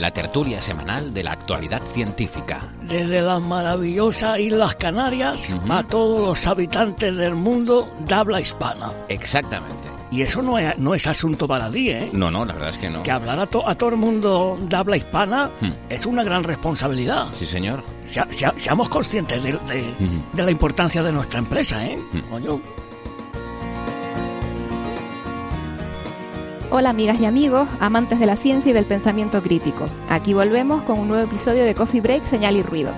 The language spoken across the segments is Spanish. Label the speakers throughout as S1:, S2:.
S1: la tertulia semanal de la actualidad científica.
S2: Desde las maravillosas Islas Canarias a todos los habitantes del mundo de habla hispana.
S1: Exactamente.
S2: Y eso no es, no es asunto para ti, ¿eh?
S1: No, no, la verdad es que no.
S2: Que hablar a, to- a todo el mundo de habla hispana
S1: Hmm.
S2: es una gran responsabilidad.
S1: Sí, señor.
S2: Sea- seamos conscientes de, de-
S1: Ujú.
S2: de la importancia de nuestra empresa, ¿eh?
S1: Hmm.
S2: Coño.
S3: Hola amigas y amigos, amantes de la ciencia y del pensamiento crítico. Aquí volvemos con un nuevo episodio de Coffee Break, Señal y Ruido.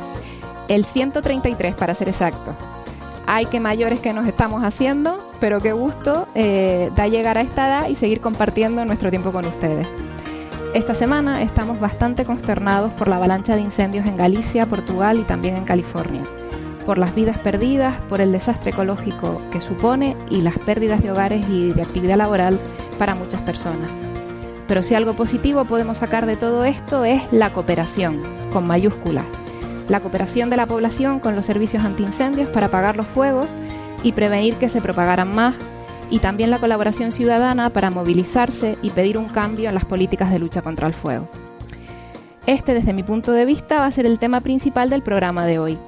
S3: El 133 para ser exacto. Ay, qué mayores que nos estamos haciendo, pero qué gusto eh, da llegar a esta edad y seguir compartiendo nuestro tiempo con ustedes. Esta semana estamos bastante consternados por la avalancha de incendios en Galicia, Portugal y también en California. Por las vidas perdidas, por el desastre ecológico que supone y las pérdidas de hogares y de actividad laboral para muchas personas. Pero si algo positivo podemos sacar de todo esto es la cooperación, con mayúsculas. La cooperación de la población con los servicios antiincendios para apagar los fuegos y prevenir que se propagaran más, y también la colaboración ciudadana para movilizarse y pedir un cambio en las políticas de lucha contra el fuego. Este, desde mi punto de vista, va a ser el tema principal del programa de hoy.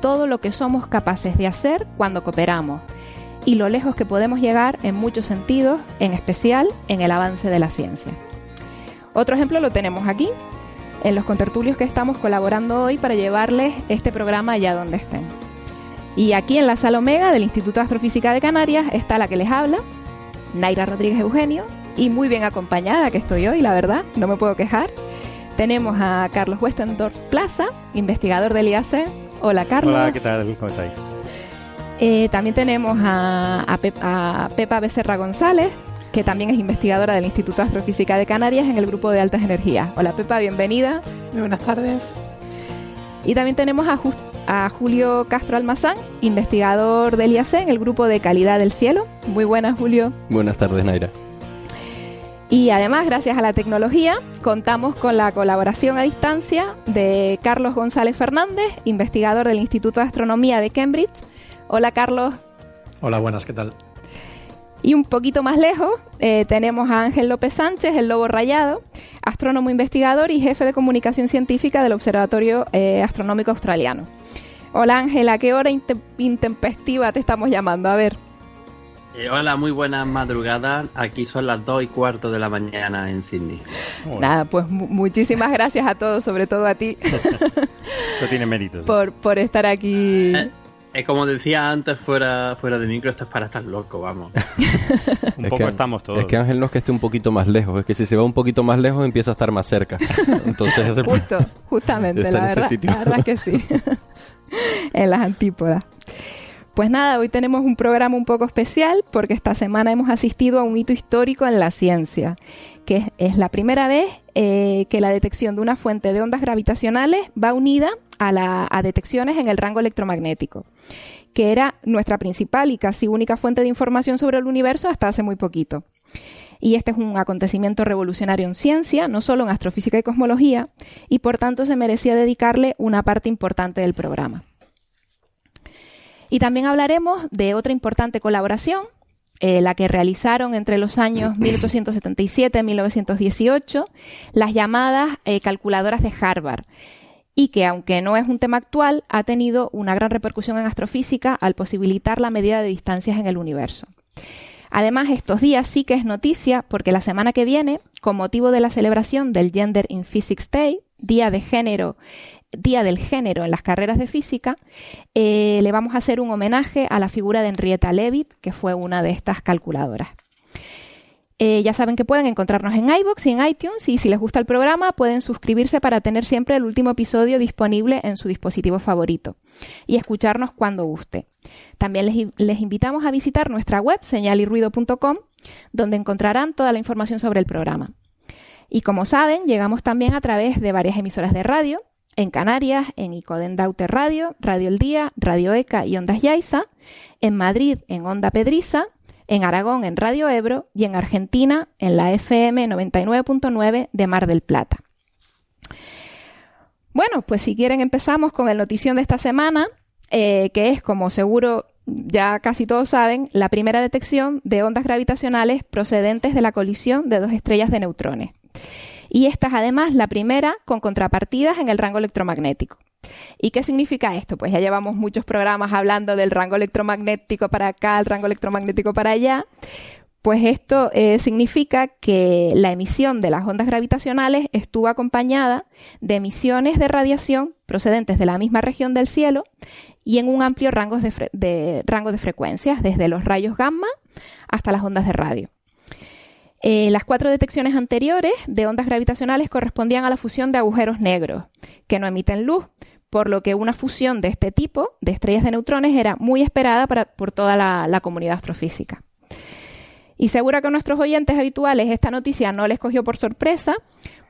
S3: Todo lo que somos capaces de hacer cuando cooperamos y lo lejos que podemos llegar en muchos sentidos, en especial en el avance de la ciencia. Otro ejemplo lo tenemos aquí, en los contertulios que estamos colaborando hoy para llevarles este programa allá donde estén. Y aquí en la sala Omega del Instituto de Astrofísica de Canarias está la que les habla, Naira Rodríguez Eugenio, y muy bien acompañada que estoy hoy, la verdad, no me puedo quejar. Tenemos a Carlos Westendorf Plaza, investigador del IAC. Hola Carlos.
S4: Hola, ¿qué tal? ¿Cómo estáis?
S3: Eh, también tenemos a, a Pep- a Pepa Becerra González, que también es investigadora del Instituto de Astrofísica de Canarias en el grupo de altas energías. Hola Pepa, bienvenida.
S5: Muy buenas tardes.
S3: Y también tenemos a, a Julio Castro Almazán, investigador del IAC en el grupo de calidad del cielo. Muy buenas, Julio.
S4: Buenas tardes, Naira.
S3: Y además, gracias a la tecnología, contamos con la colaboración a distancia de Carlos González Fernández, investigador del Instituto de Astronomía de Cambridge. Hola Carlos.
S4: Hola, buenas, ¿qué tal?
S3: Y un poquito más lejos eh, tenemos a Ángel López Sánchez, el Lobo Rayado, astrónomo investigador y jefe de comunicación científica del Observatorio eh, Astronómico Australiano. Hola Ángel, ¿a qué hora inte- intempestiva te estamos llamando? A ver.
S6: Eh, hola, muy buenas madrugadas. Aquí son las 2 y cuarto de la mañana en Sydney.
S3: Nada, pues mu- muchísimas gracias a todos, sobre todo a ti,
S4: Eso tiene méritos.
S3: por, por estar aquí.
S6: Eh, como decía antes, fuera, fuera de micro, esto es para estar loco, vamos.
S4: Un
S7: Es
S4: poco
S7: que-
S4: estamos todos.
S7: Es que Ángel no es que esté un poquito más lejos, es que si se va un poquito más lejos empieza a estar más cerca. Entonces es el-
S3: Justo, justamente, la verdad, la verdad que sí. en las antípodas. Pues nada, hoy tenemos un programa un poco especial porque esta semana hemos asistido a un hito histórico en la ciencia, que es, la primera vez eh, que la detección de una fuente de ondas gravitacionales va unida a, la, a detecciones en el rango electromagnético, que era nuestra principal y casi única fuente de información sobre el universo hasta hace muy poquito. Y este es un acontecimiento revolucionario en ciencia, no solo en astrofísica y cosmología, y por tanto se merecía dedicarle una parte importante del programa. Y también hablaremos de otra importante colaboración, eh, la que realizaron entre los años 1877 y 1918 las llamadas eh, calculadoras de Harvard, y que aunque no es un tema actual, ha tenido una gran repercusión en astrofísica al posibilitar la medida de distancias en el universo. Además, estos días sí que es noticia porque la semana que viene, con motivo de la celebración del Gender in Physics Day, Día de Género, Día del Género en las carreras de física, eh, le vamos a hacer un homenaje a la figura de Henrietta Leavitt, que fue una de estas calculadoras. Eh, ya saben que pueden encontrarnos en iBox y en iTunes y si les gusta el programa pueden suscribirse para tener siempre el último episodio disponible en su dispositivo favorito y escucharnos cuando guste. También les, les invitamos a visitar nuestra web señalirruido.com donde encontrarán toda la información sobre el programa. Y como saben, llegamos también a través de varias emisoras de radio, en Canarias, en Icoden Daute Radio, Radio El Día, Radio ECA y Ondas Yaiza, en Madrid, en Onda Pedriza, en Aragón, en Radio Ebro y en Argentina, en la FM 99.9 de Mar del Plata. Bueno, pues si quieren empezamos con el notición de esta semana, eh, que es, como seguro ya casi todos saben, la primera detección de ondas gravitacionales procedentes de la colisión de dos estrellas de neutrones. Y esta es además la primera con contrapartidas en el rango electromagnético. ¿Y qué significa esto? Pues ya llevamos muchos programas hablando del rango electromagnético para acá, el rango electromagnético para allá. Pues esto eh, significa que la emisión de las ondas gravitacionales estuvo acompañada de emisiones de radiación procedentes de la misma región del cielo y en un amplio rango de, rango de frecuencias, desde los rayos gamma hasta las ondas de radio. Eh, las cuatro detecciones anteriores de ondas gravitacionales correspondían a la fusión de agujeros negros, que no emiten luz, por lo que una fusión de este tipo, de estrellas de neutrones, era muy esperada por toda la, comunidad astrofísica. Y seguro que a nuestros oyentes habituales esta noticia no les cogió por sorpresa,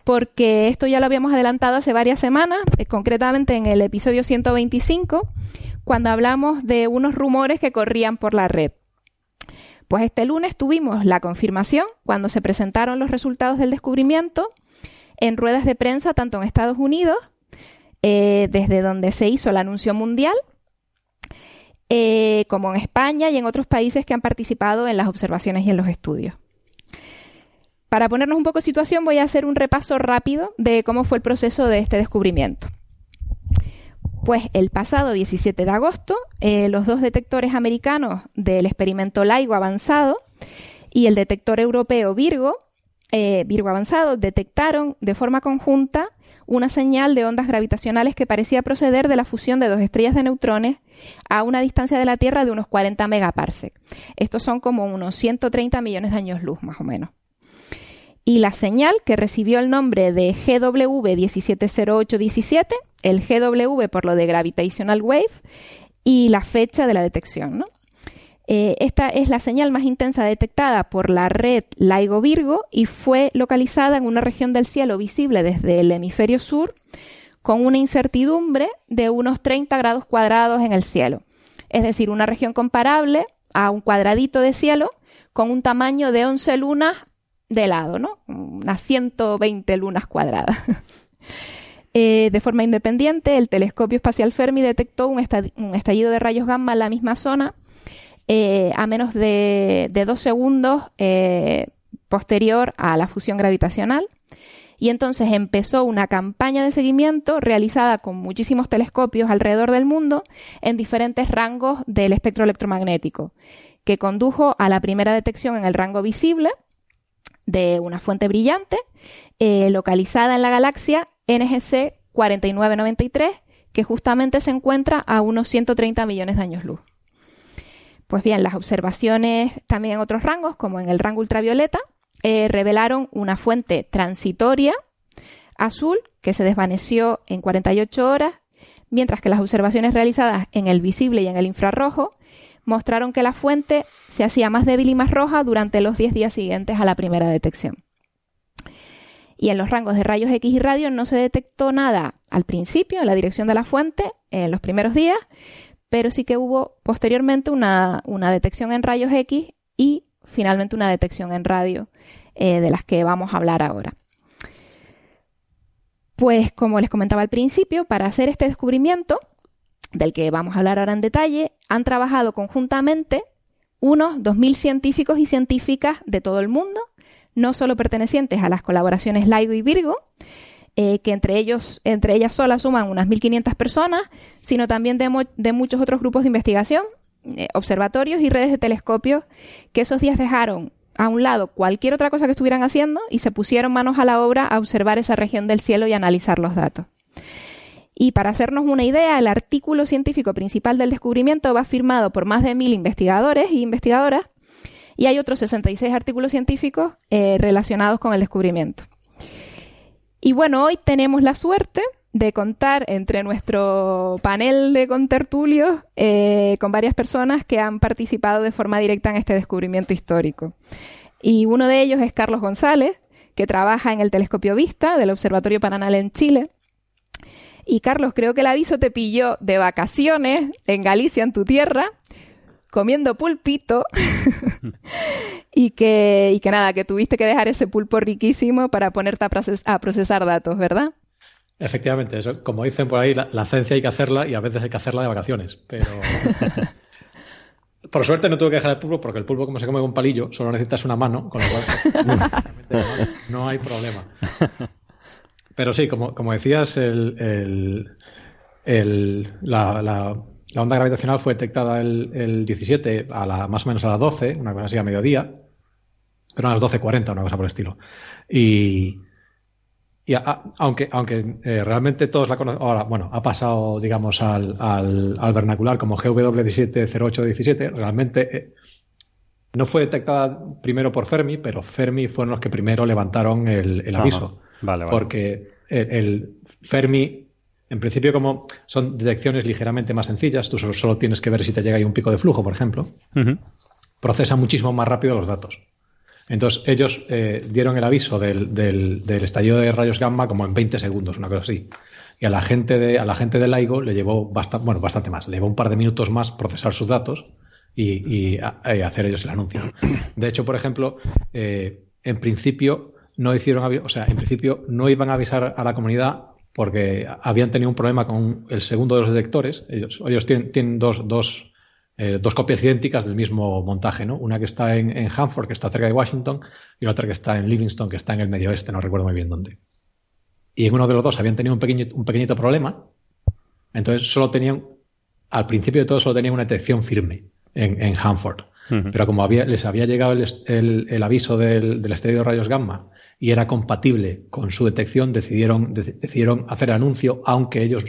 S3: porque esto ya lo habíamos adelantado hace varias semanas, eh, concretamente en el episodio 125, cuando hablamos de unos rumores que corrían por la red. Pues este lunes tuvimos la confirmación cuando se presentaron los resultados del descubrimiento en ruedas de prensa tanto en Estados Unidos, eh, desde donde se hizo el anuncio mundial, eh, como en España y en otros países que han participado en las observaciones y en los estudios. Para ponernos un poco en situación voy a hacer un repaso rápido de cómo fue el proceso de este descubrimiento. Pues el pasado 17 de agosto, eh, los dos detectores americanos del experimento LIGO avanzado y el detector europeo Virgo, eh, Virgo avanzado, detectaron de forma conjunta una señal de ondas gravitacionales que parecía proceder de la fusión de dos estrellas de neutrones a una distancia de la Tierra de unos 40 megaparsec. Estos son como unos 130 millones de años luz, más o menos y la señal que recibió el nombre de GW170817, el GW por lo de Gravitational Wave, y la fecha de la detección. Eh, esta es la señal más intensa detectada por la red LIGO Virgo y fue localizada en una región del cielo visible desde el hemisferio sur con una incertidumbre de unos 30 grados cuadrados en el cielo. Es decir, una región comparable a un cuadradito de cielo con un tamaño de 11 lunas de lado, ¿no? Unas 120 lunas cuadradas. Eh, de forma independiente, el telescopio espacial Fermi detectó un, estallido de rayos gamma en la misma zona eh, a menos de, dos segundos eh, posterior a la fusión gravitacional. Y entonces empezó una campaña de seguimiento realizada con muchísimos telescopios alrededor del mundo en diferentes rangos del espectro electromagnético, que condujo a la primera detección en el rango visible, de una fuente brillante localizada en la galaxia NGC 4993, que justamente se encuentra a unos 130 millones de años luz. Pues bien, las observaciones también en otros rangos, como en el rango ultravioleta, eh, revelaron una fuente transitoria azul que se desvaneció en 48 horas, mientras que las observaciones realizadas en el visible y en el infrarrojo mostraron que la fuente se hacía más débil y más roja durante los 10 días siguientes a la primera detección. Y en los rangos de rayos X y radio no se detectó nada al principio en la dirección de la fuente en los primeros días, pero sí que hubo posteriormente una, detección en rayos X y finalmente una detección en radio eh, de las que vamos a hablar ahora. Pues como les comentaba al principio, para hacer este descubrimiento del que vamos a hablar ahora en detalle, han trabajado conjuntamente unos 2.000 científicos y científicas de todo el mundo, no solo pertenecientes a las colaboraciones LIGO y Virgo, eh, que entre ellos, entre ellas solas suman unas 1.500 personas, sino también de, muchos otros grupos de investigación, eh, observatorios y redes de telescopios que esos días dejaron a un lado cualquier otra cosa que estuvieran haciendo y se pusieron manos a la obra a observar esa región del cielo y analizar los datos. Y para hacernos una idea, el artículo científico principal del descubrimiento va firmado por más de mil investigadores y investigadoras y hay otros 66 artículos científicos eh, relacionados con el descubrimiento. Y bueno, hoy tenemos la suerte de contar entre nuestro panel de contertulios eh, con varias personas que han participado de forma directa en este descubrimiento histórico. Y uno de ellos es Carlos González, que trabaja en el telescopio Vista del Observatorio Pananal en Chile. Y Carlos, creo que el aviso te pilló de vacaciones en Galicia, en tu tierra, comiendo pulpito y, que, y que nada, que tuviste que dejar ese pulpo riquísimo para ponerte a procesar datos, ¿verdad?
S4: Efectivamente, eso, como dicen por ahí, la, ciencia hay que hacerla y a veces hay que hacerla de vacaciones. Pero por suerte no tuve que dejar el pulpo porque el pulpo, como se come con un palillo, solo necesitas una mano, con lo cual no hay problema. Pero sí, como, como decías, el, el, la, la, onda gravitacional fue detectada el, el, 17 a la, más o menos a las 12, una cosa así a mediodía, pero a las 12.40, una cosa por el estilo. Y, y aunque, aunque eh, realmente todos la conocen, ahora, bueno, ha pasado, digamos, al, al, al vernacular como GW170817, realmente eh, no fue detectada primero por Fermi, pero Fermi fueron los que primero levantaron el, el aviso. vale, vale. Porque el, Fermi, en principio, como son detecciones ligeramente más sencillas, tú solo, tienes que ver si te llega ahí un pico de flujo, por ejemplo, procesa muchísimo más rápido los datos. Entonces, ellos eh, dieron el aviso del, del, estallido de rayos gamma como en 20 segundos, una cosa así. Y a la gente de, a la gente de LIGO le llevó bastante, bueno, bastante más, le llevó un par de minutos más procesar sus datos y, hacer ellos el anuncio. De hecho, por ejemplo, eh, en principio no hicieron, o sea, en principio no iban a avisar a la comunidad porque habían tenido un problema con el segundo de los detectores. Ellos, ellos tienen, tienen dos, dos eh, dos copias idénticas del mismo montaje, ¿no? Una que está en, en, Hanford, que está cerca de Washington, y la otra que está en Livingston, que está en el medio oeste, no recuerdo muy bien dónde. Y en uno de los dos habían tenido un, pequeño, un pequeñito problema, entonces solo tenían, al principio de todo, solo tenían una detección firme en, en Hanford. Pero como había, les había llegado el, el, aviso del, del de rayos gamma y era compatible con su detección, decidieron, decidieron hacer el anuncio, aunque ellos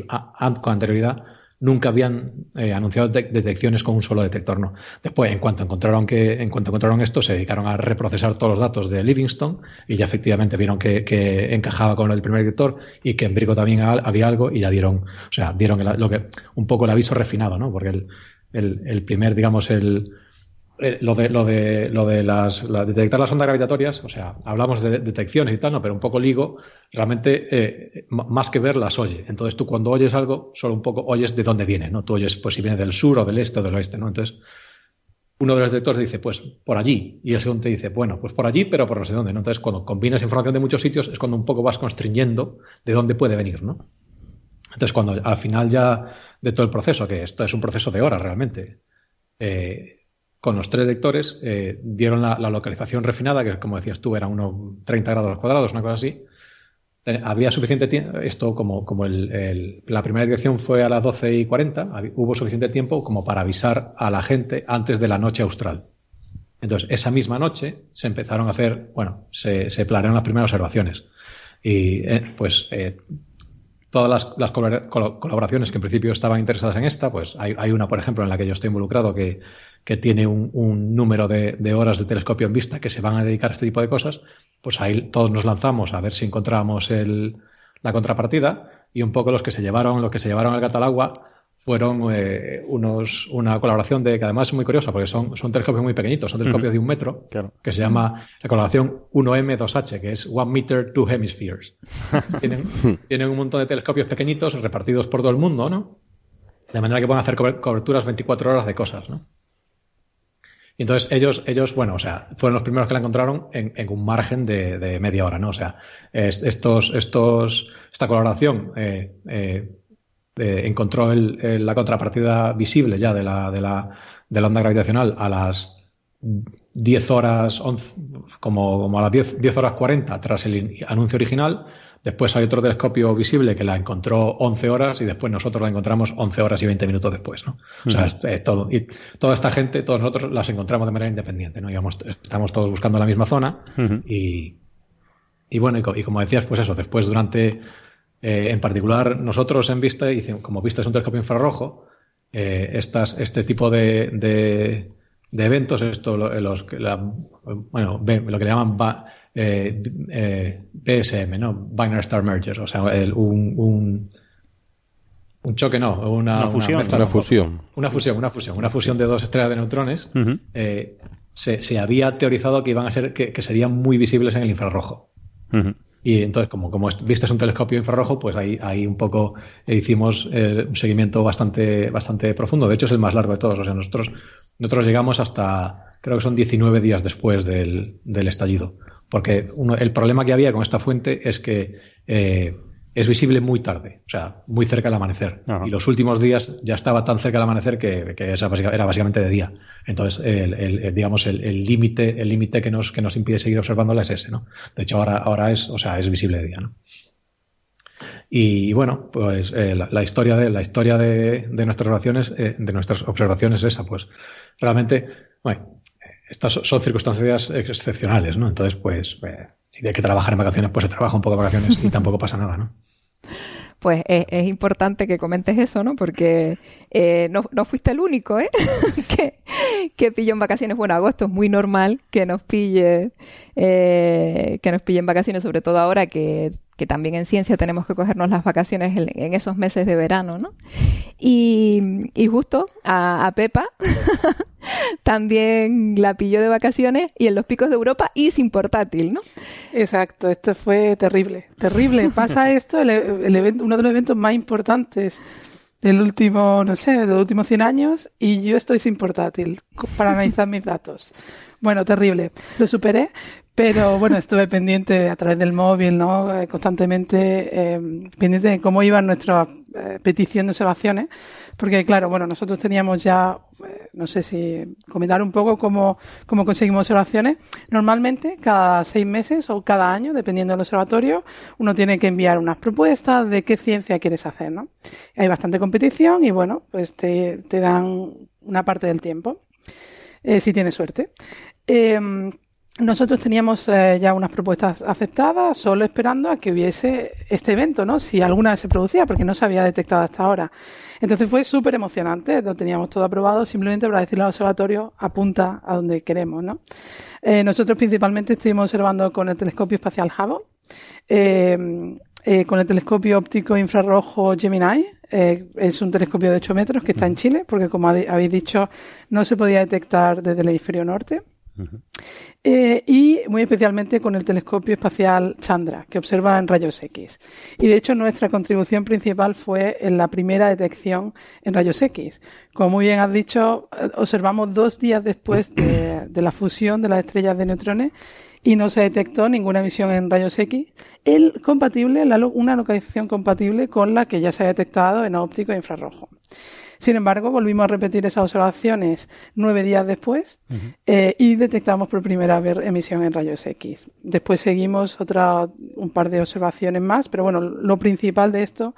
S4: con anterioridad nunca habían eh, anunciado detecciones con un solo detector, no. Después, en cuanto encontraron que, en cuanto encontraron esto, se dedicaron a reprocesar todos los datos de Livingston y ya efectivamente vieron que, encajaba con el primer detector y que en Brico también había algo y ya dieron, o sea, dieron lo que, un poco el aviso refinado, ¿no? Porque el, el primer, digamos, el, eh, lo de, lo de, lo de las, detectar las ondas gravitatorias, o sea, hablamos de detecciones y tal, no, pero un poco ligo, realmente eh, más que ver las oye. Entonces tú cuando oyes algo, solo un poco oyes de dónde viene, ¿no? Tú oyes pues si viene del sur o del este o del oeste, ¿no? Entonces uno de los detectores dice, pues por allí, y el segundo te dice, bueno, pues por allí, pero por no sé dónde, ¿no? Entonces cuando combinas información de muchos sitios es cuando un poco vas constriñendo de dónde puede venir, ¿no? Entonces cuando al final ya de todo el proceso, que esto es un proceso de horas realmente, eh, con los tres detectores eh, dieron la, localización refinada, que como decías tú, era unos 30 grados cuadrados, una cosa así. Había suficiente tiempo, esto como, como el, la primera dirección fue a las 12 y 40, hubo suficiente tiempo como para avisar a la gente antes de la noche austral. Entonces, esa misma noche se empezaron a hacer, bueno, se, se planearon las primeras observaciones. Y eh, pues eh, todas las, colaboraciones que en principio estaban interesadas en esta, pues hay, una, por ejemplo, en la que yo estoy involucrado que, tiene un, número de, horas de telescopio en vista que se van a dedicar a este tipo de cosas, pues ahí todos nos lanzamos a ver si encontrábamos la contrapartida y un poco los que se llevaron, los que se llevaron el gato al agua fueron eh, unos, una colaboración de que además es muy curiosa porque son, son telescopios muy pequeñitos, son telescopios de un metro, que se llama la colaboración 1M2H, que es One Meter Two Hemispheres. tienen, tienen, un montón de telescopios pequeñitos repartidos por todo el mundo, ¿no? De manera que pueden hacer coberturas 24 horas de cosas, ¿no? Y entonces ellos, ellos, bueno, o sea, fueron los primeros que la encontraron en, en un margen de, de, media hora, ¿no? O sea, estos, estos, esta colaboración eh, eh, encontró la contrapartida visible ya de la, de, la, de la onda gravitacional a las 10 horas, como, como a las 10, 10, horas 40 tras el anuncio original, Después hay otro telescopio visible que la encontró 11 horas y después nosotros la encontramos 11 horas y 20 minutos después, ¿no? O sea, es, todo. Y toda esta gente, todos nosotros las encontramos de manera independiente, ¿no? estamos todos buscando la misma zona y, y, bueno, y, como decías, pues eso, después durante, eh, en particular nosotros en Vista, como Vista es un telescopio infrarrojo, eh, estas, este tipo de, de, eventos, esto, los, bueno, lo que le llaman eh, eh, BSM, ¿no? Binary Star Merger, o sea, un, un, choque, no, una,
S7: fusión. Una, fusión.
S4: Una fusión, una fusión, una fusión de dos estrellas de neutrones. Eh, se, había teorizado que iban a ser, que, serían muy visibles en el infrarrojo. Y entonces, como, como viste es un telescopio infrarrojo, pues ahí, ahí un poco hicimos un seguimiento bastante, bastante profundo. De hecho, es el más largo de todos. O sea, nosotros, nosotros llegamos hasta, creo que son 19 días después del, del estallido. Porque el problema que había con esta fuente es que eh, es visible muy tarde, o sea, muy cerca del amanecer. Y los últimos días ya estaba tan cerca del amanecer que, era básicamente de día. Entonces, el, digamos, el límite el límite que nos, que nos impide seguir observándola es ese, ¿no? De hecho, ahora, ahora es, o sea, es visible de día, ¿no? Y, bueno, pues eh, la, historia de la historia de, nuestras observaciones, eh, de nuestras observaciones es esa, pues realmente, bueno, estas son circunstancias excepcionales, ¿no? Entonces, pues, eh, si hay que trabajar en vacaciones, pues se trabaja un poco en vacaciones y tampoco pasa nada, ¿no?
S3: Pues es, importante que comentes eso, ¿no? Porque eh, no, no, fuiste el único, ¿eh? que, que pilló en vacaciones. Bueno, agosto es muy normal que nos pille, eh, que nos pille en vacaciones, sobre todo ahora que que también en ciencia tenemos que cogernos las vacaciones en, esos meses de verano, ¿no? Y, justo a, Pepa también la pilló de vacaciones y en los picos de Europa y sin portátil, ¿no?
S5: Exacto, esto fue terrible, terrible. Pasa esto, el, evento, uno de los eventos más importantes del último, no sé, de los últimos 100 años y yo estoy sin portátil para analizar mis datos. Bueno, terrible. Lo superé, pero bueno, estuve pendiente a través del móvil, ¿no? Eh, constantemente eh, pendiente de cómo iban nuestras eh, peticiones observaciones, porque claro, bueno, nosotros teníamos ya, no sé si comentar un poco cómo, cómo conseguimos observaciones. Normalmente, cada seis meses o cada año, dependiendo del observatorio, uno tiene que enviar unas propuestas de qué ciencia quieres hacer, ¿no? Hay bastante competición y bueno, pues te, te dan una parte del tiempo. si tienes suerte. Nosotros teníamos eh, ya unas propuestas aceptadas, solo esperando a que hubiese este evento, ¿no? Si alguna se producía, porque no se había detectado hasta ahora. Entonces fue súper emocionante, lo teníamos todo aprobado, simplemente para decirle al observatorio, apunta a donde queremos, ¿no? Eh, nosotros principalmente estuvimos observando con el telescopio espacial Hubble, eh, eh con el telescopio óptico infrarrojo Gemini, eh, es un telescopio de 8 metros que está en Chile, porque como habéis dicho, no se podía detectar desde el hemisferio norte. Eh, y muy especialmente con el telescopio espacial Chandra, que observa en rayos X. Y de hecho nuestra contribución principal fue en la primera detección en rayos X. Como muy bien has dicho, eh, observamos dos días después de, la fusión de las estrellas de neutrones y no se detectó ninguna emisión en rayos X, el compatible, una localización compatible con la que ya se ha detectado en óptico e infrarrojo. Sin embargo, volvimos a repetir esas observaciones nueve días después eh, y detectamos por primera vez emisión en rayos X. Después seguimos otra, un par de observaciones más, pero bueno, lo principal de esto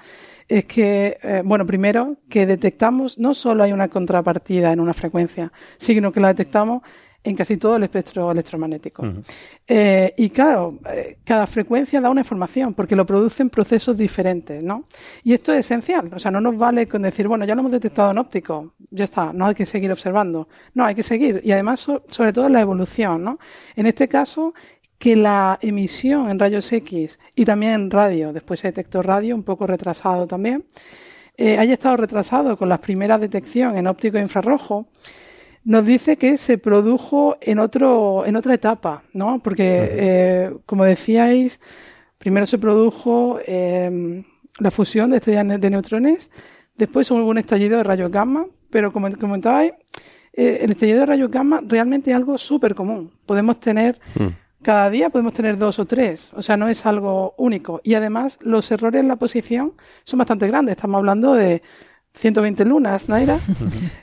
S5: es que, eh, bueno, primero, que detectamos, no solo hay una contrapartida en una frecuencia, sino que la detectamos en casi todo el espectro electromagnético. Eh, y claro, eh, cada frecuencia da una información porque lo producen procesos diferentes, ¿no? Y esto es esencial. O sea, no nos vale con decir, bueno, ya lo hemos detectado en óptico, ya está, no hay que seguir observando. No, hay que seguir. Y además, sobre todo la evolución, ¿no? En este caso, que la emisión en rayos X y también en radio, después se detectó radio, un poco retrasado también, eh, haya estado retrasado con la primera detección en óptico e infrarrojo, nos dice que se produjo en otro en otra etapa, ¿no? Porque eh, como decíais, primero se produjo em, la fusión de estrellas de neutrones, después hubo un estallido de rayos gamma, pero como comentabais, eh, el estallido de rayos gamma realmente es algo súper común. Podemos tener mm. cada día podemos tener dos o tres, o sea, no es algo único. Y además los errores en la posición son bastante grandes. Estamos hablando de 120 lunas, Naira.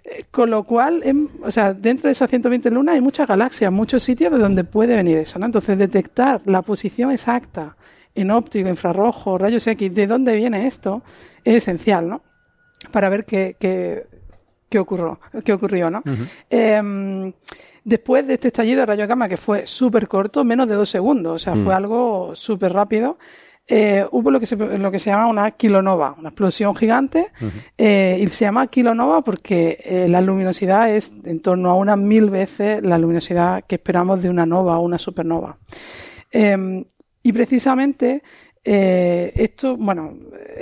S5: Eh, con lo cual, o sea, dentro de esas 120 lunas hay muchas galaxias, muchos sitios de donde puede venir eso, ¿no? Entonces, detectar la posición exacta en óptico, infrarrojo, rayos X, de dónde viene esto, es esencial, ¿no? Para ver qué, qué, qué ocurrió, qué ocurrió, ¿no? Em, después de este estallido de rayos gamma, que fue súper corto, menos de dos segundos, o sea, fue algo súper rápido, eh, hubo lo que, se, lo que se llama una kilonova, una explosión gigante, eh, y se llama kilonova porque eh, la luminosidad es en torno a unas mil veces la luminosidad que esperamos de una nova o una supernova. Em, y precisamente esto, bueno,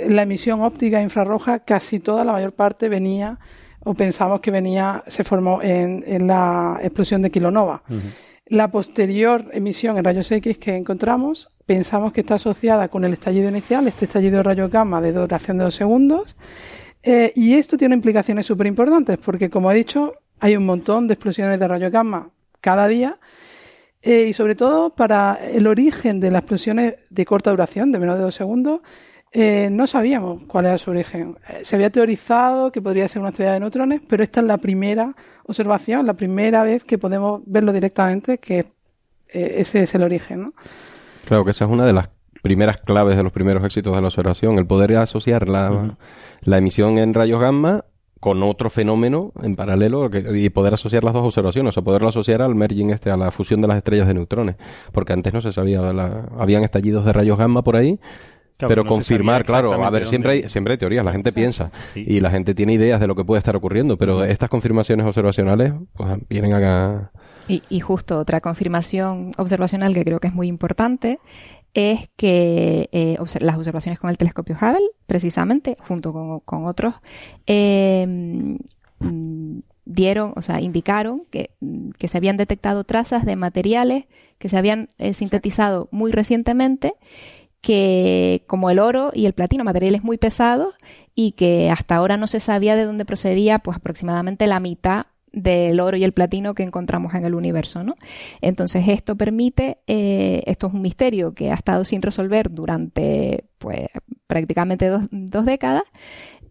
S5: la emisión óptica infrarroja casi toda la mayor parte venía o pensamos que venía, se formó en, en la explosión de kilonova. La posterior emisión en rayos X que encontramos pensamos que está asociada con el estallido inicial, este estallido de rayos gamma de duración de dos segundos. Eh, y esto tiene implicaciones súper importantes porque, como he dicho, hay un montón de explosiones de rayos gamma cada día. Eh, y sobre todo para el origen de las explosiones de corta duración, de menos de dos segundos, eh, no sabíamos cuál era su origen. se había teorizado que podría ser una estrella de neutrones, pero esta es la primera observación, la primera vez que podemos verlo directamente, que ese es el origen. ¿no?
S7: Claro que esa es una de las primeras claves de los primeros éxitos de la observación, el poder asociar la, emisión en rayos gamma con otro fenómeno en paralelo y poder asociar las dos observaciones, o sea, poderlo asociar al merging este, a la fusión de las estrellas de neutrones, porque antes no se sabía, habían estallidos de rayos gamma por ahí, pero confirmar, claro, a ver, siempre hay, siempre hay teorías, la gente piensa y la gente tiene ideas de lo que puede estar ocurriendo, pero estas confirmaciones observacionales pues, vienen a,
S3: y, justo otra confirmación observacional que creo que es muy importante es que eh, las observaciones con el telescopio Hubble, precisamente, junto con, otros, em, dieron, o sea, indicaron que, que, se habían detectado trazas de materiales que se habían eh, sintetizado muy recientemente, que como el oro y el platino, materiales muy pesados, y que hasta ahora no se sabía de dónde procedía, pues aproximadamente la mitad del oro y el platino que encontramos en el universo, ¿no? Entonces esto permite, eh, esto es un misterio que ha estado sin resolver durante, pues, prácticamente dos, dos décadas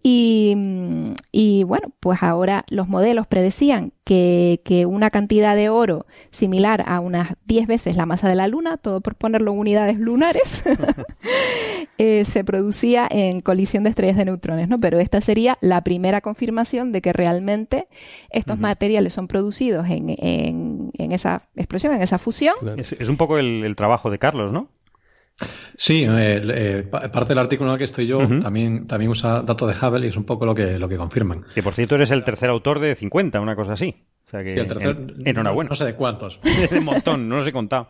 S3: y, bueno, pues ahora los modelos predecían que, una cantidad de oro similar a unas 10 veces la masa de la Luna, todo por ponerlo en unidades lunares, eh, se producía en colisión de estrellas de neutrones, ¿no? Pero esta sería la primera confirmación de que realmente estos materiales son producidos en, en, esa explosión, en esa fusión.
S8: Es, un poco el trabajo de Carlos, ¿no?
S4: Sí, eh, eh, parte del artículo en el que estoy yo también, también usa datos de Hubble y es un poco lo que, lo que confirman.
S8: Que por cierto eres el tercer autor de 50, una cosa así. O sea que,
S4: sí, el tercer,
S8: enhorabuena.
S4: No, sé de cuántos.
S8: es un montón, no los he contado.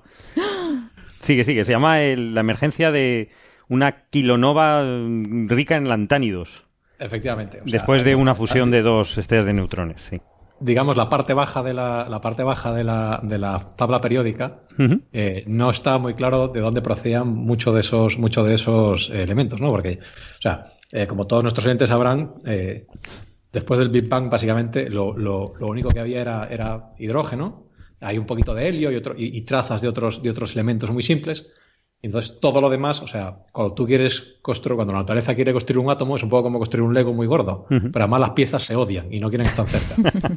S8: Sigue, sigue. Se llama la emergencia de una kilonova rica en lantánidos.
S4: Efectivamente.
S8: Después de una fusión de dos estrellas de neutrones, sí
S4: digamos, la parte baja de la, la parte baja de la, de la tabla periódica, eh, no está muy claro de dónde procedían muchos de esos, mucho de esos elementos, ¿no? Porque, o sea, eh, como todos nuestros oyentes sabrán, eh, después del Big Bang, básicamente, lo, lo, lo, único que había era, era hidrógeno, hay un poquito de helio y, otro, y, trazas de otros, de otros elementos muy simples. Entonces, todo lo demás, o sea, cuando tú quieres construir, cuando la naturaleza quiere construir un átomo, es un poco como construir un Lego muy gordo, pero además las piezas se odian y no quieren estar cerca.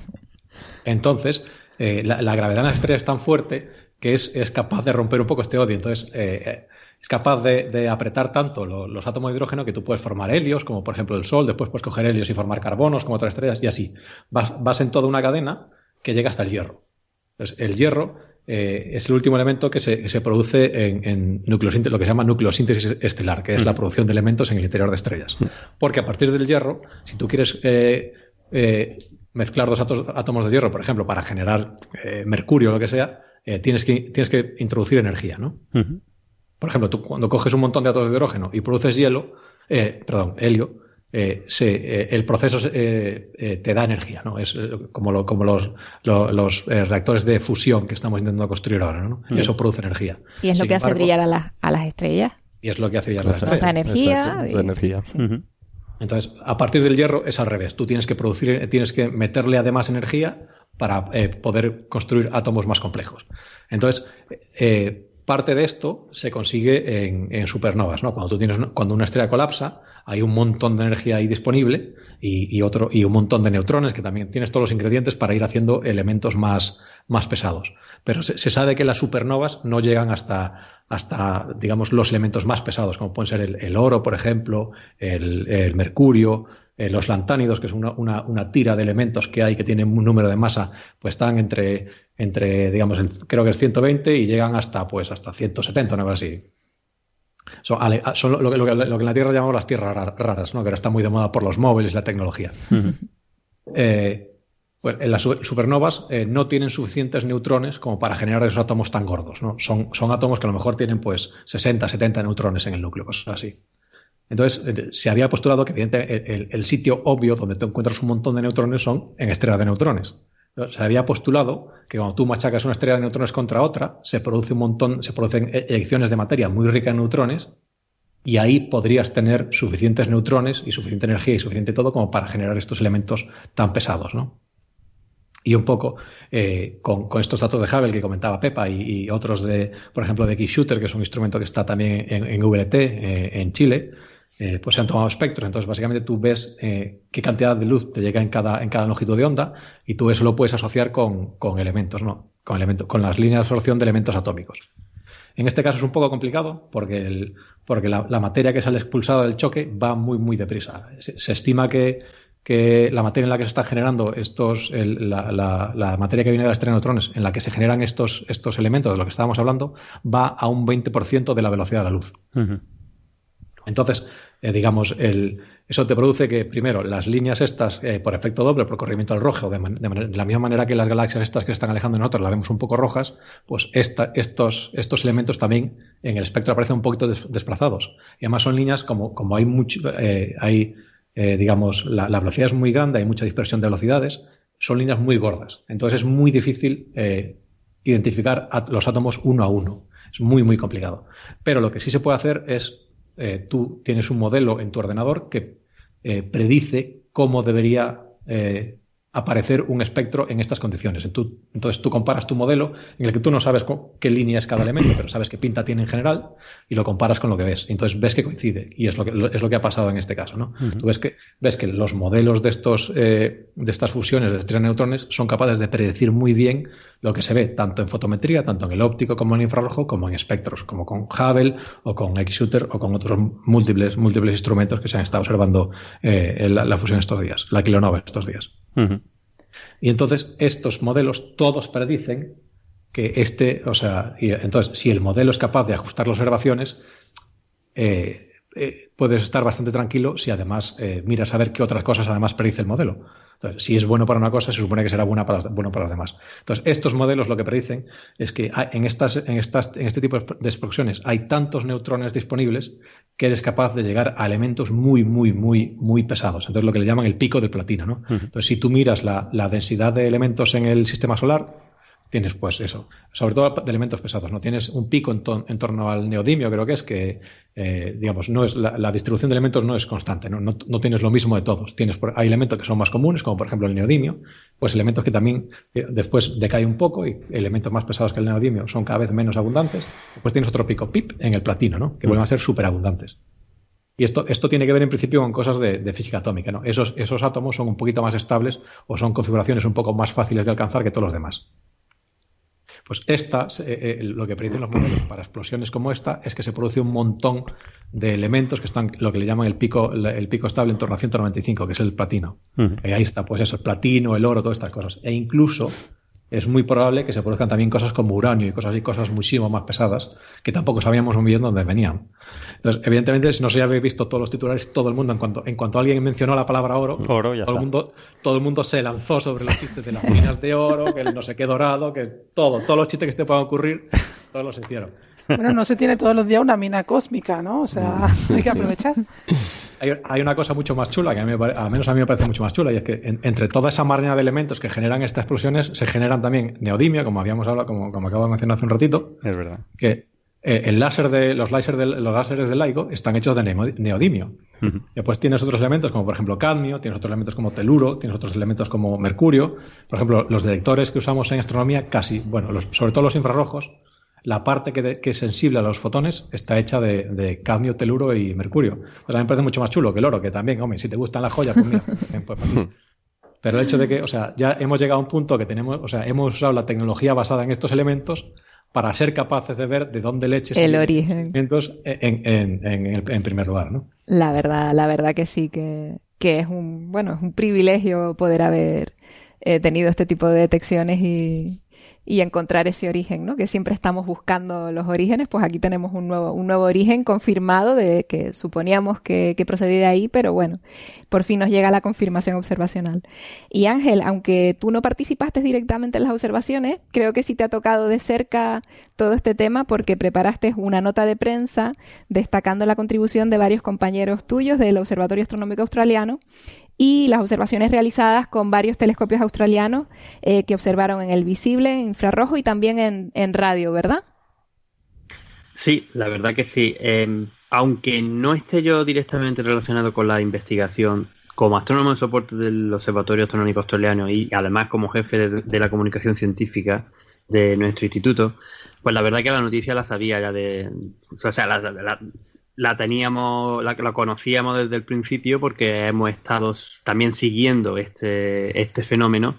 S4: Entonces, eh, la, gravedad en la estrella es tan fuerte que es, capaz de romper un poco este odio. Entonces, eh, eh, es capaz de, apretar tanto los átomos de hidrógeno que tú puedes formar helios, como por ejemplo el Sol, después puedes coger helios y formar carbonos, como otras estrellas, y así. Vas, vas en toda una cadena que llega hasta el hierro. Entonces, el hierro eh, es el último elemento que se, produce en, lo que se llama nucleosíntesis estelar, que es la producción de elementos en el interior de estrellas. Porque a partir del hierro, si tú quieres eh, eh, mezclar dos átomos de hierro, por ejemplo, para generar mercurio o lo que sea, tienes, que, tienes que introducir energía, ¿no? Por ejemplo, tú cuando coges un montón de átomos de hidrógeno y produces hielo, perdón, helio, eh, eh, el proceso eh, te da energía, ¿no? Es como, como los, los reactores de fusión que estamos intentando construir ahora, ¿no? Y eso produce energía.
S3: Y es lo que hace brillar a, las, a las estrellas.
S4: Y es lo que hace brillar a las estrellas.
S3: La energía.
S7: La energía.
S4: Entonces, a partir del hierro es al revés. Tú tienes que producir, tienes que meterle además energía para poder construir átomos más complejos. Entonces, parte de esto se consigue en, supernovas, ¿no? Cuando tú tienes cuando una estrella colapsa, hay un montón de energía ahí disponible y, otro y un montón de neutrones que también tienes todos los ingredientes para ir haciendo elementos más, más pesados. Pero se, sabe que las supernovas no llegan hasta, hasta digamos los elementos más pesados, como pueden ser el, oro, por ejemplo, el, mercurio, eh, los lantánidos, que es una, una, tira de elementos que hay que tienen un número de masa, pues están entre entre, digamos, creo que es 120 y llegan hasta, pues, hasta 170, una cosa así. Son, lo, que, en la Tierra llamamos las tierras raras, ¿no? que ahora está muy de moda por los móviles y la tecnología. Eh, en las supernovas eh, no tienen suficientes neutrones como para generar esos átomos tan gordos. ¿no? Son, son átomos que a lo mejor tienen pues 60, 70 neutrones en el núcleo, cosas así. Entonces, eh, se había postulado que evidentemente el, sitio obvio donde tú encuentras un montón de neutrones son en estrellas de neutrones se había postulado que cuando tú machacas una estrella de neutrones contra otra, se produce un montón, se producen e-, eyecciones de materia muy rica en neutrones, y ahí podrías tener suficientes neutrones y suficiente energía y suficiente todo como para generar estos elementos tan pesados, ¿no? Y un poco eh, con, estos datos de Hubble que comentaba Pepa y, otros de, por ejemplo, de X-Shooter, que es un instrumento que está también en, en VLT eh, en Chile, eh, pues se han tomado espectros. Entonces, básicamente tú ves eh, qué cantidad de luz te llega en cada, en cada longitud de onda y tú eso lo puedes asociar con, elementos, ¿no? Con, elementos, con las líneas de absorción de elementos atómicos. En este caso es un poco complicado porque, el, porque la, materia que sale expulsada del choque va muy, muy deprisa. Se, estima que, que, la materia en la que se está generando estos, la, materia que viene de las estrellas neutrones, en la que se generan estos, estos elementos de los que estábamos hablando, va a un 20% de la velocidad de la luz. Entonces, eh, digamos, el, eso te produce que, primero, las líneas estas, eh, por efecto doble, por corrimiento al rojo, de, la misma manera que las galaxias estas que están alejando de nosotros las vemos un poco rojas, pues estos, elementos también en el espectro aparecen un poquito desplazados. Y además son líneas como, como hay mucho, eh, hay, digamos, la, velocidad es muy grande, hay mucha dispersión de velocidades, son líneas muy gordas. Entonces es muy difícil identificar los átomos uno a uno. Es muy, muy complicado. Pero lo que sí se puede hacer es eh, tú tienes un modelo en tu ordenador que eh, predice cómo debería eh, aparecer un espectro en estas condiciones. Entonces tú comparas tu modelo en el que tú no sabes qué línea es cada elemento, pero sabes qué pinta tiene en general y lo comparas con lo que ves. Entonces ves que coincide y es lo que, es lo que ha pasado en este caso. ¿no? Tú ves que, ves que los modelos de, estos, de estas fusiones de estrellas neutrones son capaces de predecir muy bien lo que se ve tanto en fotometría, tanto en el óptico como en infrarrojo, como en espectros, como con Hubble o con X-Shooter o con otros múltiples, múltiples instrumentos que se han estado observando eh, la, fusión estos días, la kilonova estos días. Y entonces estos modelos todos predicen que este, o sea, entonces si el modelo es capaz de ajustar las observaciones, eh, eh, puedes estar bastante tranquilo si además miras a ver qué otras cosas además predice el modelo. Entonces, si es bueno para una cosa, se supone que será buena para bueno para las demás. Entonces, estos modelos lo que predicen es que en, estas, en, estas, en este tipo de explosiones hay tantos neutrones disponibles que eres capaz de llegar a elementos muy, muy, muy, muy pesados. Entonces, lo que le llaman el pico del platino. ¿no? Entonces, si tú miras la, la densidad de elementos en el sistema solar, tienes pues eso, sobre todo de elementos pesados, ¿no? Tienes un pico en, torno al neodimio, creo que es que, eh, digamos, no es la, distribución de elementos no es constante, ¿no? No, tienes lo mismo de todos. Tienes, hay elementos que son más comunes, como por ejemplo el neodimio, pues elementos que también eh, después decae un poco y elementos más pesados que el neodimio son cada vez menos abundantes. Después tienes otro pico PIP en el platino, ¿no? Que vuelven a ser superabundantes. Y esto, esto tiene que ver en principio con cosas de, de, física atómica. ¿no? Esos, esos átomos son un poquito más estables o son configuraciones un poco más fáciles de alcanzar que todos los demás. Pues esta, eh, eh, lo que predicen los modelos para explosiones como esta es que se produce un montón de elementos que están, lo que le llaman el pico, el pico estable en torno a 195, que es el platino. Y ahí está, pues eso, el platino, el oro, todas estas cosas. E incluso es muy probable que se produzcan también cosas como uranio y cosas así, cosas muchísimo más pesadas, que tampoco sabíamos muy bien dónde venían. Entonces, evidentemente, si no se habéis visto todos los titulares, todo el mundo, en cuanto, en cuanto alguien mencionó la palabra oro, todo, el mundo, todo el mundo se lanzó sobre los chistes de las minas de oro, que el no sé qué dorado, que todo, todos los chistes que se puedan ocurrir, todos los hicieron.
S5: Bueno, no se tiene todos los días una mina cósmica, ¿no? O sea, hay que aprovechar.
S4: Hay, una cosa mucho más chula, que a mí, al menos a mí me parece mucho más chula, y es que entre toda esa maraña de elementos que generan estas explosiones, se generan también neodimio, como habíamos hablado, como, como acabo de mencionar hace un ratito.
S8: Es verdad.
S4: Que eh, el láser de, los, láser de, los láseres del LIGO están hechos de neodimio. Después tienes otros elementos como por ejemplo cadmio, tienes otros elementos como teluro, tienes otros elementos como mercurio. Por ejemplo, los detectores que usamos en astronomía casi, bueno, sobre todo los infrarrojos, la parte que, que, es sensible a los fotones está hecha de, de cadmio, teluro y mercurio. Pues a mí me parece mucho más chulo que el oro, que también, hombre, si te gustan las joyas, pues mira, pues Pero el hecho de que, o sea, ya hemos llegado a un punto que tenemos, o sea, hemos usado la tecnología basada en estos elementos para ser capaces de ver de dónde leches
S3: el origen
S4: en, en, en, en, primer lugar, ¿no?
S3: La verdad, la verdad que sí, que, que es un, bueno, es un privilegio poder haber eh, tenido este tipo de detecciones y, y encontrar ese origen, ¿no? Que siempre estamos buscando los orígenes, pues aquí tenemos un nuevo, un nuevo origen confirmado de que suponíamos que, que procedía de ahí, pero bueno, por fin nos llega la confirmación observacional. Y Ángel, aunque tú no participaste directamente en las observaciones, creo que sí te ha tocado de cerca todo este tema porque preparaste una nota de prensa destacando la contribución de varios compañeros tuyos del Observatorio Astronómico Australiano y las observaciones realizadas con varios telescopios australianos eh, que observaron en el visible, en infrarrojo y también en, en radio, ¿verdad?
S6: Sí, la verdad que sí. Eh, aunque no esté yo directamente relacionado con la investigación, como astrónomo de soporte del Observatorio Astronómico Australiano y además como jefe de, de, la comunicación científica de nuestro instituto, pues la verdad que la noticia la sabía ya de... O sea, la, la, la teníamos, la, la, conocíamos desde el principio porque hemos estado también siguiendo este, este fenómeno,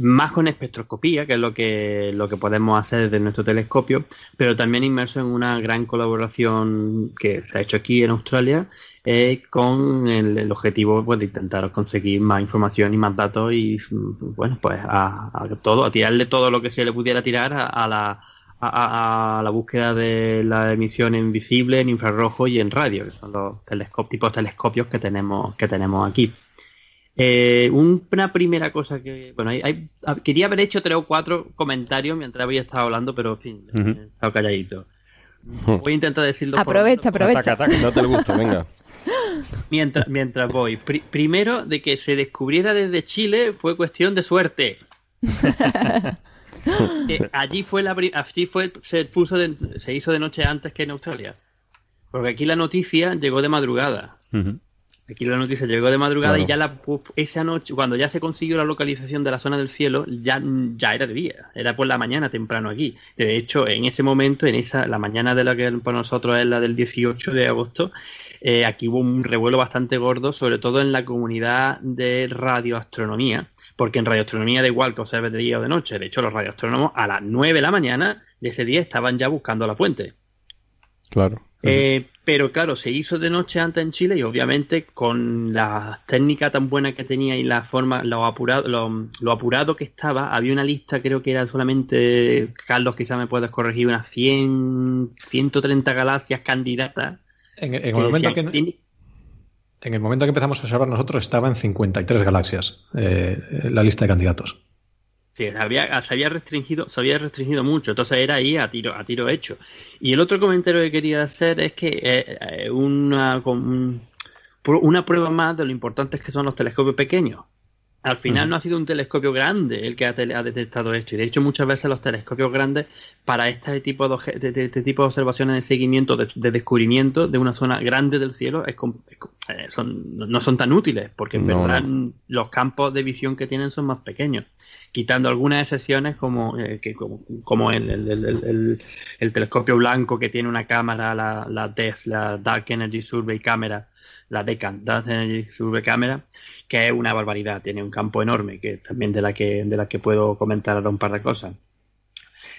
S6: más con espectroscopía, que es lo que, lo que podemos hacer desde nuestro telescopio, pero también inmerso en una gran colaboración que se ha hecho aquí en Australia eh, con el, objetivo pues, de intentar conseguir más información y más datos y, bueno, pues a, a todo, a tirarle todo lo que se le pudiera tirar a, a la a, a, la búsqueda de la emisión en visible, en infrarrojo y en radio, que son los telescopios, tipos de telescopios que tenemos, que tenemos aquí. Eh, una primera cosa que, bueno, hay, hay, quería haber hecho tres o cuatro comentarios mientras había estado hablando, pero en fin, uh -huh. he estado calladito. Voy a intentar decirlo.
S3: Aprovecha, por... aprovecha.
S7: Ataca, ataca, date el gusto, venga.
S6: Mientras, mientras voy. Pr primero, de que se descubriera desde Chile fue cuestión de suerte. Allí fue la allí fue se puso de, se hizo de noche antes que en Australia porque aquí la noticia llegó de madrugada uh -huh. aquí la noticia llegó de madrugada claro. y ya la esa noche cuando ya se consiguió la localización de la zona del cielo ya ya era de día era por la mañana temprano aquí de hecho en ese momento en esa la mañana de la que para nosotros es la del 18 de agosto eh, aquí hubo un revuelo bastante gordo sobre todo en la comunidad de radioastronomía porque en radioastronomía da igual que observes de día o de noche. De hecho, los radioastrónomos a las 9 de la mañana de ese día estaban ya buscando la fuente.
S7: Claro.
S6: Eh, pero claro, se hizo de noche antes en Chile y obviamente con la técnica tan buena que tenía y la forma, lo apurado, lo, lo, apurado que estaba, había una lista, creo que era solamente, Carlos, quizá me puedes corregir, unas 100, 130 galaxias candidatas.
S4: En, en el momento decían, que... En el momento que empezamos a observar nosotros estaba en 53 galaxias eh, la lista de candidatos.
S6: Sí, se había, restringido, se había restringido mucho, entonces era ahí a tiro, a tiro hecho. Y el otro comentario que quería hacer es que eh, una, una prueba más de lo importantes que son los telescopios pequeños. Al final uh -huh. no ha sido un telescopio grande el que ha, ha, detectado esto. Y de hecho, muchas veces los telescopios grandes para este tipo de, de, de, de tipo de observaciones de seguimiento, de, de, descubrimiento de una zona grande del cielo, es, es, eh, son, no son tan útiles, porque en no, verdad los campos de visión que tienen son más pequeños. Quitando algunas excepciones como, eh, que, como, como el, el, el, el, telescopio blanco que tiene una cámara, la, la DES, la Dark Energy Survey Camera, la DECAN, Dark Energy Survey Camera, que es una barbaridad, tiene un campo enorme, que también de la que, de la que puedo comentar ahora un par de cosas.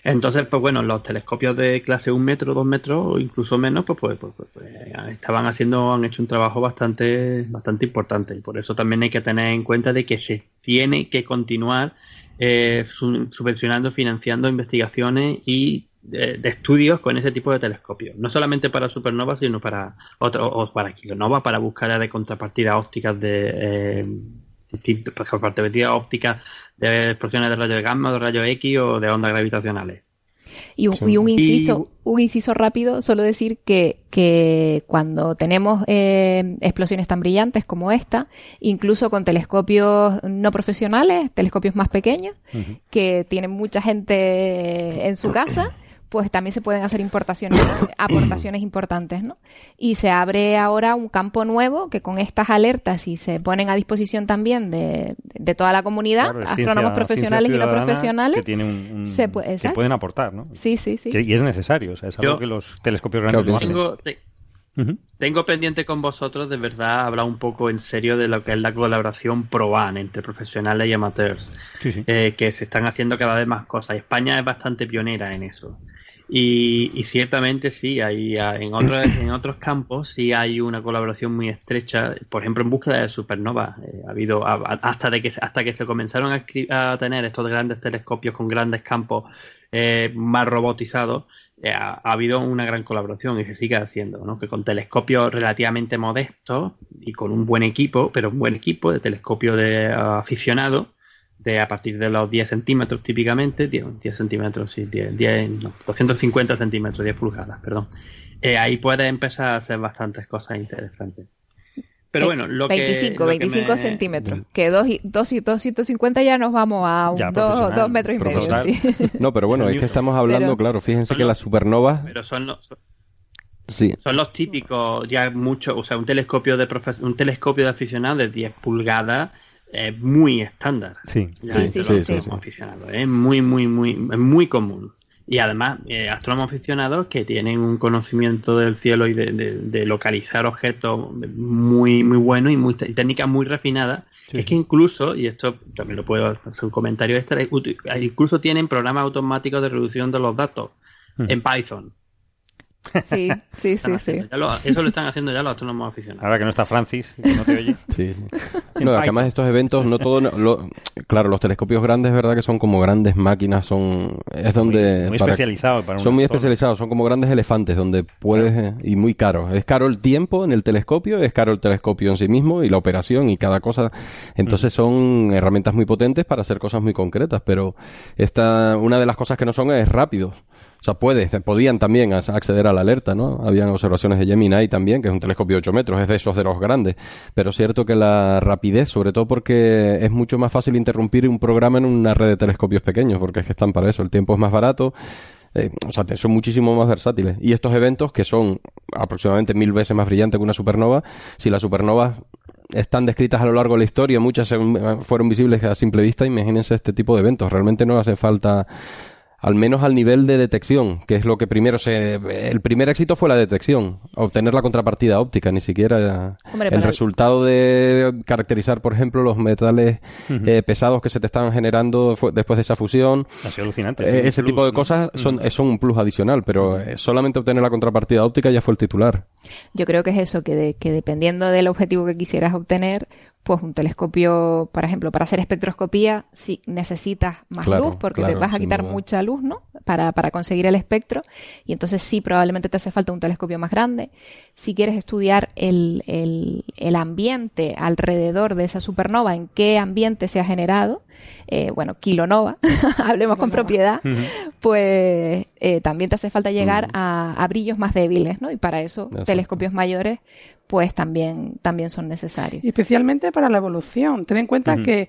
S6: Entonces, pues bueno, los telescopios de clase un metro, dos metros o incluso menos, pues, pues, pues, pues, estaban haciendo, han hecho un trabajo bastante, bastante importante. Y por eso también hay que tener en cuenta de que se tiene que continuar eh, subvencionando, financiando investigaciones y de, de, estudios con ese tipo de telescopios. No solamente para supernovas, sino para otro, o para kilonovas, para buscar de contrapartidas ópticas de eh, distintas contrapartidas ópticas de explosiones de rayos gamma, de rayos X o de ondas gravitacionales.
S3: Y un, sí. y un inciso, y... un inciso rápido, solo decir que, que cuando tenemos eh, explosiones tan brillantes como esta, incluso con telescopios no profesionales, telescopios más pequeños, uh -huh. que tienen mucha gente en su casa, pues también se pueden hacer importaciones, aportaciones importantes, ¿no? Y se abre ahora un campo nuevo que con estas alertas y se ponen a disposición también de, de toda la comunidad,
S8: Claro,
S3: astrónomos
S8: ciencia-
S3: profesionales y no profesionales,
S8: Que, tiene un- un-
S3: se pu-
S8: que
S3: exacto.
S8: pueden aportar, ¿no?
S3: Sí, sí, sí.
S8: Que- y es necesario, o sea, es algo
S6: Yo-
S8: que los telescopios grandes no hacen.
S6: Tengo, te- tengo pendiente con vosotros de verdad hablar un poco en serio de lo que es la colaboración ProAN entre profesionales y amateurs,
S8: Sí, sí.
S6: eh, que se están haciendo cada vez más cosas. España es bastante pionera en eso. Y, y ciertamente sí, hay, ah, en, otros, en otros campos sí hay una colaboración muy estrecha, por ejemplo en búsqueda de supernovas. Eh, ha habido a- hasta de que se- hasta que se comenzaron a, a tener estos grandes telescopios con grandes campos eh, más robotizados, eh, ha, ha habido una gran colaboración y se sigue haciendo, ¿no? Que con telescopios relativamente modestos y con un buen equipo, pero un buen equipo de telescopio de ah, aficionado, de a partir de los 10 centímetros típicamente, 10, 10 centímetros, sí, 10, 10, no, 250 centímetros, 10 pulgadas, perdón. Eh, ahí puedes empezar a hacer bastantes cosas interesantes. Pero bueno, lo que...
S3: 25,
S6: lo que
S3: 25
S6: me-
S3: centímetros. Que 2 y, dos y 250 ya nos vamos a un
S8: Ya,
S3: 2
S8: profesional,
S3: metros y medio. Sí.
S7: No, pero bueno, es que estamos hablando,
S3: Pero-
S7: claro, fíjense
S6: Son
S7: que las supernovas,
S6: Pero son los,
S7: sí,
S6: son los típicos, ya mucho, o sea, un telescopio de profe- un telescopio de aficionado de 10 pulgadas es muy estándar.
S8: Sí.
S3: Sí, sí,
S6: los
S3: sí,
S6: astrónomos
S7: sí.
S6: aficionados. Es muy, muy, muy, es muy común. Y además, eh, astrónomos aficionados que tienen un conocimiento del cielo y de, de- de localizar objetos muy, muy bueno y muy, técnicas muy refinadas.
S8: Sí.
S6: Es que incluso, y esto también lo puedo hacer un comentario extra, incluso tienen programas automáticos de reducción de los datos
S8: Hmm.
S6: en Python.
S3: Sí, sí, sí, sí.
S6: lo- eso lo están haciendo ya los astrónomos aficionados.
S8: Ahora que no está Francis, que no te oye.
S7: Sí, sí. No, además estos eventos, no todo, lo- claro, los telescopios grandes, verdad que son como grandes máquinas, son, es donde,
S8: Muy
S7: para-
S8: especializado para
S7: son muy
S8: zona.
S7: especializados, son como grandes elefantes, donde puedes, eh, y muy caros. Es caro el tiempo en el telescopio, es caro el telescopio en sí mismo y la operación y cada cosa. Entonces son herramientas muy potentes para hacer cosas muy concretas, pero esta, una de las cosas que no son es rápidos. O sea, puedes, podían también acceder a la alerta, ¿no? Habían observaciones de Gemini también, que es un telescopio de 8 metros, es de esos de los grandes. Pero es cierto que la rapidez, sobre todo porque es mucho más fácil interrumpir un programa en una red de telescopios pequeños, porque es que están para eso. El tiempo es más barato, eh, o sea, son muchísimo más versátiles. Y estos eventos, que son aproximadamente mil veces más brillantes que una supernova, si las supernovas están descritas a lo largo de la historia, muchas se- fueron visibles a simple vista, imagínense este tipo de eventos. Realmente no hace falta al menos al nivel de detección, que es lo que primero se... El primer éxito fue la detección, obtener la contrapartida óptica, ni siquiera
S3: Hombre,
S7: el resultado de caracterizar, por ejemplo, los metales eh, pesados que se te estaban generando después de esa fusión.
S8: Ha sido alucinante.
S7: Eh, ese
S8: plus,
S7: tipo de
S8: ¿no?
S7: cosas son, son un plus adicional, pero eh, solamente obtener la contrapartida óptica ya fue el titular.
S3: Yo creo que es eso, que, de- que dependiendo del objetivo que quisieras obtener, pues un telescopio, por ejemplo, para hacer espectroscopía, sí necesitas más
S7: Claro,
S3: luz porque
S7: claro,
S3: te vas a quitar
S7: duda.
S3: mucha luz, ¿no? Para, para conseguir el espectro. Y entonces sí, probablemente te hace falta un telescopio más grande. Si quieres estudiar el, el, el ambiente alrededor de esa supernova, en qué ambiente se ha generado, eh, bueno, kilonova, hablemos con propiedad, pues eh, también te hace falta llegar a, a brillos más débiles, ¿no? Y para eso
S7: Exacto.
S3: telescopios mayores pues también, también son necesarios.
S5: Y especialmente para la evolución. Ten en cuenta que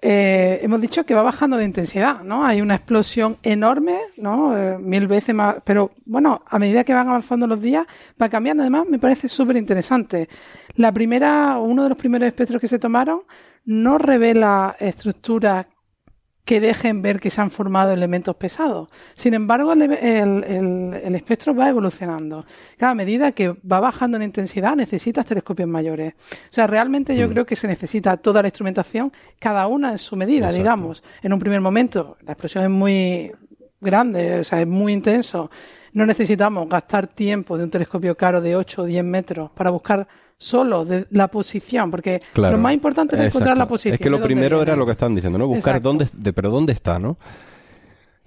S5: eh, hemos dicho que va bajando de intensidad, ¿no? Hay una explosión enorme, ¿no? Eh, mil veces más. Pero bueno, a medida que van avanzando los días, va cambiando. Además, me parece súper interesante. La primera, uno de los primeros espectros que se tomaron no revela estructuras que dejen ver que se han formado elementos pesados. Sin embargo, el, el- el- el espectro va evolucionando. Claro, a medida que va bajando en intensidad, necesitas telescopios mayores. O sea, realmente yo creo que se necesita toda la instrumentación, cada una en su medida,
S7: Exacto.
S5: digamos. En un primer momento, la explosión es muy grande, o sea, es muy intenso. No necesitamos gastar tiempo de un telescopio caro de 8 o 10 metros para buscar solo de la posición, porque
S7: Claro.
S5: lo más importante es encontrar
S7: Exacto.
S5: la posición.
S7: Es que lo primero era lo que estaban diciendo, ¿no? Buscar
S5: Exacto.
S7: dónde, de, pero dónde está, ¿no?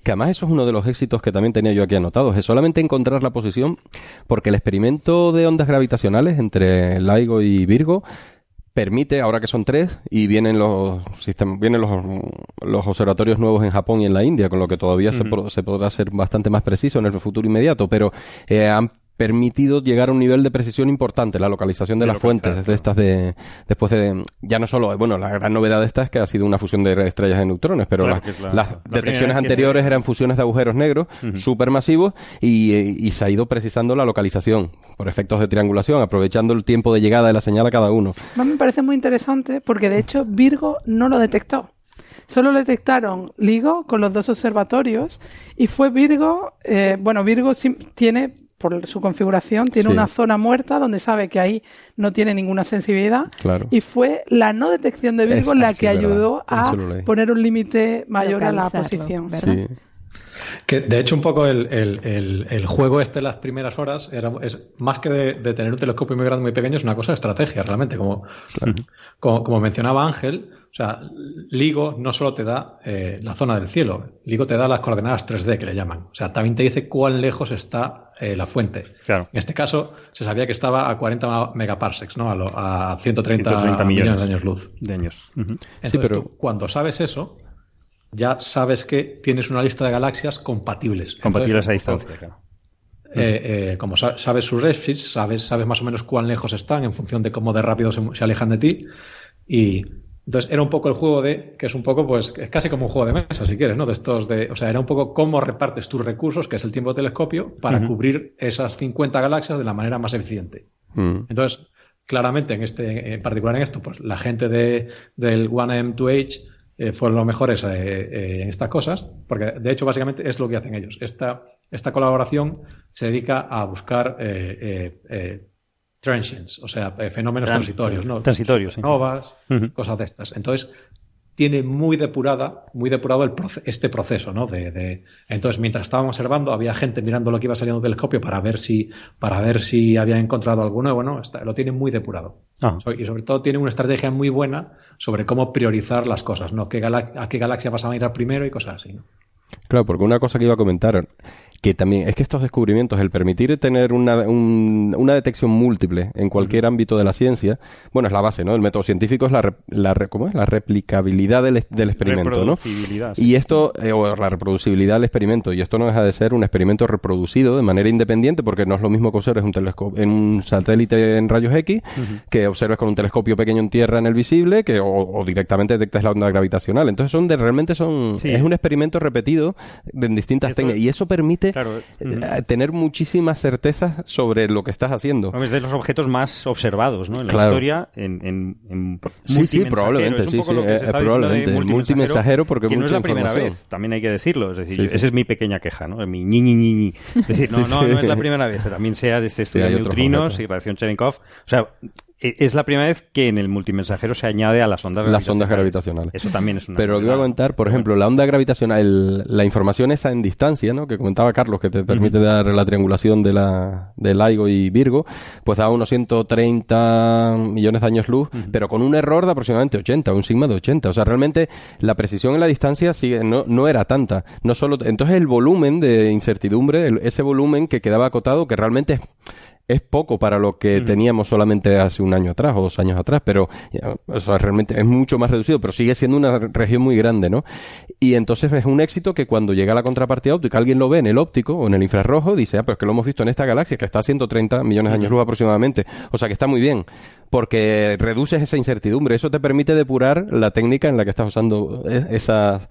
S7: Que además eso es uno de los éxitos que también tenía yo aquí anotados, es solamente encontrar la posición, porque el experimento de ondas gravitacionales entre LIGO y Virgo permite, ahora que son tres, y vienen los sistemas, vienen los, los observatorios nuevos en Japón y en la India, con lo que todavía se, se podrá ser bastante más preciso en el futuro inmediato, pero eh, han permitido llegar a un nivel de precisión importante, la localización de,
S8: De
S7: las fuentes, de estas de, después de, ya no solo, bueno, la gran novedad de esta es que ha sido una fusión de estrellas de neutrones, pero
S8: Claro,
S7: las,
S8: la-
S7: las
S8: la
S7: detecciones
S8: se
S7: anteriores eran fusiones de agujeros negros supermasivos y, y se ha ido precisando la localización por efectos de triangulación, aprovechando el tiempo de llegada de la señal a cada uno.
S5: Además, me parece muy interesante porque de hecho Virgo no lo detectó. Solo lo detectaron LIGO con los dos observatorios y fue Virgo, eh, bueno, Virgo sim- tiene, por su configuración, tiene
S7: Sí.
S5: una zona muerta donde sabe que ahí no tiene ninguna sensibilidad
S7: Claro.
S5: y fue la no detección de Virgo
S7: Es-
S5: la que
S7: verdad.
S5: ayudó a poner un límite mayor a la posición.
S3: ¿verdad?
S7: Sí.
S4: Que de hecho un poco el, el- el- el juego este las primeras horas era, es más que de, de tener un telescopio muy grande muy pequeño, es una cosa de estrategia realmente, como, como, como mencionaba Ángel, o sea, LIGO no solo te da eh, la zona del cielo, LIGO te da las coordenadas 3D que le llaman, o sea, también te dice cuán lejos está eh, la fuente.
S8: Claro.
S4: En este caso se sabía que estaba a 40 megaparsecs, ¿no? A, lo- a 130,
S8: 130
S4: millones.
S8: millones.
S4: de años luz.
S8: De años.
S4: Entonces,
S7: pero-
S4: tú, cuando sabes eso, ya sabes que tienes una lista de galaxias compatibles.
S8: Compatibles a distancia, claro.
S4: eh, eh, como sa- sabes sus redshifts, sabes, sabes más o menos cuán lejos están en función de cómo de rápido se, se alejan de ti. Y entonces era un poco el juego de, que es un poco, pues, es casi como un juego de mesa, si quieres, ¿no? De estos de, o sea, era un poco cómo repartes tus recursos, que es el tiempo de telescopio, para cubrir esas 50 galaxias de la manera más eficiente.
S7: Mm.
S4: Entonces, claramente, en este, en particular en esto, pues la gente de, del 1M2H eh, fueron los mejores eh, eh, en estas cosas, porque de hecho, básicamente es lo que hacen ellos. Esta, esta colaboración se dedica a buscar transients, o sea, eh, fenómenos
S8: Tran-
S4: transitorios, ¿no?
S8: transitorios, sí.
S4: Novas, cosas de estas. Entonces, tiene muy depurada, muy depurado el proce- este proceso, ¿no? De, de- entonces, mientras estábamos observando, había gente mirando lo que iba saliendo del telescopio para ver si, para ver si había encontrado algo nuevo, ¿no? Está- lo tiene muy depurado.
S8: Ah.
S4: So- Y sobre todo tiene una estrategia muy buena sobre cómo priorizar las cosas, ¿no? ¿Qué a qué galaxia vas a mirar primero y cosas así, ¿no?
S7: Claro, porque una cosa que iba a comentar, que también es que estos descubrimientos, el permitir tener una, un- una detección múltiple en cualquier ámbito de la ciencia, bueno, es la base, ¿no? El método científico es la, re- la, re- ¿cómo es? la replicabilidad del, del experimento, ¿no?
S8: Sí.
S7: Y esto, eh, o la reproducibilidad del experimento, y esto no deja de ser un experimento reproducido de manera independiente, porque no es lo mismo que observes un telescopio en un satélite en rayos X, que observes con un telescopio pequeño en tierra en el visible, que o, o directamente detectas la onda gravitacional. Entonces son de realmente son
S8: Sí.
S7: es un experimento repetido en distintas técnicas y eso permite
S8: Claro,
S7: eh,
S8: ujú.
S7: tener muchísimas certezas sobre lo que estás haciendo.
S8: Es de los objetos más observados ¿no? en la
S7: Claro.
S8: historia en, en, en
S7: Sí, sí, probablemente,
S8: Es un
S7: sí,
S8: poco
S7: sí,
S8: lo que se
S7: eh, probablemente, el multimensajero, porque
S8: que no es
S7: mucha
S8: la primera vez, también hay que decirlo. Es decir,
S7: Sí,
S8: esa es mi pequeña queja, ¿no? Mi ñi, ñi, ñi, ñi. Es decir, no, no, no es la primera vez. También sea de este estudio de neutrinos y radiación Cherenkov. O sea, es la primera vez que en el multimensajero se añade a las ondas
S7: Las ondas
S8: gravitacionales.
S7: gravitacionales.
S8: Eso también es una
S7: Pero que iba a comentar, por ejemplo, la onda gravitacional, el- la información esa en distancia, ¿no? Que comentaba Carlos, que te permite dar la triangulación de la, de LIGO y Virgo, pues da unos 130 millones de años luz, pero con un error de aproximadamente 80, un sigma de 80. O sea, realmente la precisión en la distancia sigue, no, no era tanta. No solo, entonces el volumen de incertidumbre, el- ese volumen que quedaba acotado, que realmente es es poco para lo que teníamos solamente hace un año atrás o dos años atrás, pero ya, o sea, realmente es mucho más reducido, pero sigue siendo una región muy grande, ¿no? Y entonces es un éxito que cuando llega la contrapartida óptica, alguien lo ve en el óptico o en el infrarrojo, dice, ah, pero es que lo hemos visto en esta galaxia, que está a 130 millones de años luz aproximadamente. O sea que está muy bien, porque reduces esa incertidumbre. Eso te permite depurar la técnica en la que estás usando e- esas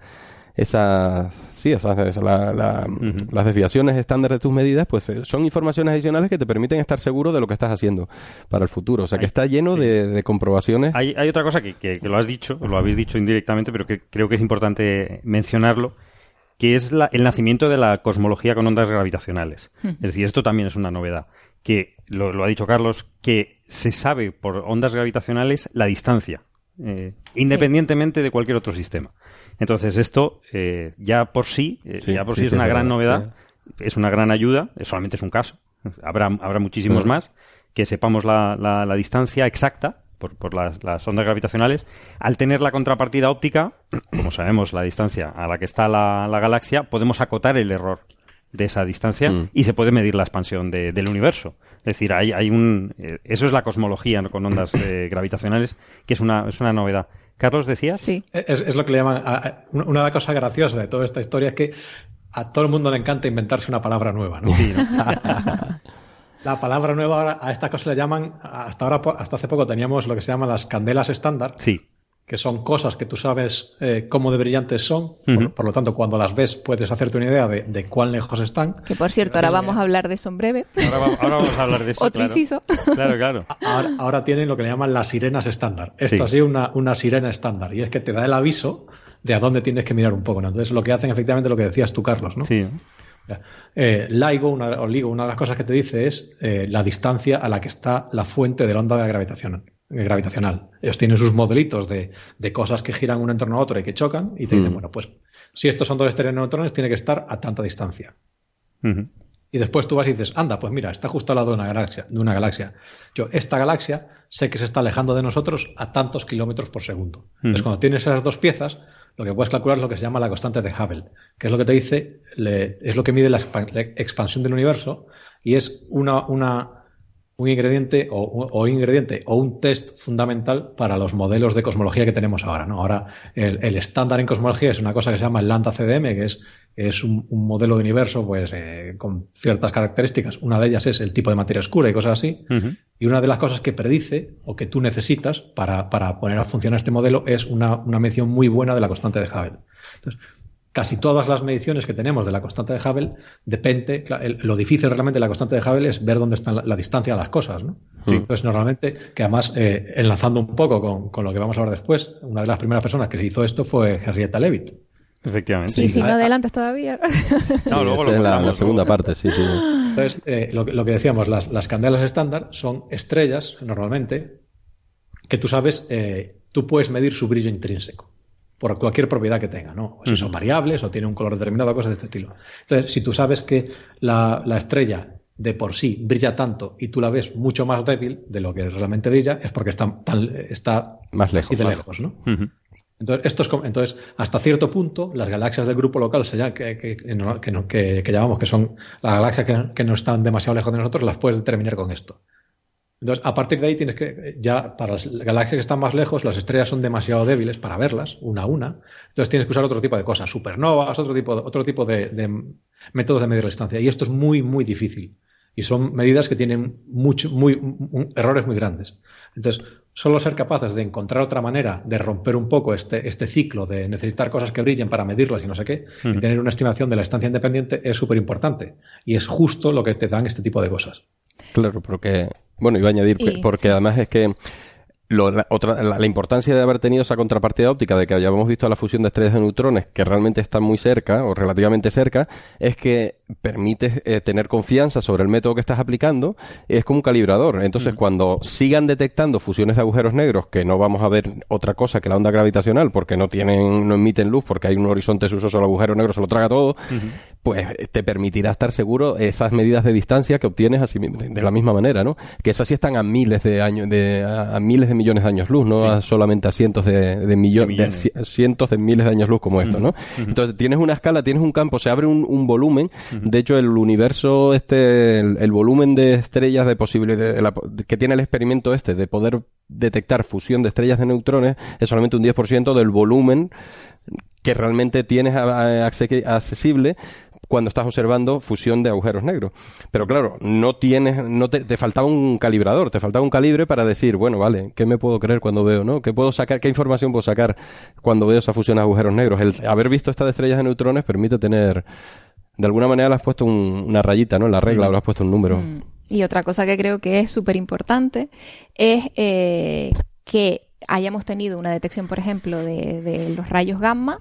S7: esas sí esas, esas- la- la- las desviaciones estándar de tus medidas pues eh, son informaciones adicionales que te permiten estar seguro de lo que estás haciendo para el futuro o sea que está lleno
S8: sí.
S7: de, de comprobaciones
S8: Hay, hay otra cosa que, que- que lo has dicho, lo habéis dicho indirectamente, pero que creo que es importante mencionarlo, que es la- el nacimiento de la cosmología con ondas gravitacionales. Es decir, esto también es una novedad. Que, lo, lo ha dicho Carlos, que se sabe por ondas gravitacionales la distancia, eh, independientemente de cualquier otro sistema. Entonces, esto eh, ya por sí, eh,
S7: Sí,
S8: ya por
S7: sí,
S8: sí, es una gran novedad, es una gran ayuda, solamente es un caso. Habrá, habrá muchísimos más que sepamos la, la- la distancia exacta por, por las, las ondas gravitacionales. Al tener la contrapartida óptica, como sabemos la distancia a la que está la, la galaxia, podemos acotar el error de esa distancia
S7: Mm.
S8: y se puede medir la expansión de- del universo. Es decir, hay, hay un... eh, eso es la cosmología ¿no? con ondas eh, gravitacionales, que es una, es una novedad. Carlos, decías.
S3: Sí.
S4: Es, es lo que le llaman. a- a- una cosa graciosa de toda esta historia es que a todo el mundo le encanta inventarse una palabra nueva, ¿no? La palabra nueva ahora, a estas cosas le llaman, hasta ahora, hasta hace poco teníamos lo que se llaman las candelas estándar.
S8: Sí.
S4: Que son cosas que tú sabes eh, cómo de brillantes son. por, lo tanto, cuando las ves puedes hacerte una idea de, de cuán lejos están.
S3: Que por cierto, ahora vamos a hablar de eso en breve.
S8: Ahora, va- ahora vamos a hablar de eso.
S3: Otro
S8: claro.
S3: inciso.
S8: Claro, claro.
S4: Ahora, ahora tienen lo que le llaman las sirenas estándar. Esto
S8: Sí.
S4: ha sido una, una sirena estándar. Y es que te da el aviso de a dónde tienes que mirar un poco. ¿no? Entonces, lo que hacen efectivamente lo que decías tú, Carlos, ¿no?
S8: Sí.
S4: Eh, LIGO, una, o LIGO, una de las cosas que te dice es eh, la distancia a la que está la fuente de la onda gravitacional. Gravitacional. Ellos tienen sus modelitos de, de cosas que giran uno en torno a otro y que chocan, y te dicen,
S7: Mm.
S4: bueno, pues si estos son dos estrellas de neutrones, tiene que estar a tanta distancia. Y después tú vas y dices, anda, pues mira, está justo al lado de una galaxia. De una galaxia. Yo, esta galaxia sé que se está alejando de nosotros a tantos kilómetros por segundo. Entonces,
S8: Ujú.
S4: cuando tienes esas dos piezas, lo que puedes calcular es lo que se llama la constante de Hubble, que es lo que te dice, le- es lo que mide la, la expansión del universo y es una, una, un ingrediente o, o ingrediente o un test fundamental para los modelos de cosmología que tenemos ahora. ¿no? Ahora, el, el estándar en cosmología es una cosa que se llama el lambda CDM, que es, es un, un modelo de universo pues, eh, con ciertas características. Una de ellas es el tipo de materia oscura y cosas así. Y una de las cosas que predice o que tú necesitas para, para poner a funcionar este modelo es una, una medición muy buena de la constante de Hubble. Entonces, casi todas las mediciones que tenemos de la constante de Hubble depende, el- lo difícil realmente de la constante de Hubble es ver dónde está la, la distancia de las cosas, ¿no?
S7: Sí.
S4: Entonces, normalmente, que además, eh, enlazando un poco con, con lo que vamos a hablar después, una de las primeras personas que se hizo esto fue Henrietta Leavitt.
S8: Efectivamente.
S3: y si
S4: a-
S3: no adelantas todavía.
S8: No,
S7: Sí,
S8: luego lo
S7: la, la segunda parte, sí, sí.
S4: Entonces, eh, lo, que- lo que decíamos, las, las candelas estándar son estrellas, normalmente, que tú sabes, eh, tú puedes medir su brillo intrínseco por cualquier propiedad que tenga, ¿no? O si son variables o tiene un color determinado, cosas de este estilo. Entonces, si tú sabes que la, la estrella de por sí brilla tanto y tú la ves mucho más débil de lo que realmente brilla, es porque está, tan- está
S7: Más lejos.
S4: así de
S7: Más
S4: lejos, ¿no? Entonces, esto es como- entonces, hasta cierto punto, las galaxias del grupo local que, que- llamamos que son las galaxias que, que no están demasiado lejos de nosotros, las puedes determinar con esto. Entonces, a partir de ahí tienes que, ya para las galaxias que están más lejos, las estrellas son demasiado débiles para verlas, una a una. Entonces tienes que usar otro tipo de cosas, supernovas, otro tipo, otro tipo de, de métodos de medir la distancia. Y esto es muy, muy difícil. Y son medidas que tienen mucho, muy, un- errores muy grandes. Entonces, solo ser capaces de encontrar otra manera de romper un poco este, este ciclo de necesitar cosas que brillen para medirlas y no sé qué, y tener una estimación de la distancia independiente es súper importante. Y es justo lo que te dan este tipo de cosas.
S7: Claro, porque, bueno, iba a añadir,
S3: Y-
S7: porque además es que lo- la, otra, la, la importancia de haber tenido esa contrapartida óptica de que hayamos visto la fusión de estrellas de neutrones que realmente están muy cerca o relativamente cerca, es que permite eh, tener confianza sobre el método que estás aplicando, es como un calibrador. Entonces, cuando sigan detectando fusiones de agujeros negros, que no vamos a ver otra cosa que la onda gravitacional, porque no tienen, no emiten luz, porque hay un horizonte susoso, el agujero negro se lo traga todo, pues eh, te permitirá estar seguro esas medidas de distancia que obtienes así de, la misma manera, ¿no? Que esas sí están a miles de años, de, a, a miles de millones de años luz, no a solamente a cientos de, de, millo-
S8: De millones.
S7: de ci- cientos de miles de años luz como esto, ¿no? Entonces tienes una escala, tienes un campo, se abre un, un volumen. De hecho, el universo, este, el, volumen de estrellas de de la- que tiene el experimento este de poder detectar fusión de estrellas de neutrones es solamente un 10% del volumen que realmente tienes accesible cuando estás observando fusión de agujeros negros. Pero claro, no tienes, no te, te faltaba un calibrador, te faltaba un calibre para decir, bueno, vale, ¿qué me puedo creer cuando veo, no? ¿Qué puedo sacar, qué información puedo sacar cuando veo esa fusión de agujeros negros? El haber visto estas estrellas de neutrones permite tener, de alguna manera le has puesto un- una rayita, ¿no? En la regla, o le has puesto un número.
S3: Mm. Y otra cosa que creo que es súper importante es eh, que hayamos tenido una detección, por ejemplo, de, de los rayos gamma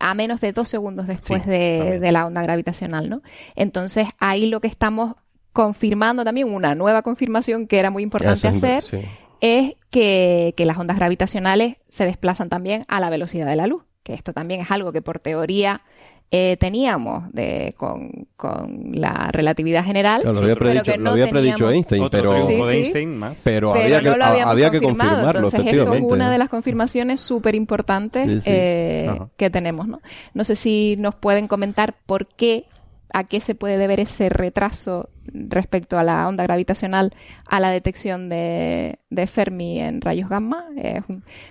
S3: a menos de dos segundos después
S8: Sí,
S3: de, la onda gravitacional, ¿no? Entonces ahí lo que estamos confirmando también, una nueva confirmación que era muy importante
S7: Eso
S3: hacer,
S7: sí.
S3: es que, que las ondas gravitacionales se desplazan también a la velocidad de la luz, que esto también es algo que por teoría eh, teníamos de, con, con la relatividad general,
S7: Claro, lo había
S3: pero
S7: predicho,
S3: que
S7: lo
S3: no
S7: había predicho
S3: teníamos-
S7: Einstein, pero,
S8: triunfo
S3: Sí,
S8: de
S3: sí.
S8: Einstein más.
S7: pero,
S3: pero
S7: había,
S3: no
S7: que,
S3: lo
S7: había que confirmarlo,
S3: Entonces, esto es una de las confirmaciones súper importantes
S7: Sí, sí.
S3: eh, que tenemos, ¿no? No sé si nos pueden comentar por qué, a qué se puede deber ese retraso respecto a la onda gravitacional a la detección de, de Fermi en rayos gamma.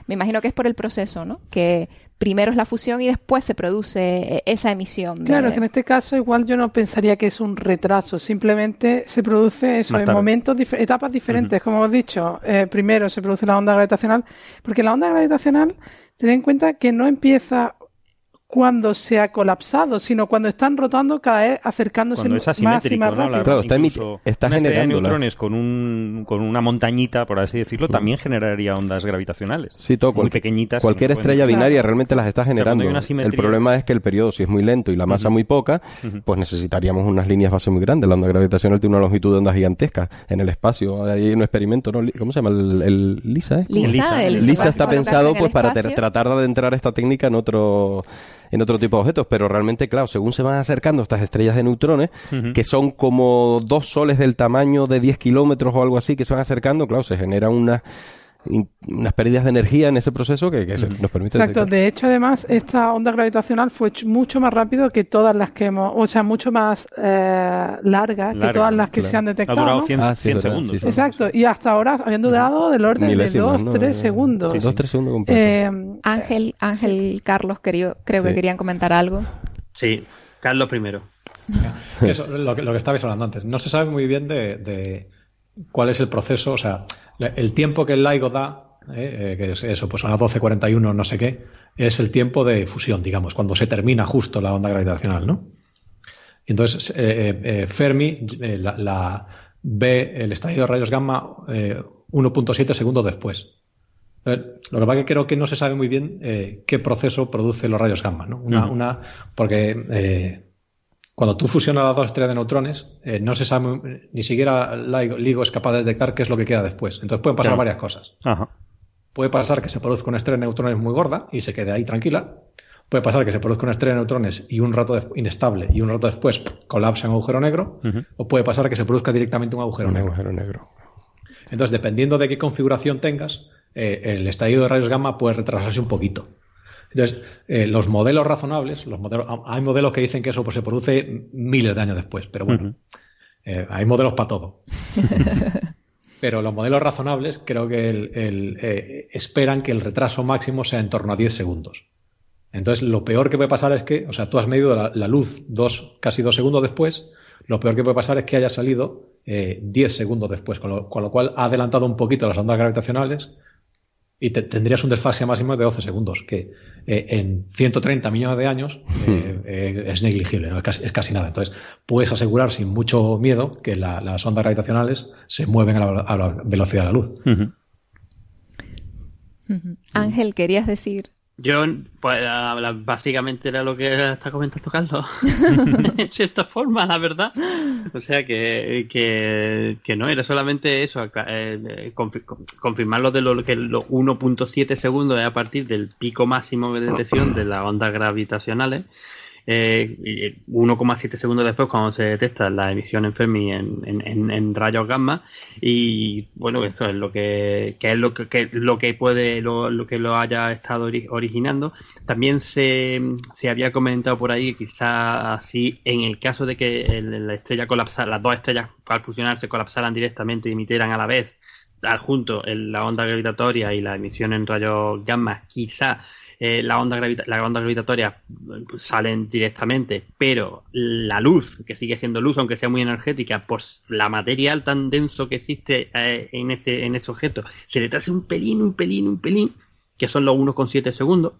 S3: me imagino que es por el proceso, ¿no? Que primero es la fusión y después se produce eh, esa emisión.
S5: Claro, que en este caso igual yo no pensaría que es un retraso, simplemente se produce eso en momentos, etapas diferentes, como hemos dicho. Eh, primero se produce la onda gravitacional, porque la onda gravitacional, ten en cuenta que no empieza cuando se ha colapsado, sino cuando están rotando cada vez acercándose más y más rápido.
S8: Claro, está, generando neutrones con, un, con una montañita, por así decirlo, también generaría ondas gravitacionales.
S7: Sí, todo, muy pequeñitas. Cualquier estrella binaria realmente las está generando. el problema es que el periodo, si es muy lento y la masa muy poca, pues necesitaríamos unas líneas base muy grandes. La onda gravitacional tiene una longitud de onda gigantesca en el espacio. Hay un experimento, ¿no? ¿Cómo se llama? El, LISA, ¿eh?
S3: LISA,
S7: LISA está pensado pues para tratar de adentrar esta técnica en otro en otro tipo de objetos, pero realmente, claro, según se van acercando estas estrellas de neutrones, que son como dos soles del tamaño de 10 kilómetros o algo así, que se van acercando, claro, se genera una unas pérdidas de energía en ese proceso que, nos permite.
S5: Exacto, de hecho, además, esta onda gravitacional fue mucho más rápido que todas las que hemos, o sea, mucho más eh, larga, que todas las que se han detectado. Ha
S8: durado 100, ah, segundos.
S5: Exacto, y hasta ahora habiendo durado del orden de 2-3 segundos.
S7: 2-3 segundos
S3: eh, Ángel, Ángel, Carlos, creo, creo que querían comentar algo.
S6: Sí, Carlos primero.
S4: Eso, lo que, lo que estabais hablando antes. No se sabe muy bien de cuál es el proceso, o sea, el tiempo que el LIGO da, eh, eh, que es eso, pues a las 12.41 no sé qué, es el tiempo de fusión, digamos, cuando se termina justo la onda gravitacional, ¿no? entonces eh, Fermi la, ve el estallido de rayos gamma 1.7 segundos después. Lo que pasa es que creo que no se sabe muy bien qué proceso produce los rayos gamma, ¿no? Una, una porque cuando tú fusionas las dos estrellas de neutrones, eh, no se sabe, ni siquiera LIGO es capaz de detectar qué es lo que queda después. Entonces pueden pasar varias cosas. Puede pasar que se produzca una estrella de neutrones muy gorda y se quede ahí tranquila. Puede pasar que se produzca una estrella de neutrones y un rato inestable y un rato después colapse en un agujero negro. O puede pasar que se produzca directamente un agujero, negro.
S7: agujero negro.
S4: Entonces, dependiendo de qué configuración tengas, eh, el estallido de rayos gamma puede retrasarse un poquito. Entonces, eh, los modelos razonables, los modelos, hay modelos que dicen que eso pues, se produce miles de años después, pero bueno, eh, hay modelos para todo. pero los modelos razonables creo que eh, esperan que el retraso máximo sea en torno a 10 segundos. Entonces, lo peor que puede pasar es que, o sea, tú has medido la, luz dos, casi dos segundos después, lo peor que puede pasar es que haya salido 10 segundos después, con lo, con lo, cual ha adelantado un poquito las ondas gravitacionales y tendrías un desfase máximo de 12 segundos, que eh, en 130 millones de años hmm. eh, eh, es negligible, es, casi, nada. Entonces, puedes asegurar sin mucho miedo que las ondas gravitacionales se mueven a la, velocidad de la luz.
S3: Ángel, querías decir.
S6: Yo, pues, básicamente era lo que está comentando Carlos. en cierta forma, la verdad. O sea, que, que, no, era solamente eso, eh, eh confirmar lo de lo que los 1.7 segundos es a partir del pico máximo de detección de las ondas gravitacionales eh, 1,7 segundos después cuando se detecta la emisión en Fermi en, rayos gamma. Y bueno esto es lo que, es lo que, lo que puede lo, que lo haya estado originando. También se, se había comentado por ahí que quizás así en el caso de que la estrella colapsara las dos estrellas al fusionar se colapsaran directamente y emitieran a la vez al junto la onda gravitatoria y la emisión en rayos gamma quizá eh, la, onda la onda gravitatoria salen directamente, pero la luz, que sigue siendo luz, aunque sea muy energética, por la material tan denso que existe eh, en, ese, en ese objeto, se le trae un pelín, un pelín, un pelín, que son los 1,7 segundos.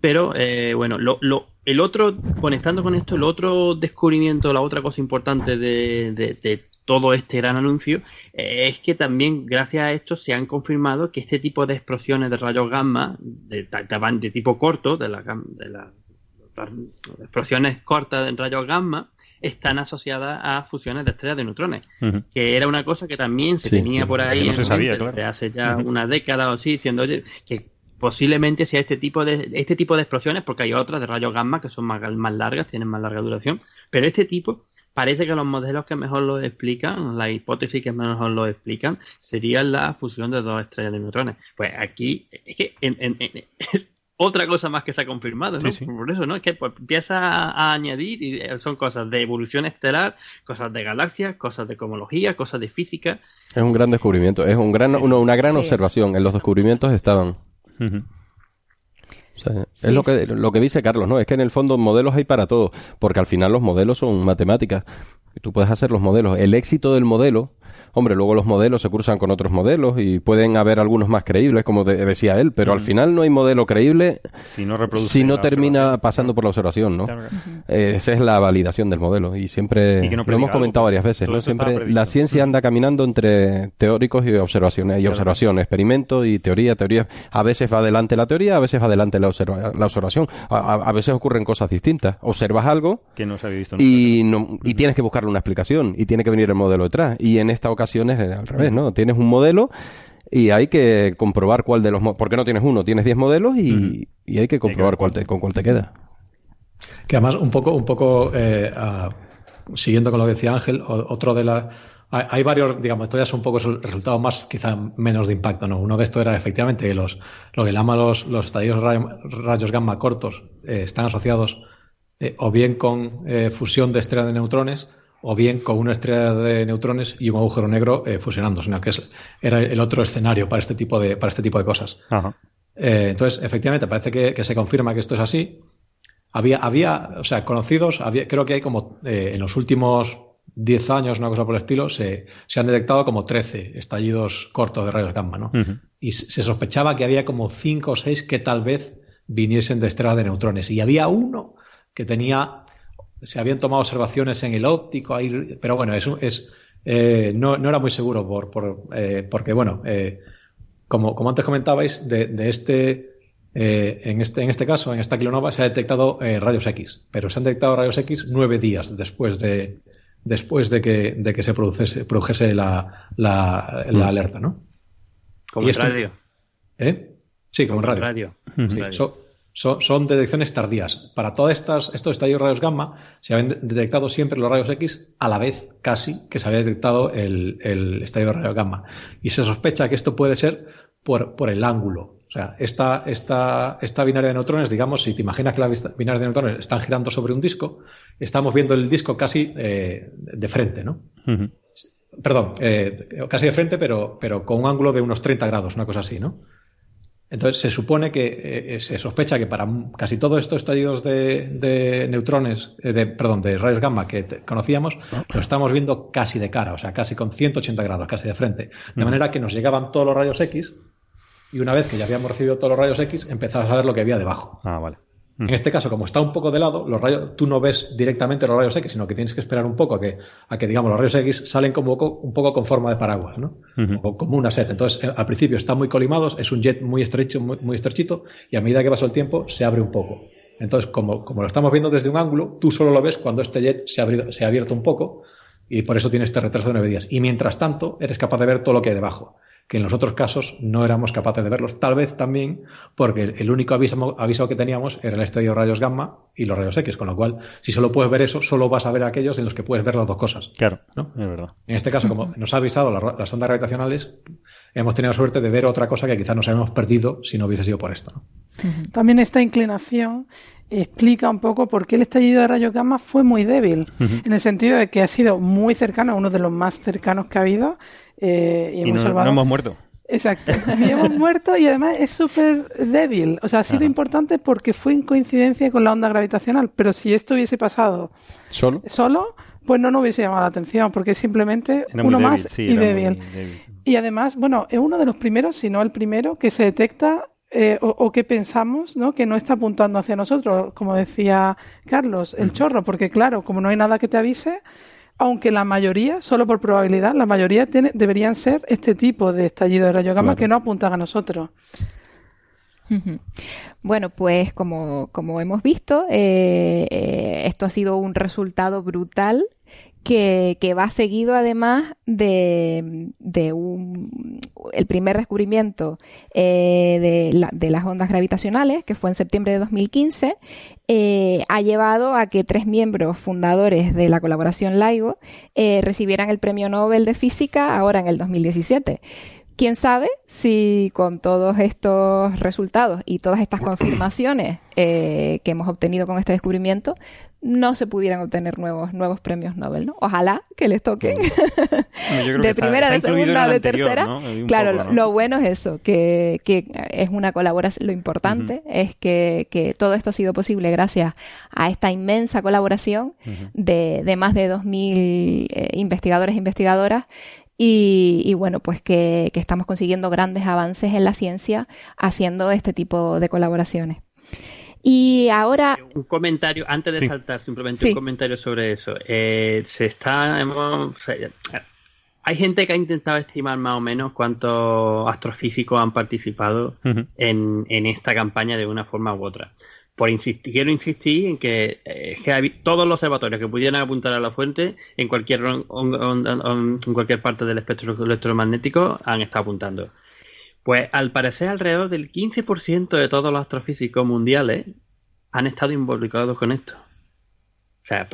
S6: Pero eh, bueno, lo, lo, el otro, conectando con esto, el otro descubrimiento, la otra cosa importante de, de todo este gran anuncio, eh, es que también gracias a esto se han confirmado que este tipo de explosiones de rayos gamma, de, de tipo corto, de, la, de las explosiones cortas de rayos gamma, están asociadas a fusiones de estrellas de neutrones, que era una cosa que también se tenía por ahí desde hace ya una década o así, siendo que posiblemente sea este tipo de este tipo de explosiones, porque hay otras de rayos gamma que son más, más largas, tienen más larga duración, pero este tipo parece que los modelos que mejor lo explican, la hipótesis que mejor lo explican, sería la fusión de dos estrellas de neutrones. Pues aquí, es que otra cosa más que se ha confirmado, ¿no? Por eso, ¿no? Es que pues, empieza a, añadir y eh, son cosas de evolución estelar, cosas de galaxias, cosas de cosmología, cosas de física.
S7: Es un gran descubrimiento, es un gran, una gran observación. En los descubrimientos estaban. Es lo que, lo que dice Carlos, ¿no? Es que en el fondo modelos hay para todo, porque al final los modelos son matemáticas. Tú puedes hacer los modelos. El éxito del modelo Hombre, luego los modelos se cruzan con otros modelos y pueden haber algunos más creíbles, como decía él, pero al final no hay modelo creíble
S8: si no, reproduce
S7: si no termina pasando por la observación, ¿no? Eh, esa es la validación del modelo y siempre lo hemos comentado varias veces, ¿no? Siempre la ciencia anda caminando entre teóricos y observaciones y observación, experimento y teoría, teoría. A veces va adelante la teoría, a veces va adelante la, la observación. A, veces ocurren cosas distintas. Observas algo
S8: que no se había visto
S7: y, no, y tienes que buscarle una explicación y tiene que venir el modelo detrás. Y en esta ocasiones al revés, ¿no? Tienes un modelo y hay que comprobar cuál de los porque no tienes uno, tienes 10 modelos y, hay que comprobar cuál te, con cuál te queda.
S4: Que además un poco, un poco eh, siguiendo con lo que decía Ángel, otro de las hay, varios, digamos, esto ya son un poco resultados más, quizá menos de impacto, ¿no? Uno de estos era efectivamente los, lo que llaman los, los estallidos rayos gamma cortos, eh, están asociados eh, o bien con fusión de estrellas de neutrones o bien con una estrella de neutrones y un agujero negro eh, fusionándose, que es, era el otro escenario para este tipo de, para este tipo de cosas. Eh, entonces, efectivamente, parece que, se confirma que esto es así. Había, había o sea, conocidos, había, creo que hay como eh, en los últimos 10 años, una cosa por el estilo, se, se, han detectado como 13 estallidos cortos de rayos gamma, ¿no? Y se sospechaba que había como 5 o 6 que tal vez viniesen de estrellas de neutrones. Y había uno que tenía se habían tomado observaciones en el óptico, ahí, pero bueno, eso es, eh, no, no, era muy seguro por, por eh, porque, bueno, eh, como, como antes comentabais, de, de este, en, este, en este caso, en esta kilonova, se ha detectado rayos X, pero se han detectado rayos X nueve días después de, después de, que, de que se produjese, produjese la, la, la mm. alerta, ¿no?
S6: Como en radio.
S4: ¿Eh? Sí, como en radio. Son, detecciones tardías. Para todos estos estallidos rayos gamma se habían detectado siempre los rayos X a la vez, casi, que se había detectado el, el estallido de rayos gamma. Y se sospecha que esto puede ser por, por el ángulo. O sea, esta, esta, esta binaria de neutrones, digamos, si te imaginas que la binaria de neutrones están girando sobre un disco, estamos viendo el disco casi eh, de frente, ¿no? Perdón, eh, casi de frente, pero, pero con un ángulo de unos 30 grados, una cosa así, ¿no? Entonces se supone que eh, eh, se sospecha que para casi todos estos estallidos de, neutrones, eh, de, perdón, de rayos gamma que conocíamos, lo estamos viendo casi de cara, o sea, casi con 180 grados, casi de frente. De manera que nos llegaban todos los rayos X y una vez que ya habíamos recibido todos los rayos X, empezamos a ver lo que había debajo.
S8: Ah, vale.
S4: En este caso, como está un poco de lado, los rayos, tú no ves directamente los rayos X, sino que tienes que esperar un poco a que, a que digamos, los rayos X salen como un poco con forma de paraguas, ¿no? O como una set. Entonces, eh, al principio están muy colimados, es un jet muy estrecho, muy, estrechito, y a medida que pasa el tiempo se abre un poco. Entonces, como, como lo estamos viendo desde un ángulo, tú solo lo ves cuando este jet se ha, se ha abierto un poco, y por eso tiene este retraso de nueve días. Y mientras tanto, eres capaz de ver todo lo que hay debajo que en los otros casos no éramos capaces de verlos. Tal vez también porque el único aviso, aviso que teníamos era el estadio rayos gamma y los rayos X, con lo cual, si solo puedes ver eso, solo vas a ver aquellos en los que puedes ver las dos cosas.
S8: Claro, ¿no? es verdad.
S4: En este caso, como nos ha avisado las, ondas gravitacionales, hemos tenido la suerte de ver otra cosa que quizás nos habíamos perdido si no hubiese sido por esto.
S5: También esta inclinación explica un poco por qué el estallido de rayos gamma fue muy débil, en el sentido de que ha sido muy cercano, uno de los más cercanos que ha habido, eh, y, hemos
S8: no, hemos muerto.
S5: Exacto. Y hemos muerto y además es súper débil. O sea, ha sido importante porque fue en coincidencia con la onda gravitacional. Pero si esto hubiese pasado
S7: solo,
S5: solo pues no nos hubiese llamado la atención porque es simplemente uno más y débil. Y además, bueno, es uno de los primeros, si no el primero, que se detecta eh, o, que pensamos ¿no? que no está apuntando hacia nosotros, como decía Carlos, el chorro, porque claro, como no hay nada que te avise, aunque la mayoría, solo por probabilidad, la mayoría tiene, deberían ser este tipo de estallido de rayos gamma que no apuntan a nosotros.
S3: Bueno, pues como, como hemos visto, eh, eh, esto ha sido un resultado brutal que, va seguido además de, un, el primer descubrimiento eh, de, las ondas gravitacionales, que fue en septiembre de 2015, eh, ha llevado a que tres miembros fundadores de la colaboración LIGO eh, recibieran el Premio Nobel de Física ahora en el 2017. Quién sabe si con todos estos resultados y todas estas confirmaciones eh, que hemos obtenido con este descubrimiento, no se pudieran obtener nuevos, nuevos premios Nobel, ¿no? Ojalá que les toquen de primera, de segunda, de tercera. Claro, lo bueno es eso, que, que es una colaboración, lo importante es que, que, todo esto ha sido posible gracias a esta inmensa colaboración de, de, más de 2.000 eh, investigadores e investigadoras y, y, bueno, pues que, que, estamos consiguiendo grandes avances en la ciencia haciendo este tipo de colaboraciones. Y ahora...
S6: Un comentario, antes de saltar, simplemente un comentario sobre eso. Eh, se está... hay gente que ha intentado estimar más o menos cuántos astrofísicos han participado en, en, esta campaña de una forma u otra. Por insistir, quiero insistir en que, eh, todos los observatorios que pudieran apuntar a la fuente en cualquier, en cualquier parte del espectro electromagnético han estado apuntando. Pues al parecer alrededor del 15% de todos los astrofísicos mundiales han estado involucrados con esto. O sea,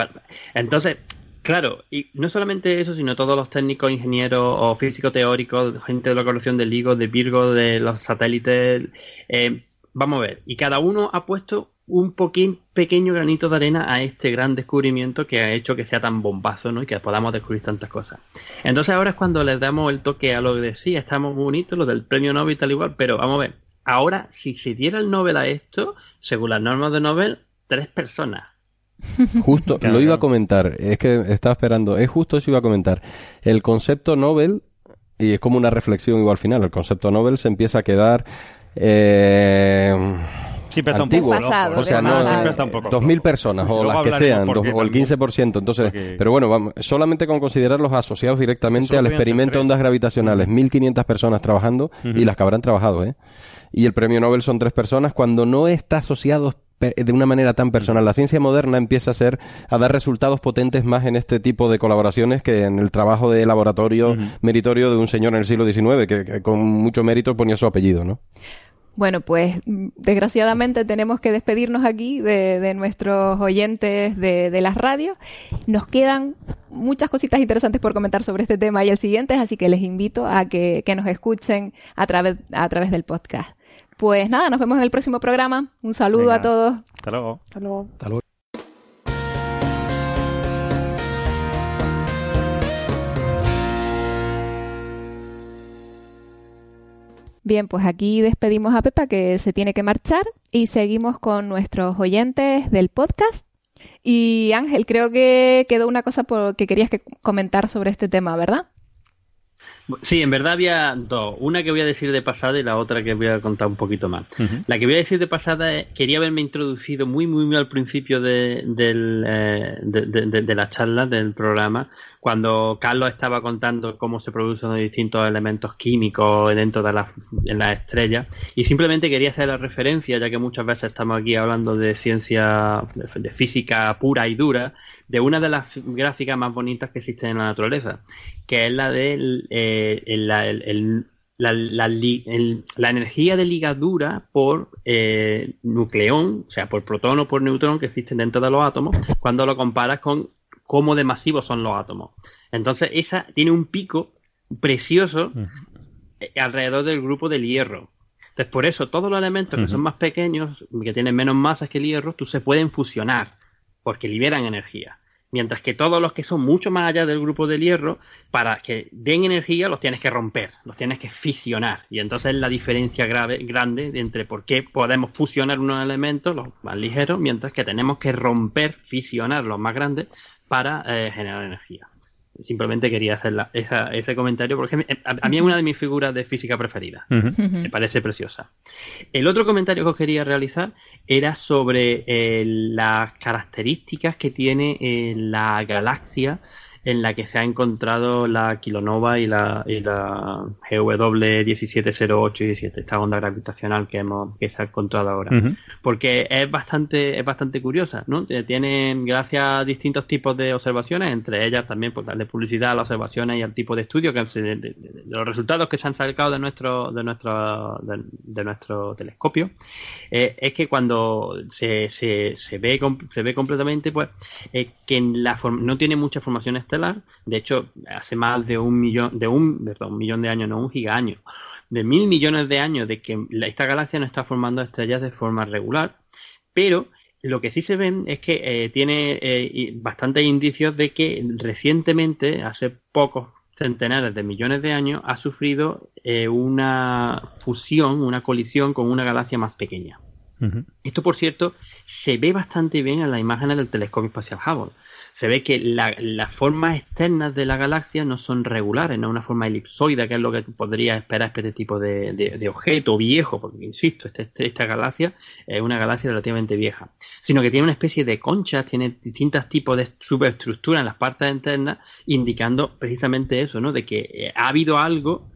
S6: entonces, claro, y no solamente eso, sino todos los técnicos, ingenieros o físicos teóricos, gente de la colección de LIGO, de Virgo, de los satélites. Eh, vamos a ver, y cada uno ha puesto un poquín pequeño granito de arena a este gran descubrimiento que ha hecho que sea tan bombazo ¿no? y que podamos descubrir tantas cosas. Entonces ahora es cuando les damos el toque a lo de sí, estamos bonitos, lo del premio Nobel y tal igual, pero vamos a ver, ahora si se diera el Nobel a esto, según las normas de Nobel, tres personas.
S7: Justo, lo iba a comentar, es que estaba esperando, es justo eso iba a comentar. El concepto Nobel, y es como una reflexión igual al final, el concepto Nobel se empieza a quedar... Eh,
S8: Siempre está un poco
S7: O sea, no, siempre está un poco 2.000 personas o las que sean, o el 15%. Entonces, pero bueno, vamos, solamente con considerarlos asociados directamente al experimento de ondas gravitacionales, 1.500 personas trabajando y las que habrán trabajado, ¿eh? Y el premio Nobel son tres personas cuando no está asociado de una manera tan personal. La ciencia moderna empieza a ser a dar resultados potentes más en este tipo de colaboraciones que en el trabajo de laboratorio meritorio de un señor en el siglo XIX que, que, con mucho mérito ponía su apellido, ¿no?
S3: Bueno, pues desgraciadamente tenemos que despedirnos aquí de, nuestros oyentes de, las radios. Nos quedan muchas cositas interesantes por comentar sobre este tema y el siguiente, así que les invito a que, nos escuchen a través, a través del podcast. Pues nada, nos vemos en el próximo programa. Un saludo a todos.
S8: Hasta luego.
S5: Hasta luego.
S4: Hasta luego.
S3: Bien, pues aquí despedimos a Pepa que se tiene que marchar y seguimos con nuestros oyentes del podcast. Y Ángel, creo que quedó una cosa por que querías que comentar sobre este tema, ¿verdad?
S6: Sí, en verdad había dos. Una que voy a decir de pasada y la otra que voy a contar un poquito más. La que voy a decir de pasada es, quería haberme introducido muy, muy, muy al principio de, eh, de la charla, del programa, cuando Carlos estaba contando cómo se producen los distintos elementos químicos dentro de las la estrellas y simplemente quería hacer la referencia ya que muchas veces estamos aquí hablando de ciencia de, física pura y dura de una de las gráficas más bonitas que existen en la naturaleza que es la de eh, la, energía de ligadura por eh, nucleón, o sea, por protón o por neutrón que existen dentro de los átomos, cuando lo comparas con cómo de masivos son los átomos. Entonces, esa tiene un pico precioso eh, alrededor del grupo del hierro. Entonces, por eso, todos los elementos que son más pequeños, que tienen menos masas que el hierro, tú se pueden fusionar, porque liberan energía. Mientras que todos los que son mucho más allá del grupo del hierro, para que den energía, los tienes que romper, los tienes que fisionar. Y entonces la diferencia grave, grande entre por qué podemos fusionar unos elementos, los más ligeros, mientras que tenemos que romper, fisionar los más grandes para eh, generar energía. Simplemente quería hacer ese comentario porque a, mí es una de mis figuras de física preferidas. Me parece preciosa. El otro comentario que os quería realizar era sobre eh, las características que tiene eh, la galaxia en la que se ha encontrado la kilonova y la, y la GW 170817, esta onda gravitacional que hemos que se ha encontrado ahora. Porque es bastante es bastante curiosa, ¿no? Eh, tiene gracias a distintos tipos de observaciones, entre ellas también pues darle publicidad a las observaciones y al tipo de estudio que de, los resultados que se han sacado de nuestro de nuestro de, nuestro telescopio eh, es que cuando se, se, se ve se ve completamente pues eh, que en la no tiene mucha formación externa De hecho, hace más de un millón, de un, perdón, un millón de años, no un gigaño, de mil millones de años de que esta galaxia no está formando estrellas de forma regular, pero lo que sí se ven es que eh, tiene eh, bastantes indicios de que recientemente, hace pocos centenares de millones de años, ha sufrido eh, una fusión, una colisión con una galaxia más pequeña. Esto, por cierto, se ve bastante bien en las imágenes del telescopio espacial Hubble se ve que las formas externas de la galaxia no son regulares, no es una forma elipsoide, que es lo que podría esperar este tipo de, objeto viejo, porque insisto, este, este, esta galaxia es una galaxia relativamente vieja, sino que tiene una especie de concha, tiene distintos tipos de superestructura en las partes internas, indicando precisamente eso, ¿no? De que eh, ha habido algo,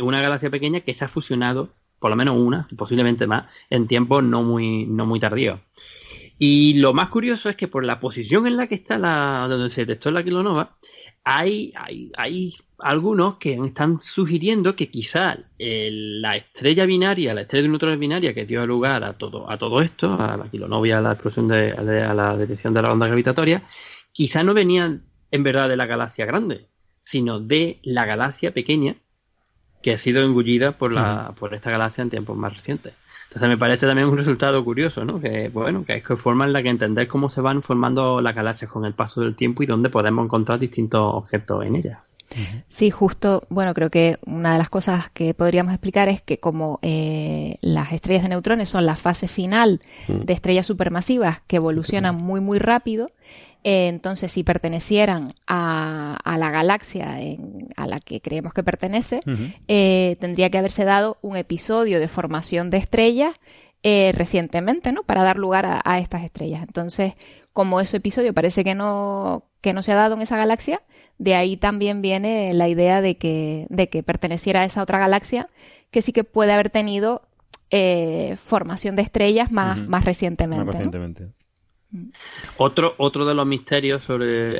S6: una galaxia pequeña que se ha fusionado, por lo menos una, posiblemente más, en tiempos no muy, no muy tardíos. Y lo más curioso es que por la posición en la que está la, donde se detectó la kilonova, hay, hay, hay algunos que están sugiriendo que quizá la estrella binaria, la estrella de neutrones binaria que dio lugar a todo, a todo esto, a la kilonova a la explosión de, a la detección de la onda gravitatoria, quizá no venían en verdad de la galaxia grande, sino de la galaxia pequeña que ha sido engullida por, la, por esta galaxia en tiempos más recientes. Entonces me parece también un resultado curioso, ¿no? Que bueno, que es que forma en la que entender cómo se van formando las galaxias con el paso del tiempo y dónde podemos encontrar distintos objetos en ellas.
S3: Sí, justo, bueno, creo que una de las cosas que podríamos explicar es que como eh, las estrellas de neutrones son la fase final mm. de estrellas supermasivas que evolucionan muy, muy rápido, eh, entonces, si pertenecieran a, la galaxia a la que creemos que pertenece, eh, tendría que haberse dado un episodio de formación de estrellas eh, recientemente, ¿no? Para dar lugar a, estas estrellas. Entonces, como ese episodio parece que no, que no se ha dado en esa galaxia, de ahí también viene la idea de que, de que perteneciera a esa otra galaxia, que sí que puede haber tenido formación de estrellas más, más recientemente. Más recientemente.
S6: Otro, otro de los misterios sobre,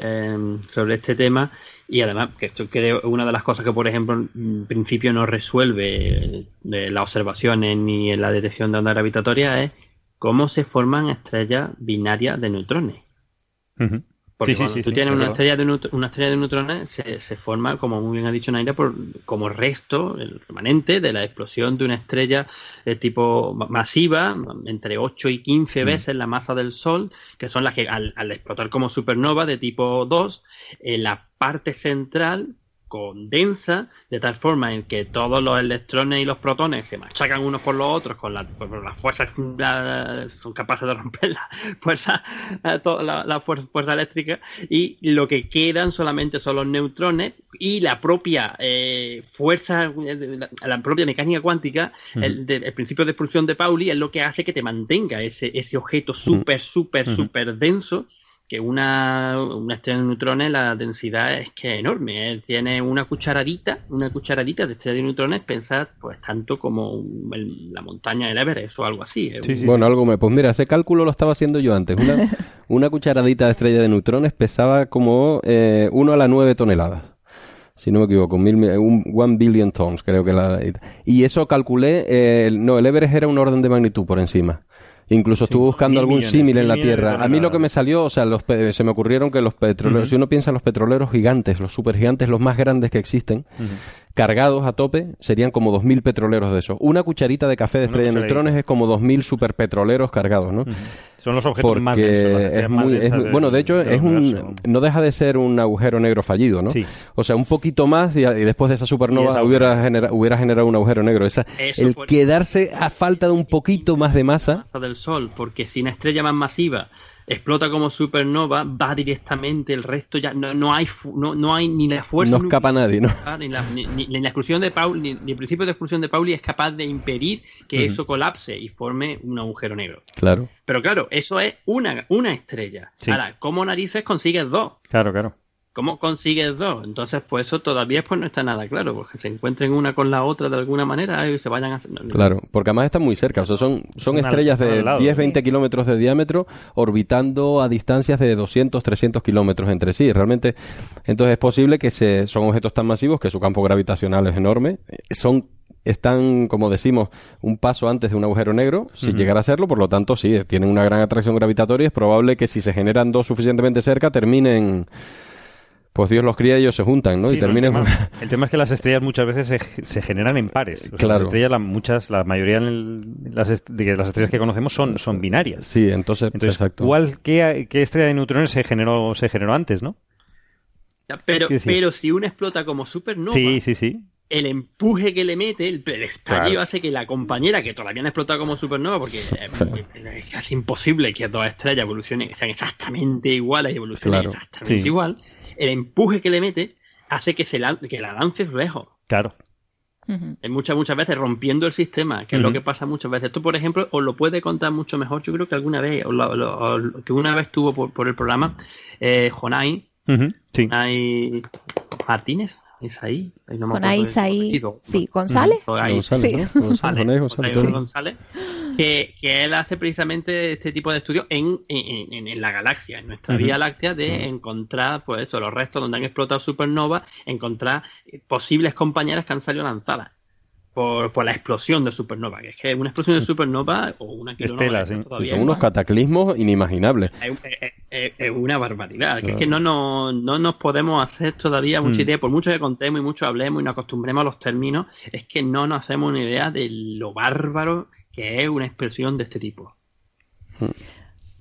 S6: sobre este tema, y además que esto creo una de las cosas que, por ejemplo, en principio no resuelve de las observaciones ni en la detección de ondas gravitatorias, es cómo se forman estrellas binarias de neutrones. Porque cuando tú tienes una, estrella de una estrella de neutrones, se, se, forma, como muy bien ha dicho Naira, por, como resto, el remanente de la explosión de una estrella de tipo masiva, entre 8 y 15 mm. veces la masa del Sol, que son las que al, explotar como supernova de tipo 2, en la parte central condensa de tal forma en que todos los electrones y los protones se machacan unos por los otros con, las fuerzas son capaces de romper la fuerza la, fuerza, eléctrica y lo que quedan solamente son los neutrones y la propia eh, fuerza la, propia mecánica cuántica el, principio de expulsión de Pauli es lo que hace que te mantenga ese, ese objeto súper súper súper denso que una, una estrella de neutrones la densidad es que es enorme. ¿eh? Tiene una cucharadita, una cucharadita de estrella de neutrones, pensad, pues tanto como la montaña del Everest o algo así. ¿eh?
S7: Bueno, algo me. Pues mira, ese cálculo lo estaba haciendo yo antes. Una, una cucharadita de estrella de neutrones pesaba como eh, 1 a la 9 toneladas si no me equivoco, mil, un one billion tons, creo que la... Y eso calculé, eh, no, el Everest era un orden de magnitud por encima. Incluso estuve buscando algún símil en la Tierra. A mí lo que me salió, o sea, los, se me ocurrieron que los petroleros, si uno piensa en los petroleros gigantes, los supergigantes, los más grandes que existen, cargados a tope, serían como 2.000 petroleros de esos. Una cucharita de café de estrella de neutrones es como 2.000 superpetroleros cargados, ¿no?
S8: Son los objetos más densos.
S7: Es muy, bueno, de hecho, es un, no deja de ser un agujero negro fallido, ¿no? O sea, un poquito más y, después de esa supernova hubiera, hubiera generado un agujero negro. Esa, el quedarse a falta de un poquito más de masa.
S6: del Sol, porque sin estrella más masiva explota como supernova, va directamente, el resto ya no, no hay no, no hay ni la fuerza.
S7: No escapa nadie, ¿no?
S6: Ni la, ni, la exclusión de Pauli, ni, el principio de exclusión de Pauli es capaz de impedir que eso colapse y forme un agujero negro.
S7: Claro.
S6: Pero claro, eso es una, una estrella. Ahora, ¿cómo narices consigues dos?
S8: Claro, claro.
S6: ¿Cómo consigues dos? Entonces, pues eso todavía pues no está nada claro, porque se encuentren una con la otra de alguna manera y se vayan a...
S7: Claro, porque además están muy cerca, o sea, son, son estrellas de 10-20 kilómetros de diámetro orbitando a distancias de 200-300 kilómetros entre sí. Realmente, entonces es posible que se, son objetos tan masivos que su campo gravitacional es enorme, son están, como decimos, un paso antes de un agujero negro, si llegara a serlo, por lo tanto, sí, tienen una gran atracción gravitatoria, es probable que si se generan dos suficientemente cerca terminen pues Dios los cría y ellos se juntan, ¿no?
S8: Sí,
S7: y
S8: no,
S7: terminan...
S8: el, tema, el tema es que las estrellas muchas veces se, se generan en pares. O sea,
S7: Claro.
S8: Las estrellas, la, muchas, la mayoría en el- las, est- de las estrellas que conocemos son, son binarias.
S7: Sí, entonces,
S8: Entonces,
S7: exacto.
S8: ¿cuál, qué, qué estrella de neutrones se generó, se generó antes, no?
S6: Ya, Pero, pero si una explota como supernova,
S8: Sí, sí, sí.
S6: el empuje que le mete, el, el estallido
S8: Claro.
S6: hace que la compañera que todavía no ha explotado como supernova, porque es casi imposible que dos estrellas evolucionen, sean exactamente iguales y evolucionen
S7: Claro.
S6: exactamente
S8: Sí.
S6: igual, el empuje que le mete hace que, se la, que la lance lejos.
S8: Claro.
S6: Es muchas, muchas veces rompiendo el sistema, que es lo que pasa muchas veces. Esto, por ejemplo, os lo puede contar mucho mejor. Yo creo que alguna vez, os lo- que una vez tuvo por, por el programa eh, Jonai,
S8: Sí.
S6: Jonai Martínez, Isaí, ahí no me
S3: Jonai
S6: acuerdo del
S3: Isaí, sí, González.
S7: González. González,
S6: que, que él hace precisamente este tipo de estudios en, en, en- en la galaxia, en nuestra. Vía Láctea, de encontrar pues eso, los restos donde han explotado supernovas, encontrar eh, posibles compañeras que han salido lanzadas por, por la explosión de supernova, que es que una explosión de supernova o una
S8: Estela, sí.
S7: Son unos cataclismos inimaginables.
S6: es, es- es- es una barbaridad. Que es que no, no, no nos podemos hacer todavía mucha
S8: Mm.
S6: idea, por mucho que contemos y mucho hablemos y nos acostumbremos a los términos, es que no nos hacemos una idea de lo bárbaro que es una expresión de este tipo.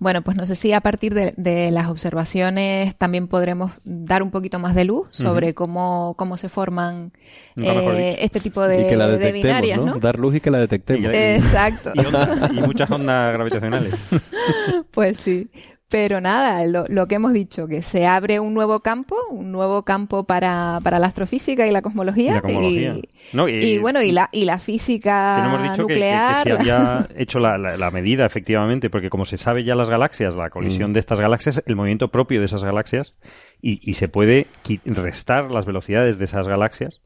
S3: Bueno, pues no sé si a partir de, de las observaciones también podremos dar un poquito más de luz sobre cómo, cómo se forman eh, este tipo de,
S7: y que la
S3: de
S7: detectemos,
S3: binarias,
S7: ¿no?
S3: ¿no?
S7: Dar luz y que la detectemos.
S8: Y
S3: Exacto.
S8: Y, onda- y muchas ondas gravitacionales.
S3: Pues sí. Pero nada, lo, lo que hemos dicho, que se abre un nuevo campo, un nuevo campo para, para la astrofísica y la cosmología.
S8: Y la cosmología.
S3: Y,
S8: No,
S3: y bueno, y la, y la
S8: Que
S3: física
S8: no hemos dicho que, que- que
S3: nuclear.
S8: se había hecho la, la- la medida, efectivamente, porque como se sabe ya las galaxias, la colisión
S7: Mm.
S8: de estas galaxias, el movimiento propio de esas galaxias, y, y se puede restar las velocidades de esas galaxias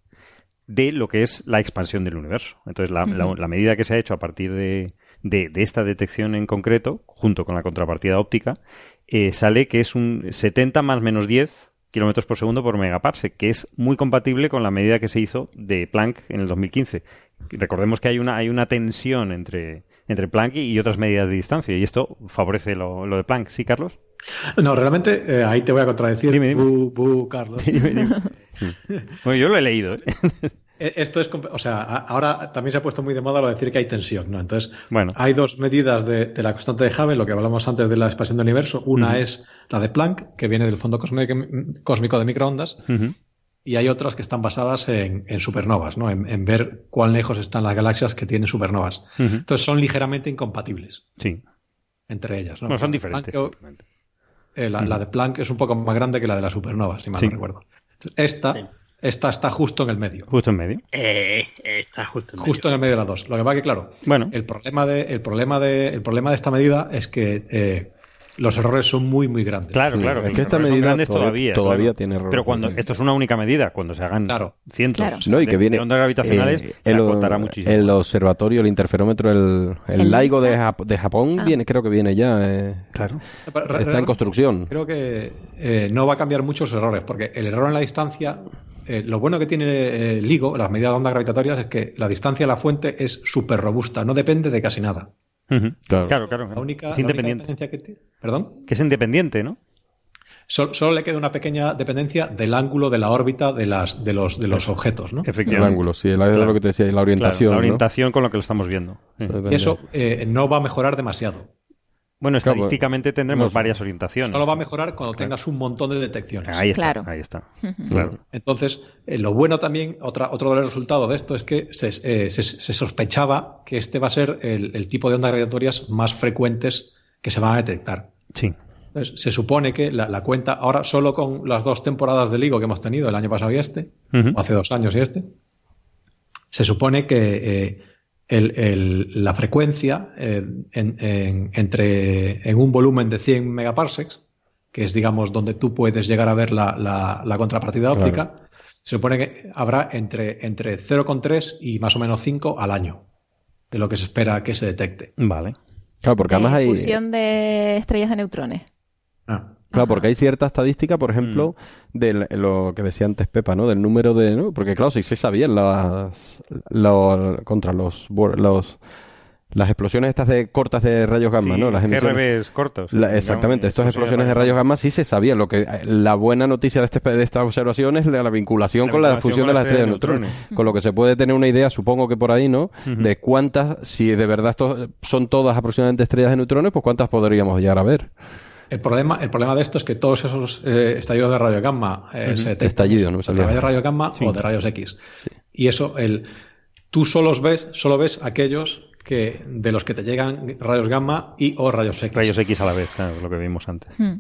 S8: de lo que es la expansión del universo. Entonces, la, la- la medida que se ha hecho a partir de, de- de esta detección en concreto, junto con la contrapartida óptica, eh, sale que es un 70 más menos 10 kilómetros por segundo por megaparsec, que es muy compatible con la medida que se hizo de Planck en el 2015. Recordemos que hay una, hay una tensión entre, entre Planck y otras medidas de distancia, y esto favorece lo, lo de Planck. ¿Sí, Carlos?
S4: No, realmente eh, ahí te voy a contradecir.
S8: Dime, dime.
S4: Bu, bu, Carlos.
S8: Dime, dime. Bueno, yo lo he leído. ¿eh?
S4: Eh, Esto es, o sea, ahora también se ha puesto muy de moda lo de decir que hay tensión, ¿no? Entonces,
S8: Bueno.
S4: hay dos medidas de, de la constante de Hubble, lo que hablamos antes de la expansión del universo. Una es la de Planck, que viene del fondo cósmico, de microondas, y hay otras que están basadas en, en supernovas, ¿no? En, en ver cuán lejos están las galaxias que tienen supernovas. Entonces, son ligeramente incompatibles
S8: Sí.
S4: entre ellas, ¿no?
S8: Bueno, son diferentes.
S4: eh, la, de Planck es un poco más grande que la de las supernovas, si mal
S8: Sí.
S4: no recuerdo. Entonces, esta,
S6: Sí.
S4: Esta está justo en el medio.
S8: Justo en medio.
S6: Eh, está justo en
S4: Justo en el medio de las dos. Lo que pasa que, claro,
S8: Bueno,
S4: el problema de, el problema de, el problema de esta medida es que eh, los errores son muy, muy grandes.
S8: claro,
S7: Sí,
S8: claro.
S7: es que esta medida todavía-
S8: todavía.
S7: todavía
S8: claro.
S7: tiene errores.
S8: Pero cuando esto es una única medida, cuando se hagan
S4: Claro.
S8: cientos
S3: Claro.
S7: No, y que
S8: de-
S7: viene
S8: de ondas gravitacionales,
S7: eh,
S8: se
S7: el,
S8: acortará muchísimo.
S7: el observatorio, el interferómetro, el, el,
S3: ¿El
S7: LIGO de? Jap- de Japón
S3: Ah.
S7: viene, creo que viene ya. eh,
S8: Claro.
S7: Está en construcción.
S4: Creo que eh, no va a cambiar muchos errores, porque el error en la distancia, eh, lo bueno que tiene eh, LIGO, las medidas de ondas gravitatorias, es que la distancia a la fuente es súper robusta, no depende de casi nada.
S7: Claro.
S8: Claro, claro.
S4: La única,
S8: es
S4: la única que tiene- ¿Perdón?
S8: Que es independiente, ¿no?
S4: Sol- solo le queda una pequeña dependencia del ángulo de la órbita de, las, de, los, de los objetos, ¿no?
S7: El
S8: Efectivamente.
S7: ángulo, sí, la,
S8: Claro.
S7: lo que te decía, la
S8: Claro,
S7: orientación.
S8: la
S7: ¿no?
S8: orientación con lo que lo estamos viendo.
S4: Y eso eh, no va a mejorar demasiado.
S8: Bueno,
S7: Claro,
S8: estadísticamente tendremos
S7: no sé.
S8: varias orientaciones.
S4: Solo va a mejorar cuando tengas un montón de detecciones.
S8: Ahí está,
S3: Claro.
S8: ahí está. Claro.
S4: Entonces, eh, lo bueno también, otra, otro de los resultados de esto es que se, eh, se- se sospechaba que este va a ser el, el tipo de ondas gravitatorias más frecuentes que se van a detectar.
S8: Sí.
S4: Entonces, se supone que la, la cuenta, ahora solo con las dos temporadas de LIGO que hemos tenido, el año pasado y este, o hace dos años y este, se supone que eh, el- el- la frecuencia eh, en, en- entre, en un volumen de 100 megaparsecs, que es, digamos, donde tú puedes llegar a ver la, la- la contrapartida
S7: Claro.
S4: óptica, se supone que habrá entre, entre 0,3 y más o menos 5 al año, de lo que se espera que se detecte.
S8: Vale.
S7: Claro, porque
S3: de
S7: además hay.
S3: fusión de estrellas de neutrones.
S4: Ah.
S7: Claro, porque hay cierta estadística, por ejemplo, de lo que decía antes Pepa, ¿no? Del número de, ¿no? Porque claro, si se sabían las, lo- contra los, los las explosiones estas de cortas de rayos gamma,
S8: Sí,
S7: ¿no? Las emisiones.
S8: Cortos.
S7: La- exactamente, estas
S8: explosiones
S7: de rayos gamma sí se sabía. Lo que la buena noticia de, este, de esta observación es la, la vinculación
S8: La
S7: con la fusión
S8: con
S7: de
S8: la
S7: las estrellas de neutrones. Con lo que se puede tener una idea, supongo que por ahí, ¿no? De cuántas, si de verdad esto son todas aproximadamente estrellas de neutrones, pues cuántas podríamos llegar a ver.
S4: El problema, el problema de esto es que todos esos eh, estallidos de rayos gamma eh, se detectan
S7: Estallidos, no me
S4: a
S7: salía.
S4: través de rayos gamma o de rayos X. Y eso, el, tú solo ves, solo ves aquellos que de los que te llegan rayos gamma y o rayos X.
S8: Rayos X a la vez, claro, lo que vimos antes.
S3: Hmm.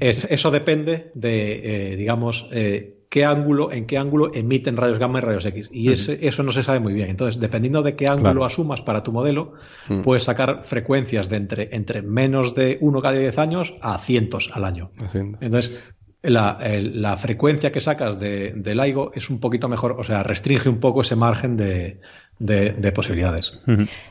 S4: Es- eso depende de, eh, digamos, eh, qué ángulo, en qué ángulo emiten rayos gamma y rayos X. Y ese- eso no se sabe muy bien. Entonces, dependiendo de qué ángulo
S7: Claro.
S4: asumas para tu modelo,
S7: Mm.
S4: puedes sacar frecuencias de entre, entre menos de uno cada 10 años a cientos al año.
S7: Haciendo.
S4: Entonces, la, el- la frecuencia que sacas de, del LIGO es un poquito mejor, o sea, restringe un poco ese margen de, de- de posibilidades.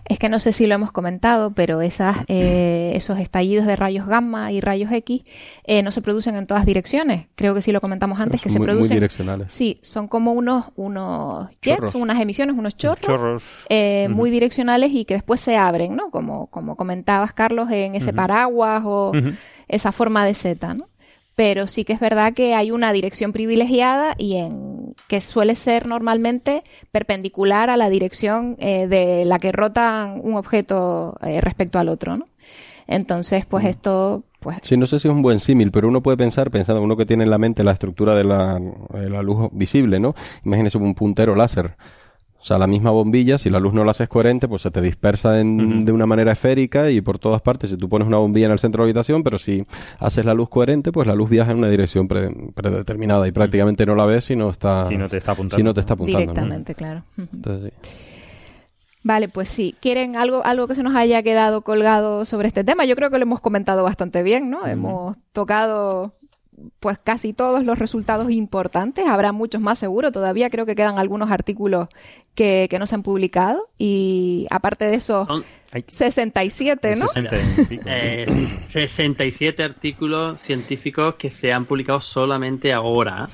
S3: Es que no sé si lo hemos comentado, pero esas, eh, esos estallidos de rayos gamma y rayos X eh, no se producen en todas direcciones. Creo que sí lo comentamos antes, que se
S7: muy, muy
S3: producen.
S7: direccionales.
S3: Sí, son como unos, unos jets,
S7: Chorros.
S3: unas emisiones, unos chorros,
S8: Chorros.
S3: eh, muy direccionales y que después se abren, ¿no? Como, como comentabas, Carlos, en ese paraguas o esa forma de Z, ¿no? Pero sí que es verdad que hay una dirección privilegiada y en que suele ser normalmente perpendicular a la dirección eh, de la que rota un objeto eh, respecto al otro, ¿no? Entonces, pues esto, pues
S7: Sí, no sé si es un buen símil, pero uno puede pensar, pensando uno que tiene en la mente la estructura de la, de la luz visible, ¿no? Imagínese un puntero láser. O sea, la misma bombilla, si la luz no la haces coherente, pues se te dispersa en- de una manera esférica y por todas partes. Si tú pones una bombilla en el centro de la habitación, pero si haces la luz coherente, pues la luz viaja en una dirección pre- predeterminada y prácticamente no la ves si no está,
S8: Si no te está apuntando.
S7: si no te está apuntando, ¿no?
S3: directamente, claro. Ujú.
S7: Entonces, sí.
S3: Vale, pues sí. ¿Quieren algo, algo que se nos haya quedado colgado sobre este tema? Yo creo que lo hemos comentado bastante bien, ¿no? Hemos tocado pues casi todos los resultados importantes. Habrá muchos más seguro. Todavía creo que quedan algunos artículos que, que no se han publicado. Y aparte de eso,
S6: Son-
S8: Hay
S3: 67, ¿no?
S8: 60 y pico.
S6: Eh, 67 artículos científicos que se han publicado solamente ahora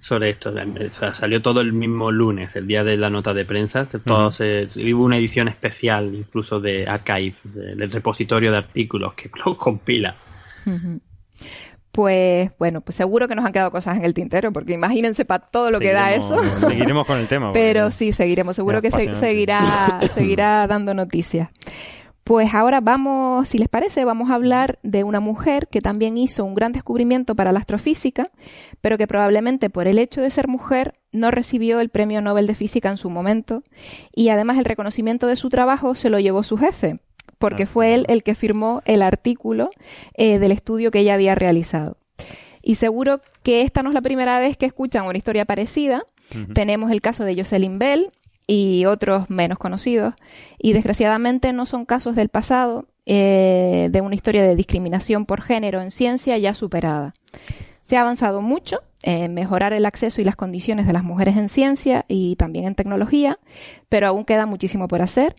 S6: sobre esto. O sea, salió todo el mismo lunes, el día de la nota de prensa. Todo se- hubo una edición especial incluso de Archive, del repositorio de artículos que lo compila.
S3: Ujú. Pues bueno, pues seguro que nos han quedado cosas en el tintero, porque imagínense para todo lo que da eso.
S8: Seguiremos- con el tema.
S3: Pero sí, seguiremos. Seguro que se- seguirá, seguirá dando noticias. Pues ahora vamos, si les parece, vamos a hablar de una mujer que también hizo un gran descubrimiento para la astrofísica, pero que probablemente por el hecho de ser mujer no recibió el premio Nobel de Física en su momento y además el reconocimiento de su trabajo se lo llevó su jefe, porque
S8: Ah.
S3: fue él el que firmó el artículo eh, del estudio que ella había realizado. Y seguro que esta no es la primera vez que escuchan una historia parecida. Tenemos el caso de Jocelyn Bell y otros menos conocidos. Y desgraciadamente no son casos del pasado eh, de una historia de discriminación por género en ciencia ya superada. Se ha avanzado mucho en mejorar el acceso y las condiciones de las mujeres en ciencia y también en tecnología, pero aún queda muchísimo por hacer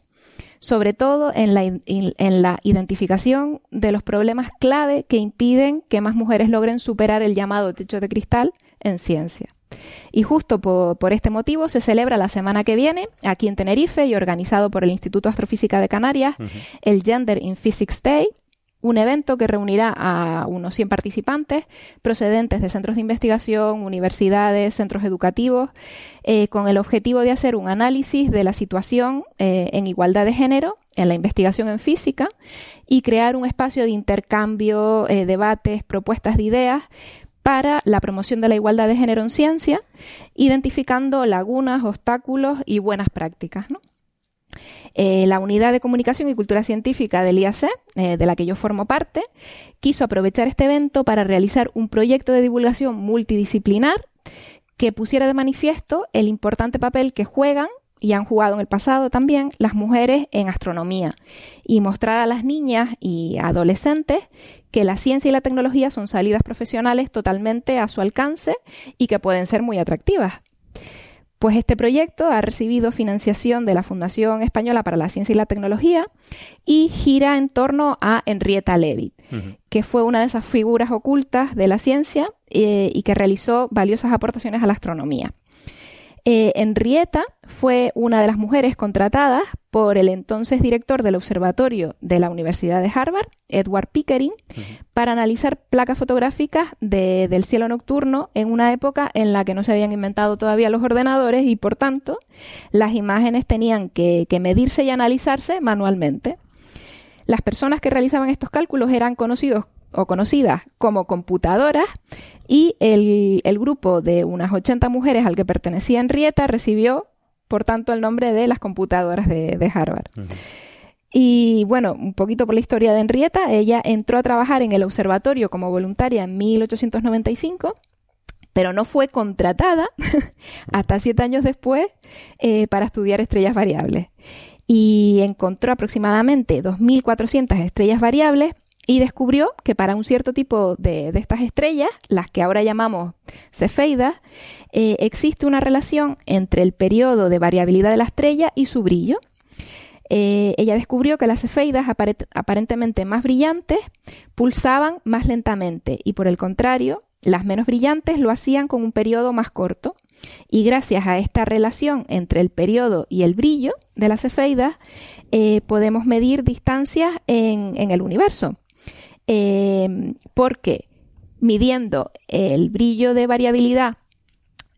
S3: sobre todo en la, en la identificación de los problemas clave que impiden que más mujeres logren superar el llamado techo de cristal en ciencia. Y justo po- por, este motivo se celebra la semana que viene, aquí en Tenerife y organizado por el Instituto de Astrofísica de Canarias, el Gender in Physics Day, un evento que reunirá a unos 100 participantes procedentes de centros de investigación, universidades, centros educativos, eh, con el objetivo de hacer un análisis de la situación eh, en igualdad de género en la investigación en física y crear un espacio de intercambio, eh, debates, propuestas de ideas para la promoción de la igualdad de género en ciencia, identificando lagunas, obstáculos y buenas prácticas. ¿no? Eh, la Unidad de Comunicación y Cultura Científica del IAC, eh, de la que yo formo parte, quiso aprovechar este evento para realizar un proyecto de divulgación multidisciplinar que pusiera de manifiesto el importante papel que juegan y han jugado en el pasado también las mujeres en astronomía y mostrar a las niñas y adolescentes que la ciencia y la tecnología son salidas profesionales totalmente a su alcance y que pueden ser muy atractivas. Pues este proyecto ha recibido financiación de la Fundación Española para la Ciencia y la Tecnología y gira en torno a Henrietta Leavitt, que fue una de esas figuras ocultas de la ciencia eh, y que realizó valiosas aportaciones a la astronomía. Eh, Henrietta fue una de las mujeres contratadas por el entonces director del observatorio de la Universidad de Harvard, Edward Pickering, para analizar placas fotográficas de- del cielo nocturno en una época en la que no se habían inventado todavía los ordenadores y, por tanto, las imágenes tenían que- que medirse y analizarse manualmente. Las personas que realizaban estos cálculos eran conocidos o conocidas como computadoras y el, el grupo de unas 80 mujeres al que pertenecía Henrietta recibió, por tanto, el nombre de las computadoras de, de Harvard. Y bueno, un poquito por la historia de Henrietta, ella entró a trabajar en el observatorio como voluntaria en 1895 pero no fue contratada hasta siete años después eh, para estudiar estrellas variables. Y encontró aproximadamente 2.400 estrellas variables y descubrió que para un cierto tipo de, de estas estrellas, las que ahora llamamos cefeidas, eh, existe una relación entre el periodo de variabilidad de la estrella y su brillo. Eh, ella descubrió que las cefeidas apare- aparentemente más brillantes pulsaban más lentamente y por el contrario, las menos brillantes lo hacían con un periodo más corto. Y gracias a esta relación entre el periodo y el brillo de las cefeidas, eh, podemos medir distancias en, en el universo. Eh, porque midiendo el brillo de variabilidad,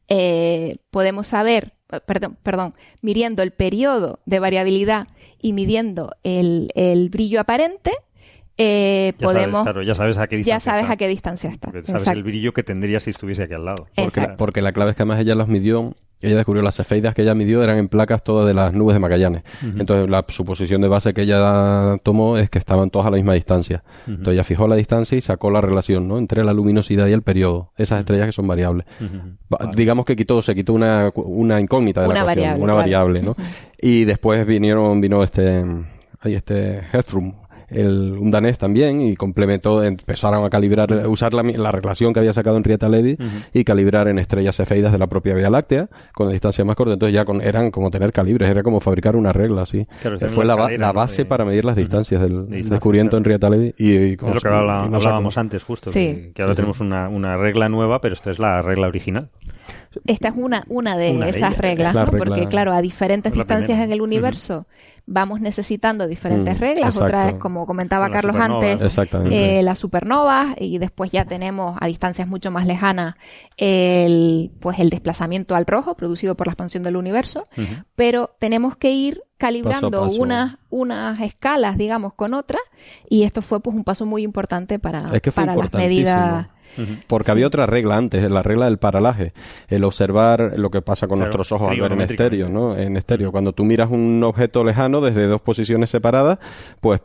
S3: eh, podemos saber, eh, perdón, perdón, midiendo el periodo de variabilidad y midiendo el, el brillo aparente, eh,
S8: Ya sabes,
S3: podemos,
S8: claro, ya sabes a qué distancia
S3: ya sabes
S8: está.
S3: a qué distancia está.
S8: Sabes
S3: Exacto.
S8: el brillo que tendría si estuviese aquí al lado.
S7: Porque, porque la clave es que además ella las midió, ella descubrió las cefeidas que ella midió eran en placas todas de las nubes de Magallanes. Entonces la suposición de base que ella tomó es que estaban todas a la misma distancia. Entonces ella fijó la distancia y sacó la relación ¿no? entre la luminosidad y el periodo. Esas estrellas que son variables. Va- Digamos que quitó, se quitó una, una incógnita de
S3: Una
S7: la ecuación,
S3: variable,
S7: una
S3: claro.
S7: variable, ¿no? Y después vinieron, vino este, ahí este Heathroom, el, un danés también, y complementó, empezaron a calibrar, usar la, la relación que había sacado Henrietta Levy y calibrar en estrellas cefeidas de la propia Vía Láctea, con la distancia más corta. Entonces ya con, eran como tener calibres, era como fabricar una regla, así.
S8: Claro,
S7: Eh, Fue
S8: la
S7: base
S8: de-
S7: para medir las distancias del,
S8: De distancia,
S7: descubrimiento
S8: claro.
S7: Henrietta. Y, y
S8: Es lo que
S7: y
S8: hablábamos
S7: sacó.
S8: antes, justo.
S3: Sí.
S8: Que, que ahora
S7: Sí,
S8: tenemos
S7: sí.
S8: Una, una regla nueva, pero esta es la regla original.
S3: Esta es una, una de
S8: Una
S3: esas reglas, ¿no?
S7: regla-
S3: Porque, claro, a diferentes distancias
S8: primera.
S3: en el universo vamos necesitando diferentes
S7: Mm,
S3: reglas. Otra es, como comentaba
S8: Con
S3: Carlos antes, eh, las supernovas y después ya tenemos a distancias mucho más lejanas el, pues el desplazamiento al rojo producido por la expansión del universo. Pero tenemos que ir calibrando
S7: Paso a paso.
S3: unas unas escalas, digamos, con otras y esto fue pues un paso muy importante para,
S7: Es que fue
S3: para las
S7: Porque había otra regla antes, la regla del paralaje, el observar lo que pasa con
S8: Claro,
S7: nuestros ojos al ver en estéreo, ¿no? En estéreo. Cuando tú miras un objeto lejano desde dos posiciones separadas, pues,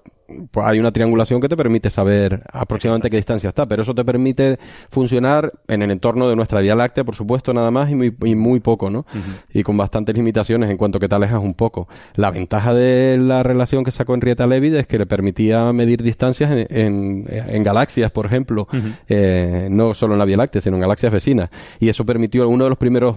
S7: pues hay una triangulación que te permite saber aproximadamente qué distancia está, pero eso te permite funcionar en el entorno de nuestra Vía Láctea, por supuesto, nada más y muy, y muy poco, ¿no? Y con bastantes limitaciones en cuanto que te alejas un poco. La ventaja de la relación que sacó Henrietta Levy es que le permitía medir distancias en, en- en galaxias, por ejemplo, eh, no solo en la Vía Láctea, sino en galaxias vecinas. Y eso permitió uno de los primeros,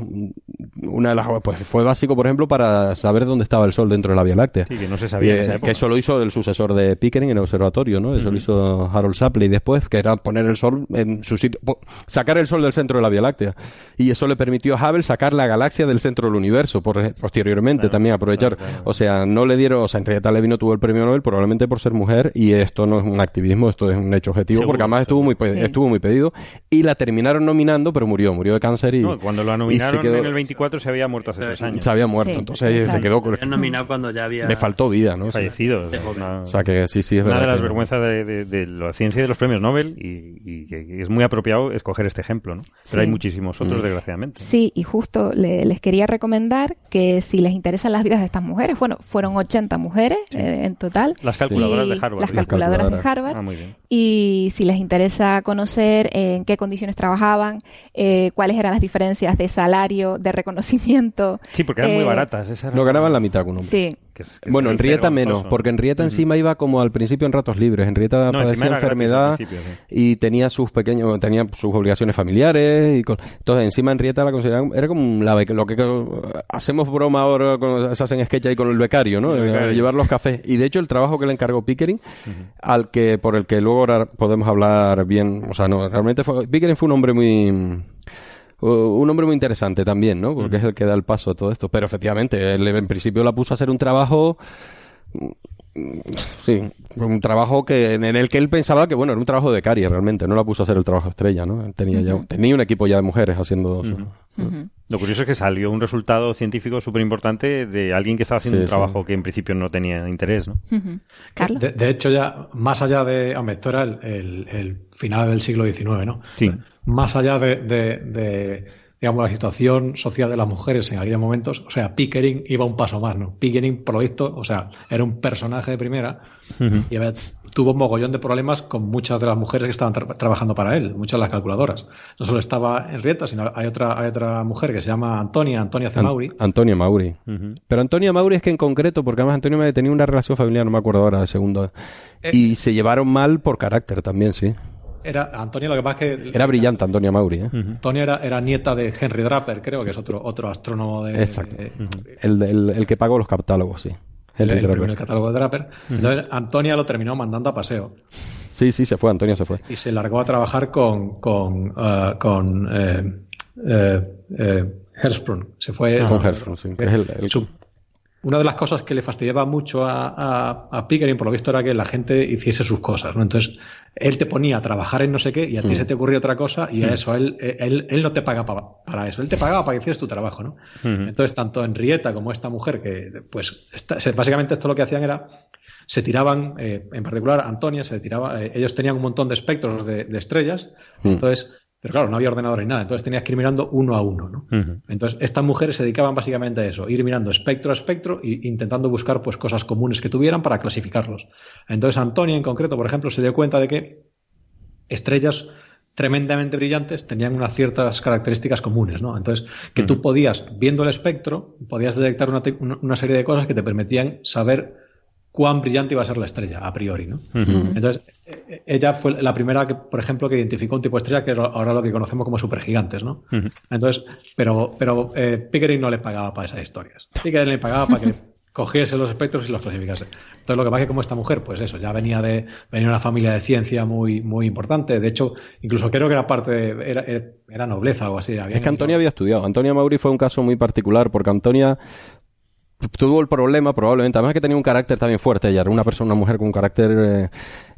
S7: una de las, pues fue básico, por ejemplo, para saber dónde estaba el Sol dentro de la Vía Láctea.
S8: Sí, que no se sabía en
S7: Eh, que eso lo hizo el sucesor de Pickering en el observatorio, ¿no? Eso lo hizo Harold Shapley después, que era poner el Sol en su sitio, po- sacar el Sol del centro de la Vía Láctea. Y eso le permitió a Hubble sacar la galaxia del centro del universo, por, posteriormente
S8: Claro,
S7: también aprovechar.
S8: claro, claro.
S7: O sea, no le dieron, o sea, Henrietta Levy no tuvo el premio Nobel probablemente por ser mujer y esto no es un activismo, esto es un hecho objetivo,
S8: Seguro,
S7: porque además estuvo muy,
S3: Sí.
S7: estuvo muy pedido y la terminaron nominando, pero murió, murió de cáncer y,
S8: No, cuando
S7: se
S8: nominaron
S7: quedó-
S8: en el 24 se había muerto hace tres años.
S7: se había muerto,
S3: Sí,
S7: entonces se
S3: exacto.
S7: quedó,
S6: Lo habían nominado cuando ya había...
S7: le faltó vida, ¿no?
S8: fallecido.
S7: O sea que sí, sí, es
S8: una
S7: verdad.
S8: de las vergüenzas de, de- de la ciencia y de los premios Nobel y, y que es muy apropiado escoger este ejemplo, ¿no?
S3: Sí.
S8: Pero hay muchísimos
S7: Mm.
S8: otros, desgraciadamente.
S3: Sí, y justo le- les quería recomendar que si les interesan las vidas de estas mujeres, bueno, fueron 80 mujeres eh, en total.
S8: Las calculadoras de Harvard.
S3: Las calculadoras de. Harvard.
S8: Ah, muy bien.
S3: Y si les interesa conocer en qué condiciones trabajaban, eh, cuáles eran las diferencias de salario, de reconocimiento.
S8: Sí, porque eran muy
S3: eh,
S8: baratas.
S7: No ganaban la mitad con un hombre.
S3: Sí,
S8: que es- que
S7: Bueno,
S8: es
S7: Henrietta menos, porque Henrietta encima iba como al principio en ratos libres. Henrietta
S8: No,
S7: padecía enfermedad
S8: sí.
S7: y tenía sus pequeños, tenía sus obligaciones familiares y con- entonces encima Henrietta la consideraban, era como la lo que hacemos broma ahora cuando se hacen sketch ahí con el becario, ¿no?
S8: El becario.
S7: Eh, Llevar los cafés. Y de hecho el trabajo que le encargó Pickering, al que por el que luego ahora podemos hablar bien, o sea, no, realmente fue, Pickering fue un hombre muy un hombre muy interesante también, ¿no? Porque es el que da el paso a todo esto. Pero efectivamente, él en principio la puso a hacer un trabajo Sí, un trabajo que en el que él pensaba que bueno era un trabajo de Cari realmente, no la puso a hacer el trabajo estrella, ¿no? Tenía ya tenía un equipo ya de mujeres haciendo
S8: Lo curioso es que salió un resultado científico súper importante de alguien que estaba haciendo un trabajo que en principio no tenía interés, ¿no?
S4: ¿Carlos? De, hecho ya más allá de, hombre, esto era el, final del siglo XIX, ¿no?
S8: Sí.
S4: Más allá de digamos, la situación social de las mujeres en aquellos momentos, o sea, Pickering iba un paso más, ¿no? Pickering, por lo visto, o sea, era un personaje de primera y tuvo un mogollón de problemas con muchas de las mujeres que estaban trabajando para él, muchas de las calculadoras. No solo estaba Henrietta, sino hay otra, hay otra mujer que se llama Antonia, Antonia C. Mauri.
S7: Antonia Mauri. Pero Antonia Mauri es que en concreto, porque además Antonia me tenía una relación familiar, no me acuerdo ahora de segundo, eh, y se llevaron mal por carácter también, sí.
S4: Era Antonia, lo que pasa es que.
S7: Era brillante, Antonia Mauri. ¿eh?
S4: Antonia era, era, nieta de Henry Draper, creo que es otro, otro astrónomo de.
S7: Exacto. el, el, que pagó los catálogos, sí.
S4: el, el primer catálogo de Draper. Entonces, Antonia lo terminó mandando a paseo.
S7: Sí, sí, se fue, Antonia se fue.
S4: Y se largó a trabajar con. con, uh, con eh, eh, eh, Hersprung. Se fue.
S7: con Hersprung, sí. Que es el,
S4: una de las cosas que le fastidiaba mucho a, a, Pickering, por lo visto, era que la gente hiciese sus cosas, ¿no? Entonces, él te ponía a trabajar en no sé qué y a ti mm. se te ocurrió otra cosa y a eso él, él, él no te paga para eso. Él te pagaba para que hicieras tu trabajo, ¿no? Entonces, tanto Henrietta como esta mujer, que pues básicamente esto lo que hacían era se tiraban, eh, en particular Antonia, se tiraba, eh, ellos tenían un montón de espectros de, estrellas, mm. entonces pero claro, no había ordenador ni nada, entonces tenías que ir mirando uno a uno, ¿no? Entonces, estas mujeres se dedicaban básicamente a eso, ir mirando espectro a espectro e intentando buscar pues cosas comunes que tuvieran para clasificarlos. Entonces, Antonia en concreto, por ejemplo, se dio cuenta de que estrellas tremendamente brillantes tenían unas ciertas características comunes, ¿no? Entonces, que tú podías, viendo el espectro, podías detectar una serie de cosas que te permitían saber cuán brillante iba a ser la estrella, a priori, ¿no? Entonces, e-, ella fue la primera que, por ejemplo, que identificó un tipo de estrella que es ahora lo que conocemos como supergigantes, ¿no? Entonces, pero, pero eh, Pickering no le pagaba para esas historias. Pickering le pagaba para que cogiese los espectros y los clasificase. Entonces, lo que pasa es que como esta mujer, pues eso, ya venía de venía una familia de ciencia muy, muy importante. De hecho, incluso creo que era parte de, era, era nobleza o algo así.
S7: es que Antonia había estudiado. Antonia Mauri fue un caso muy particular porque Antonia tuvo el problema probablemente, además que tenía un carácter también fuerte, ella era una persona, una mujer con un carácter eh,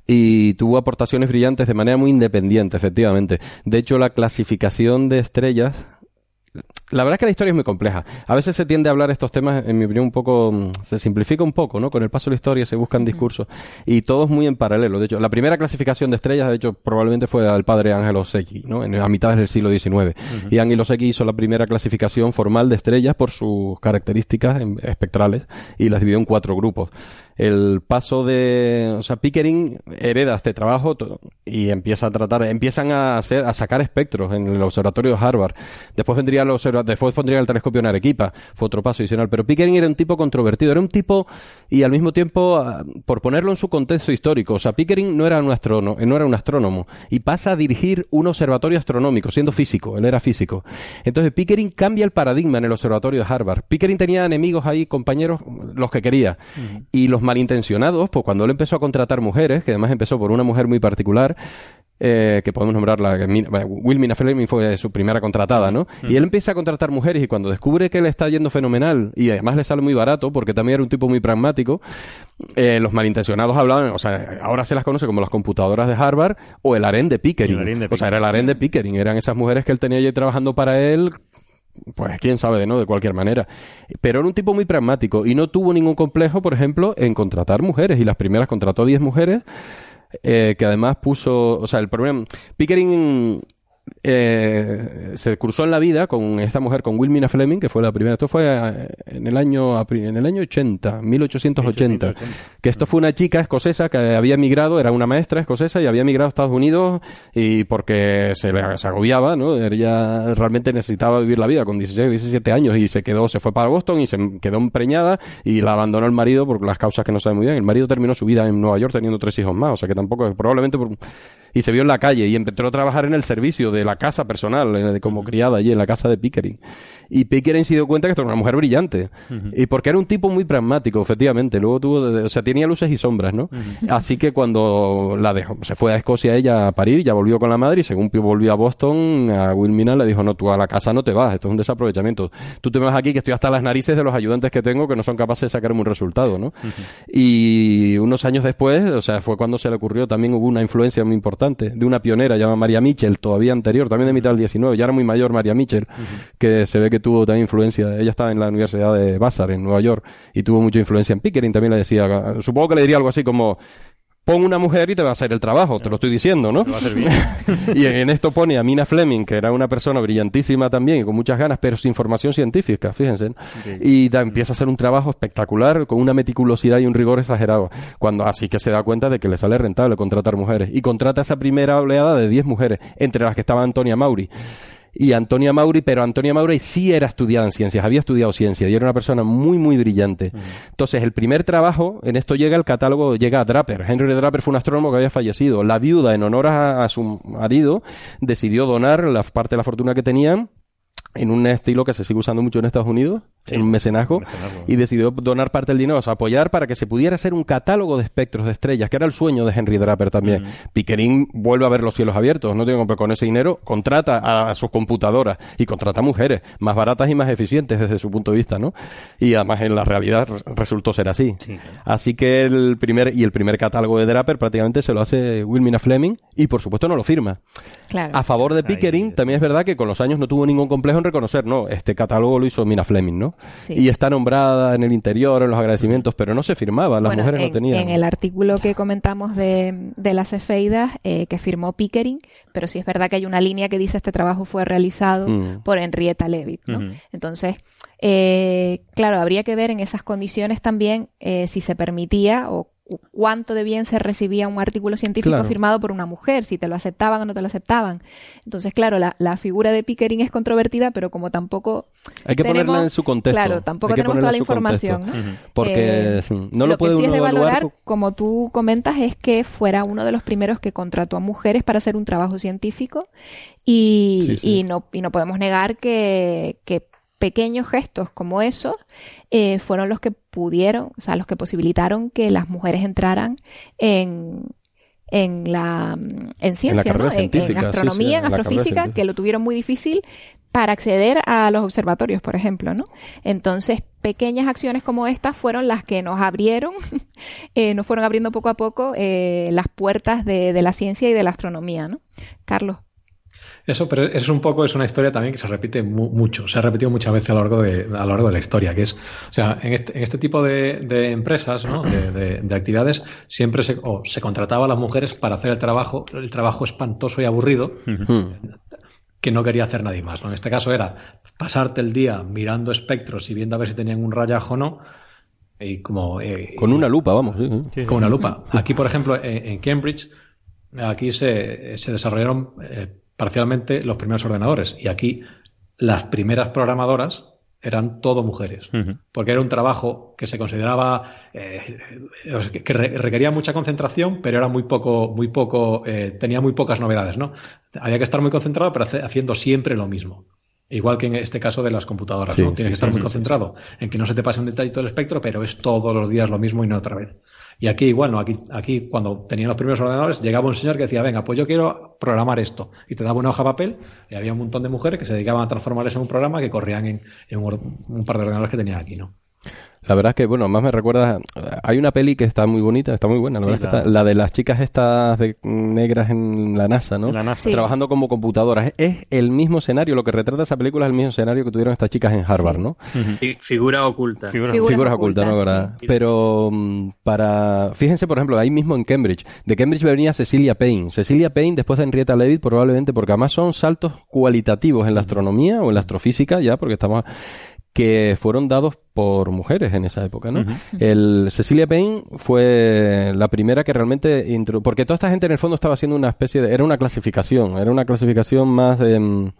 S7: y tuvo aportaciones brillantes de manera muy independiente, efectivamente. De hecho, la clasificación de estrellas la verdad es que la historia es muy compleja. A veces se tiende a hablar estos temas, en mi opinión, un poco, mm, se simplifica un poco, ¿no? Con el paso de la historia se buscan discursos y todos muy en paralelo. De hecho, la primera clasificación de estrellas, de hecho, probablemente fue al padre Ángelo Secchi, ¿no? En, a mitad del siglo XIX. Y Ángelo Secchi hizo la primera clasificación formal de estrellas por sus características espectrales y las dividió en cuatro grupos el paso de, o sea, Pickering hereda este trabajo y empieza a tratar, empiezan a hacer, a sacar espectros en el observatorio de Harvard. Después vendría el después pondría el telescopio en Arequipa, fue otro paso adicional. Pero Pickering era un tipo controvertido, era un tipo y al mismo tiempo, ah, por ponerlo en su contexto histórico, o sea, Pickering no era un astrónomo, no era un astrónomo y pasa a dirigir un observatorio astronómico, siendo físico, él era físico. Entonces Pickering cambia el paradigma en el observatorio de Harvard. Pickering tenía enemigos ahí, compañeros, los que quería. Y los malintencionados, pues cuando él empezó a contratar mujeres, que además empezó por una mujer muy particular, eh, que podemos nombrarla, Wilmina Fleming fue su primera contratada, ¿no? Y él empieza a contratar mujeres y cuando descubre que le está yendo fenomenal y además le sale muy barato, porque también era un tipo muy pragmático, eh, los malintencionados hablaban, o sea, ahora se las conoce como las computadoras de Harvard o el harén de Pickering. O sea, era el harén de Pickering, eran esas mujeres que él tenía allí trabajando para él pues quién sabe de no, de cualquier manera. Pero era un tipo muy pragmático y no tuvo ningún complejo, por ejemplo, en contratar mujeres. Y las primeras contrató 10 mujeres, eh, que además puso, o sea, el problema, Pickering eh, se cursó en la vida con esta mujer, con Wilmina Fleming, que fue la primera. Esto fue eh, en el año en el año 80, 1880, que esto fue una chica escocesa que había emigrado, era una maestra escocesa y había emigrado a Estados Unidos y porque se, le, agobiaba, ¿no? Ella realmente necesitaba vivir la vida con 16, 17 años y se quedó, se fue para Boston y se quedó empreñada y la abandonó el marido por las causas que no sabe muy bien. El marido terminó su vida en Nueva York teniendo tres hijos más, o sea que tampoco, probablemente por y se vio en la calle y empezó a trabajar en el servicio de la casa personal, como criada allí en la casa de Pickering. Y Pickering se dio cuenta que esto era una mujer brillante. Y porque era un tipo muy pragmático, efectivamente. Luego tuvo, o sea, tenía luces y sombras, ¿no? Así que cuando la dejó, se fue a Escocia ella a parir, ya volvió con la madre y según volvió a Boston, a Wilmina le dijo, no, tú a la casa no te vas, esto es un desaprovechamiento. Tú te vas aquí que estoy hasta las narices de los ayudantes que tengo que no son capaces de sacarme un resultado, ¿no? Y unos años después, o sea, fue cuando se le ocurrió, también hubo una influencia muy importante de una pionera llamada María Mitchell, todavía anterior, también de mitad del 19, ya era muy mayor María Mitchell, que se ve que tuvo también influencia. Ella estaba en la Universidad de Vassar, en Nueva York, y tuvo mucha influencia en Pickering, también le decía, supongo que le diría algo así como, pon una mujer y te va a hacer el trabajo, te lo estoy diciendo, ¿no? y en esto pone a Mina Fleming, que era una persona brillantísima también y con muchas ganas, pero sin formación científica, fíjense. Y da, empieza a hacer un trabajo espectacular con una meticulosidad y un rigor exagerado. Cuando así que se da cuenta de que le sale rentable contratar mujeres. Y contrata esa primera oleada de 10 mujeres, entre las que estaba Antonia Mauri y Antonia Mauri, pero Antonia Mauri sí era estudiada en ciencias, había estudiado ciencia y era una persona muy, muy brillante. Entonces, el primer trabajo, en esto llega el catálogo, llega a Draper. Henry Draper fue un astrónomo que había fallecido. La viuda, en honor a, a su marido, decidió donar la parte de la fortuna que tenían en un estilo que se sigue usando mucho en Estados Unidos, en un mecenazgo, y decidió donar parte del dinero, o sea, apoyar para que se pudiera hacer un catálogo de espectros de estrellas, que era el sueño de Henry Draper también. Pickering vuelve a ver los cielos abiertos, no tengo con ese dinero, contrata a, sus computadoras y contrata mujeres más baratas y más eficientes desde su punto de vista, ¿no? Y además en la realidad resultó ser así. Así que el primer, y el primer catálogo de Draper prácticamente se lo hace Wilmina Fleming y por supuesto no lo firma. A favor de Pickering, también es verdad que con los años no tuvo ningún complejo en reconocer, no, este catálogo lo hizo Mina Fleming, ¿no? Y está nombrada en el interior, en los agradecimientos, pero no se firmaba, las mujeres no tenían.
S3: En el artículo que comentamos de, de las Efeidas, eh, que firmó Pickering, pero sí es verdad que hay una línea que dice este trabajo fue realizado mm. por Henrietta Leavitt, ¿no? Entonces, eh, claro, habría que ver en esas condiciones también eh, si se permitía o cuánto de bien se recibía un artículo científico firmado por una mujer, si te lo aceptaban o no te lo aceptaban. Entonces, claro, la, la figura de Pickering es controvertida, pero como tampoco...
S7: Hay que ponerla en su contexto.
S3: Claro, tampoco tenemos toda la información.
S7: Porque eh, no lo, puede
S3: que sí
S7: es
S3: de valorar, como tú comentas, es que fuera uno de los primeros que contrató a mujeres para hacer un trabajo científico y, y no, y no podemos negar que, que pequeños gestos como esos eh, fueron los que pudieron, o sea, los que posibilitaron que las mujeres entraran en, en la en ciencia, ¿no? en, astronomía, en, astrofísica, que lo tuvieron muy difícil para acceder a los observatorios, por ejemplo, ¿no? Entonces, pequeñas acciones como estas fueron las que nos abrieron, eh, nos fueron abriendo poco a poco eh, las puertas de, de la ciencia y de la astronomía, ¿no? Carlos.
S4: Eso, pero es un poco, es una historia también que se repite mucho, se ha repetido muchas veces a lo largo de, a lo largo de la historia, que es, o sea, en este, en este tipo de, empresas, ¿no? de, actividades, siempre se, se contrataba a las mujeres para hacer el trabajo, el trabajo espantoso y aburrido, que no quería hacer nadie más. En este caso era pasarte el día mirando espectros y viendo a ver si tenían un rayajo o no, y como, eh,
S7: con una lupa, vamos.
S4: con una lupa. Aquí, por ejemplo, en, Cambridge, aquí se, se desarrollaron eh, parcialmente los primeros ordenadores. Y aquí las primeras programadoras eran todo mujeres, porque era un trabajo que se consideraba eh, que requería mucha concentración, pero era muy poco, muy poco, eh, tenía muy pocas novedades, ¿no? Había que estar muy concentrado, pero haciendo siempre lo mismo. Igual que en este caso de las computadoras, ¿no? Tienes que estar muy concentrado en que no se te pase un detallito del espectro, pero es todos los días lo mismo y no otra vez. Y aquí igual, ¿no? Aquí, aquí cuando tenían los primeros ordenadores, llegaba un señor que decía, venga, pues yo quiero programar esto. Y te daba una hoja de papel y había un montón de mujeres que se dedicaban a transformar eso en un programa que corrían en, un, par de ordenadores que tenía aquí, ¿no?
S7: La verdad es que, bueno, más me recuerda. Hay una peli que está muy bonita, está muy buena. La, verdad la... la de las chicas estas de, negras en la NASA, ¿no?
S8: La NASA.
S7: Trabajando como computadoras. Es el mismo escenario, lo que retrata esa película es el mismo escenario que tuvieron estas chicas en Harvard, ¿no?
S6: Figura oculta.
S7: Figuras, ocultas, ¿no? ¿verdad? Pero mm, para. Fíjense, por ejemplo, ahí mismo en Cambridge. De Cambridge venía Cecilia Payne. Cecilia Payne, después de Henrietta Leavitt, probablemente porque además son saltos cualitativos en la astronomía o en la astrofísica, ya, porque estamos que fueron dados por mujeres en esa época, ¿no? El Cecilia Payne fue la primera que realmente porque toda esta gente en el fondo estaba haciendo una especie de era una clasificación, era una clasificación más de mm, o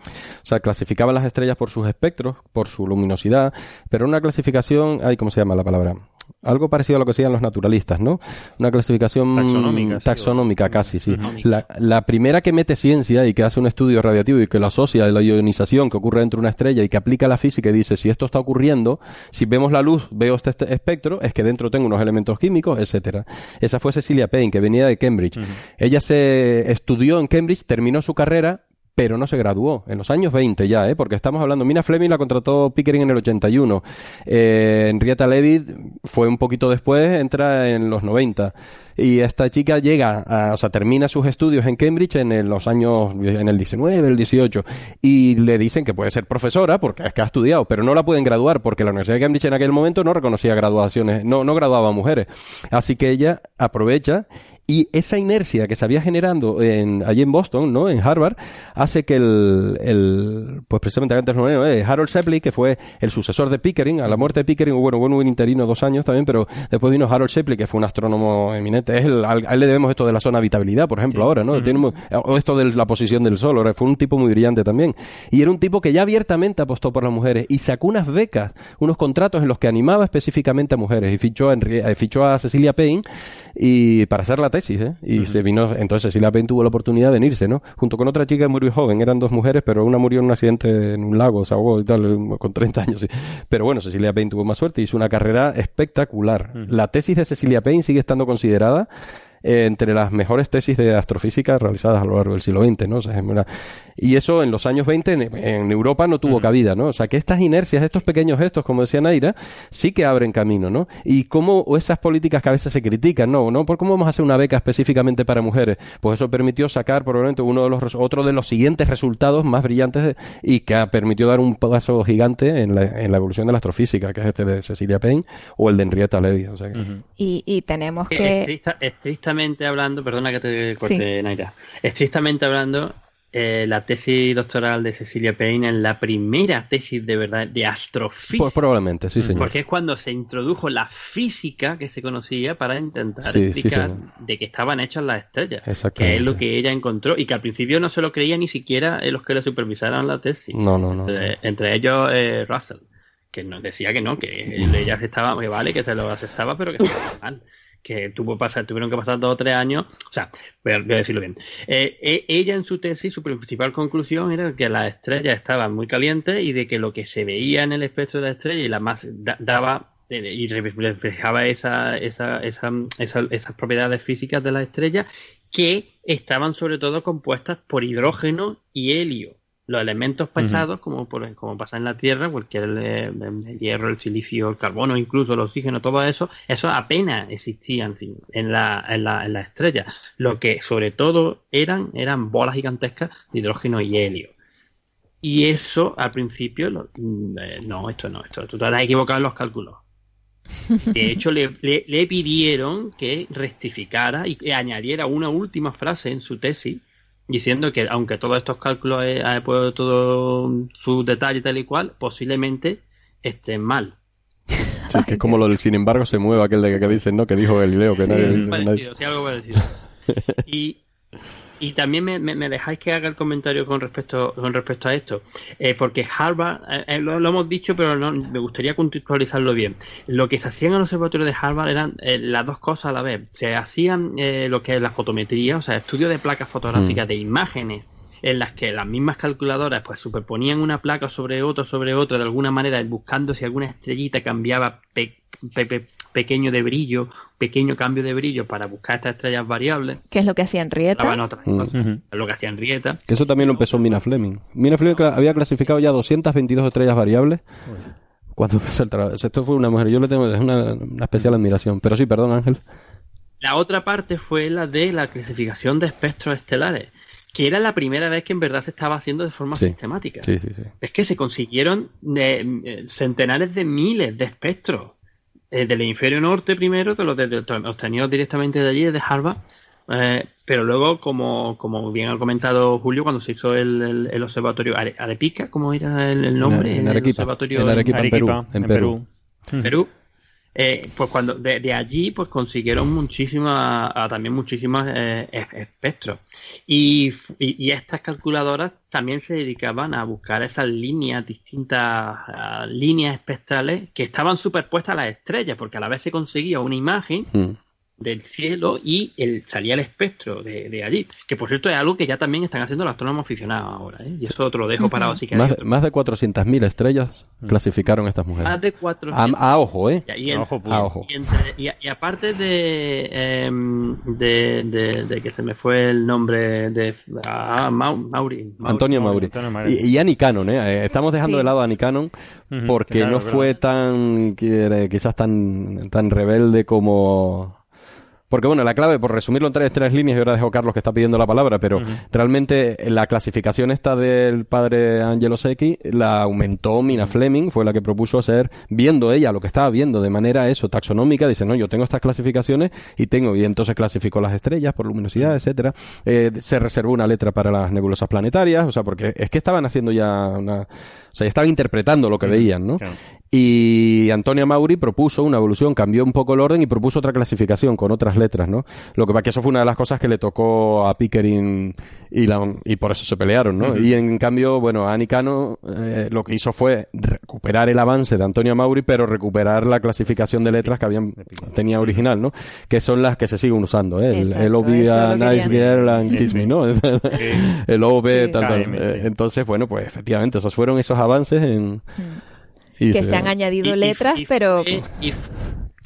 S7: sea, clasificaban las estrellas por sus espectros, por su luminosidad, pero una clasificación, ay, ¿cómo se llama la palabra? Algo parecido a lo que hacían los naturalistas, ¿no? Una clasificación
S8: Taxonómica, sí,
S7: taxonómica casi, sí. La primera que mete ciencia y que hace un estudio radiativo y que lo asocia a la ionización que ocurre dentro de una estrella y que aplica la física y dice si esto está ocurriendo, si vemos la luz, veo este, este espectro, es que dentro tengo unos elementos químicos, etcétera. Esa fue Cecilia Payne, que venía de Cambridge. Ella se estudió en Cambridge, terminó su carrera, pero no se graduó. En los años 20 ya, ¿eh? Porque estamos hablando, Mina Fleming la contrató Pickering en el 81. Eh, Henrietta Leavitt fue un poquito después, entra en los 90. Y esta chica llega, a- o sea, termina sus estudios en Cambridge en los años, en el 19, el 18. Y le dicen que puede ser profesora porque es que ha estudiado, pero no la pueden graduar porque la Universidad de Cambridge en aquel momento no reconocía graduaciones, no, no graduaba mujeres. Así que ella aprovecha y esa inercia que se había generando en, allí en Boston, ¿no? En Harvard, hace que el, el pues precisamente antes no eh, Harold Shepley, que fue el sucesor de Pickering, a la muerte de Pickering, bueno, bueno, un interino dos años también, pero después vino Harold Shepley, que fue un astrónomo eminente. Es el, al- a él le debemos esto de la zona de habitabilidad, por ejemplo, ahora, ¿no? Tiene muy- o esto de la posición del sol, ahora fue un tipo muy brillante también. Y era un tipo que ya abiertamente apostó por las mujeres y sacó unas becas, unos contratos en los que animaba específicamente a mujeres y fichó a, Henri- eh, fichó a Cecilia Payne y para hacer la tesis, ¿eh? Y se vino, entonces Cecilia Payne tuvo la oportunidad de venirse, ¿no? Junto con otra chica que murió joven, eran dos mujeres, pero una murió en un accidente en un lago, se ahogó y tal, con 30 años. sí. Pero bueno, Cecilia Payne tuvo más suerte y hizo una carrera espectacular. La tesis de Cecilia Payne sigue estando considerada eh, entre las mejores tesis de astrofísica realizadas a lo largo del siglo XX, ¿no? O sea, es una- y eso en los años 20 en, en Europa no tuvo cabida, ¿no? O sea, que estas inercias, estos pequeños gestos, como decía Naira, sí que abren camino, ¿no? Y cómo o esas políticas que a veces se critican, ¿no? ¿no? ¿Por cómo vamos a hacer una beca específicamente para mujeres? Pues eso permitió sacar probablemente uno de los otro de los siguientes resultados más brillantes de- y que ha permitido dar un paso gigante en la, en la evolución de la astrofísica, que es este de Cecilia Payne o el de Henrietta Levy. O sea que-
S3: Y, y tenemos
S6: Que
S3: que...
S6: estricta- estrictamente hablando, perdona que te
S3: Sí.
S6: corte, Naira. Estrictamente hablando, eh, la tesis doctoral de Cecilia Payne es la primera tesis de verdad de astrofísica.
S7: Pues probablemente, sí, señor.
S6: Porque es cuando se introdujo la física que se conocía para intentar
S7: Sí,
S6: explicar de qué estaban hechas las estrellas. Que es lo que ella encontró y que al principio no se lo creía ni siquiera los que le supervisaron la tesis.
S7: No, no, no.
S6: Entre, entre ellos eh, Russell, que nos decía que no, que ella aceptaba, que vale, que se lo aceptaba, pero que estaba mal. Que tuvo pasar, tuvieron que pasar dos o tres años. O sea, voy a, decirlo bien. Eh, e- ella en su tesis, su principal conclusión era que las estrellas estaban muy calientes y de que lo que se veía en el espectro de la estrella y la más da- daba eh, y re- reflejaba esa, esa, esa- esas propiedades físicas de la estrella que estaban sobre todo compuestas por hidrógeno y helio. Los elementos pesados, como, por, como pasa en la Tierra, cualquier eh, el hierro, el silicio, el carbono, incluso el oxígeno, todo eso, eso apenas existían en la, en la, en la estrella. Lo que sobre todo eran, eran bolas gigantescas de hidrógeno y helio. Y eso al principio, lo- mm, eh, no, esto no, esto, tú te has equivocado en los cálculos. De hecho, le, le- le pidieron que rectificara y que añadiera una última frase en su tesis diciendo que aunque todos estos cálculos eh, ha puesto todo su detalle tal y cual, posiblemente estén mal.
S7: Sí, que es como lo del sin embargo se mueve aquel de que, que dicen, ¿no? Que dijo Galileo, que nadie dice. nadie-
S6: Parecido, sí, algo parecido. Y, y también me, me- me dejáis que haga el comentario con respecto con respecto a esto, Eh, porque Harvard, eh, eh, lo, lo hemos dicho, pero no, me gustaría contextualizarlo bien. Lo que se hacía en el observatorio de Harvard eran eh, las dos cosas a la vez. Se hacían eh, lo que es la fotometría, o sea, estudio de placas fotográficas de imágenes en las que las mismas calculadoras pues superponían una placa sobre otra sobre otra de alguna manera buscando si alguna estrellita cambiaba pe- pe- pe- pequeño de brillo pequeño cambio de brillo para buscar estas estrellas variables
S3: ¿Qué es lo que hacía
S6: otras
S7: Mm.
S6: cosas. Es lo que hacía Henrietta
S7: Que eso también lo empezó Mina Fleming. Mina Fleming había clasificado ya 222 estrellas variables cuando empezó el trabajo. Esto fue una mujer, yo le tengo una, una especial admiración. Pero sí, perdón Ángel.
S6: La otra parte fue la de la clasificación de espectros estelares, que era la primera vez que en verdad se estaba haciendo de forma
S7: Sí.
S6: sistemática.
S7: Sí, sí, sí.
S6: Es que se consiguieron de, eh, centenares de miles de espectros eh, del hemisferio norte primero, de los obtenidos directamente de allí, de Harvard, eh, pero luego, como, como bien ha comentado Julio, cuando se hizo el, el- el observatorio Are- Arepica, ¿cómo era el, el nombre?
S7: En, en
S6: El observatorio
S7: En Arequipa, en Perú. En Perú.
S6: Perú. Eh, pues cuando de, allí pues consiguieron muchísimas también muchísimos eh, espectros. Y, y, y, estas calculadoras también se dedicaban a buscar esas líneas distintas líneas espectrales que estaban superpuestas a las estrellas porque a la vez se conseguía una imagen mm del cielo y el, salía el espectro de, de, allí. Que por cierto es algo que ya también están haciendo los astrónomos aficionados ahora. ¿eh? Y eso te lo dejo para así que
S7: más, más de 400.000 estrellas mm. clasificaron estas mujeres.
S6: Más de 400.
S7: A, a ojo, ¿eh?
S6: Y, a,
S7: ojo, a ojo.
S6: Y, entre, y, aparte de, eh, de, de, de, que se me fue el nombre de ah, Mauri, Mauri,
S7: Antonio Mauri. Mauri. Y, y Annie Cannon, ¿eh? Estamos dejando sí. de lado a Annie Cannon porque claro, no fue tan quizás tan tan rebelde como porque bueno, la clave, por resumirlo en tres, tres líneas, y ahora dejo a Carlos que está pidiendo la palabra, pero uh -huh. realmente la clasificación esta del padre Angelo Secchi la aumentó Mina Fleming, fue la que propuso hacer, viendo ella lo que estaba viendo de manera eso, taxonómica, dice, no, yo tengo estas clasificaciones y tengo, y entonces clasificó las estrellas por luminosidad, etcétera. Eh, se reservó una letra para las nebulosas planetarias, o sea, porque es que estaban haciendo ya una, o sea, ya estaban interpretando lo que veían, ¿no? Claro. Y Antonia Mauri propuso una evolución, cambió un poco el orden y propuso otra clasificación con otras letras, ¿no? Lo que pasa que eso fue una de las cosas que le tocó a Pickering y, la, y por eso se pelearon, ¿no? Uh -huh. Y en cambio, bueno, Annie Cano eh, lo que hizo fue recuperar el avance de Antonia Mauri, pero recuperar la clasificación de letras que habían tenía original, ¿no? Que son las que se siguen usando, ¿eh? El, el OB a Nice Girl and Kiss Me, ¿no? el OB, sí. tal, tal. Entonces, bueno, pues efectivamente, esos fueron esos avances en...
S3: Mm y que se, se han añadido y, letras,
S6: y,
S3: pero...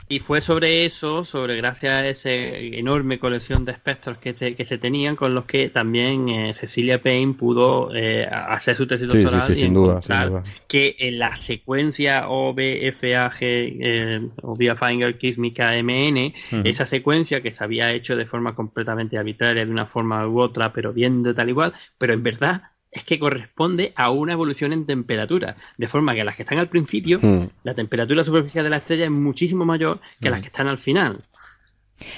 S6: Y, fue sobre eso, sobre gracias a esa enorme colección de espectros que, te, que se tenían, con los que también eh, Cecilia Payne pudo eh, hacer su tesis doctoral
S7: sí, sí, y sin duda, sin duda.
S6: que en la secuencia OBFAG, eh, Obia Finger Kismica MN, uh -huh. esa secuencia que se había hecho de forma completamente arbitraria, de una forma u otra, pero viendo tal igual, pero en verdad es que corresponde a una evolución en temperatura, de forma que las que están al principio, mm. la temperatura superficial de la estrella es muchísimo mayor que mm. las que están al final.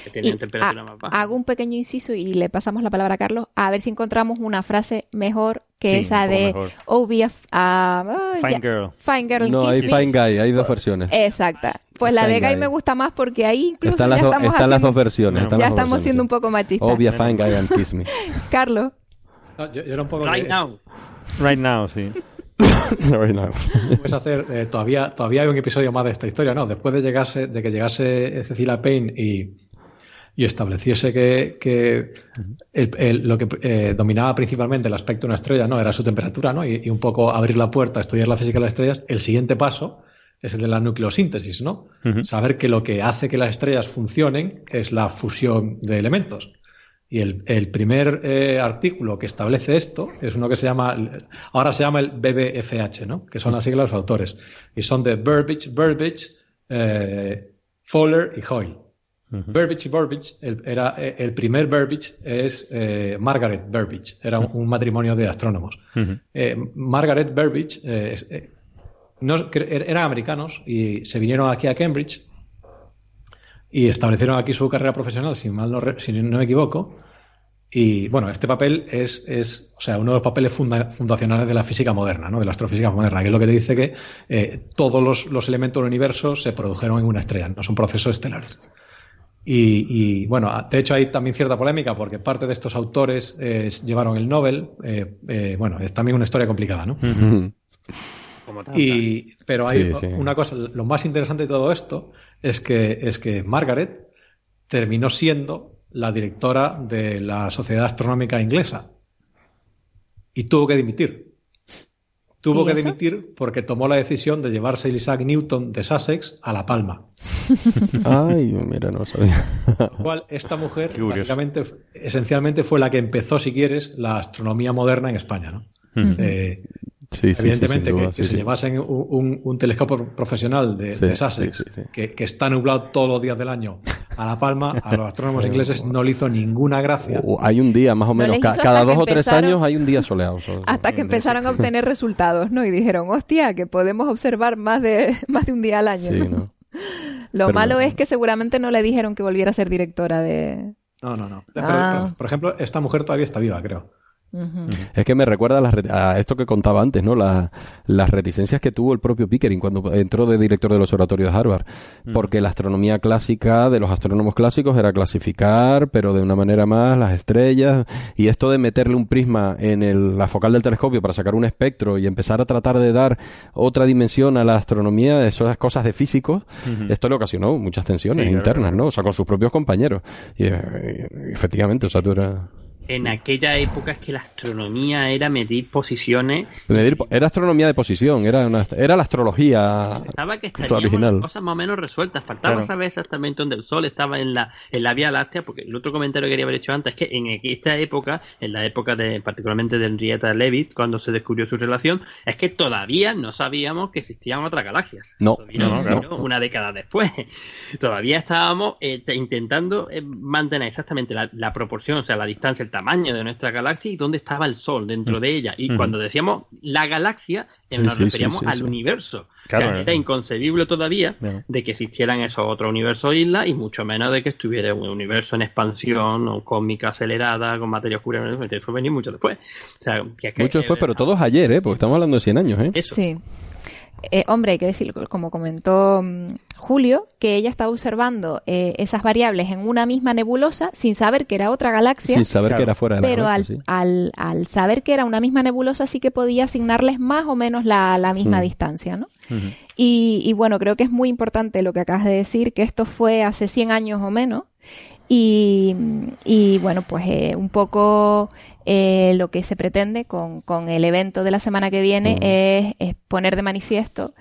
S6: Que tienen temperatura
S3: a,
S6: más baja.
S3: Hago un pequeño inciso y le pasamos la palabra a Carlos, a ver si encontramos una frase mejor que sí, esa de OBF. Uh,
S8: fine Girl.
S3: Fine Girl.
S7: No, hay Fine Guy, hay dos versiones.
S3: Exacta. Pues la de Guy me gusta más porque ahí incluso
S7: están las,
S3: ya estamos,
S7: están
S3: haciendo,
S7: las dos versiones.
S3: Ya
S7: las
S3: estamos
S7: versiones,
S3: siendo un poco machistas.
S7: Obvia Fine Guy and Kiss Me.
S3: Carlos.
S4: No, yo, yo, era un poco
S6: right
S4: que...
S6: now.
S8: Right now, sí.
S7: right now.
S4: Puedes hacer, eh, todavía, todavía hay un episodio más de esta historia, ¿no? Después de, llegarse, de que llegase Cecilia Payne y, y estableciese que, que el, el, lo que eh, dominaba principalmente el aspecto de una estrella, ¿no? Era su temperatura, ¿no? Y, y, un poco abrir la puerta, estudiar la física de las estrellas, el siguiente paso es el de la nucleosíntesis, ¿no? Uh -huh. Saber que lo que hace que las estrellas funcionen es la fusión de elementos. Y el, el primer eh, artículo que establece esto es uno que se llama, ahora se llama el BBFH, ¿no? que son las siglas de los autores. Y son de Burbage, Burbage, eh, Fowler y Hoyle. Uh -huh. Burbage y Burbage, el, era, el primer Burbage es eh, Margaret Burbage, era un, un, matrimonio de astrónomos. Uh -huh. Margaret Burbage eh, no, eran americanos y se vinieron aquí a Cambridge y establecieron aquí su carrera profesional, si mal no, si no me equivoco. Y bueno, este papel es, es o sea, uno de los papeles funda, fundacionales de la física moderna, ¿no? de la astrofísica moderna, que es lo que te dice que eh, todos los, los, elementos del universo se produjeron en una estrella, no son procesos estelares. Y, y bueno, de hecho hay también cierta polémica porque parte de estos autores eh, llevaron el Nobel. Eh, eh, bueno, es también una historia complicada, ¿no? Y, pero hay sí, sí. una cosa, lo más interesante de todo esto es que, es que Margaret terminó siendo la directora de la Sociedad Astronómica Inglesa y tuvo que dimitir. Tuvo que eso? dimitir porque tomó la decisión de llevarse a Isaac Newton de Sussex a La Palma.
S7: Ay, mira, no sabía.
S4: Cual esta mujer, básicamente, esencialmente fue la que empezó, si quieres, la astronomía moderna en España, ¿no? Mm. Eh, Sí, Evidentemente, sí, sí, duda, que, que se llevasen un, un, un, telescopio profesional de, de Sussex, que, que, está nublado todos los días del año, a La Palma, a los astrónomos ingleses no le hizo ninguna gracia.
S7: Uh, hay un día, más o menos, no ca cada dos o tres años hay un día soleado.
S3: hasta que empezaron a obtener resultados, ¿no? Y dijeron, hostia, que podemos observar más de, más de un día al año. ¿no? Lo Pero malo no. es que seguramente no le dijeron que volviera a ser directora de...
S4: No, no, no. Ah. Pero, por ejemplo, esta mujer todavía está viva, creo.
S7: Es que me recuerda a, las a esto que contaba antes, ¿no? La- las reticencias que tuvo el propio Pickering cuando entró de director del Observatorio de Harvard. Porque la astronomía clásica de los astrónomos clásicos era clasificar, pero de una manera más, las estrellas. Y esto de meterle un prisma en el- la focal del telescopio para sacar un espectro y empezar a tratar de dar otra dimensión a la astronomía, esas cosas de físicos, esto le ocasionó muchas tensiones
S8: Sí,
S7: internas. ¿no? O sea, con sus propios compañeros. Y, eh, y efectivamente, o sea, tú eras...
S6: En aquella época es que la astronomía era medir posiciones.
S7: Medir era astronomía de posición, era, una- era la astrología
S6: Estaba que
S7: original.
S6: las cosas más o menos resueltas. Faltaba
S8: Claro.
S6: saber exactamente dónde el Sol estaba en la, en la Vía Láctea, porque el otro comentario que quería haber hecho antes es que en esta época, en la época de particularmente de Henrietta Leavitt, cuando se descubrió su relación, es que todavía no sabíamos que existían otras galaxias.
S7: No,
S6: Todavía
S8: no, no, claro.
S6: una década después. Todavía estábamos eh, te- intentando eh, mantener exactamente la, la proporción, o sea, la distancia, el tamaño de nuestra galaxia y dónde estaba el Sol dentro
S8: Mm.
S6: de ella. Y cuando decíamos la galaxia, eh,
S7: Sí,
S6: nos
S7: sí,
S6: referíamos
S7: sí,
S6: al
S7: sí.
S6: universo.
S8: Claro,
S6: O sea,
S8: eh.
S6: era inconcebible todavía de que existieran esos otros universos islas y mucho menos de que estuviera un universo en expansión o cósmica acelerada con materia oscura. Eso venir mucho después. O sea, que es que-
S7: Mucho después, pero todos ayer, ¿eh? Porque estamos hablando de 100 años, ¿eh?
S6: Eso.
S3: Sí. Eh, hombre, hay que decir, como comentó mm, Julio, que ella estaba observando eh, esas variables en una misma nebulosa sin saber que era otra galaxia,
S7: Sin saber
S8: Claro.
S7: que era fuera de la
S3: pero al,
S7: galaxia, sí.
S3: al, al saber que era una misma nebulosa sí que podía asignarles más o menos la, la misma
S7: Mm.
S3: distancia, ¿no? y, y bueno, creo que es muy importante lo que acabas de decir, que esto fue hace 100 años o menos. Y, y, bueno, pues eh, un poco eh, lo que se pretende con, con el evento de la semana que viene es, es poner de manifiesto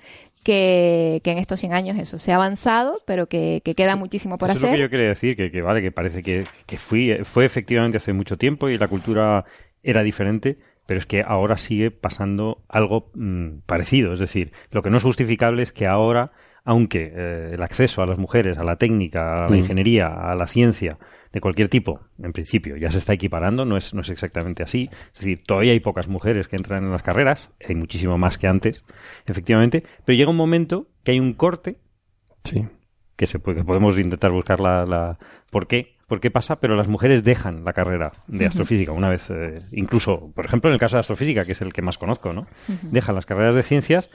S3: que, que en estos 100 años eso se ha avanzado, pero que, que queda muchísimo por
S8: Eso es lo
S3: hacer.
S8: que yo quería decir, que, que vale, que parece que, que fui, fue efectivamente hace mucho tiempo y la cultura era diferente, pero es que ahora sigue pasando algo mm, parecido. Es decir, lo que no es justificable es que ahora, aunque eh, el acceso a las mujeres, a la técnica, a la
S7: Mm.
S8: ingeniería, a la ciencia, de cualquier tipo, en principio, ya se está equiparando, no es, no es exactamente así. Es decir, todavía hay pocas mujeres que entran en las carreras, hay muchísimo más que antes, efectivamente, pero llega un momento que hay un corte
S7: Sí.
S8: que se puede, que podemos intentar buscar la, la- por qué por qué pasa pero las mujeres dejan la carrera de astrofísica una vez eh, incluso por ejemplo en el caso de astrofísica que es el que más conozco no dejan las carreras de ciencias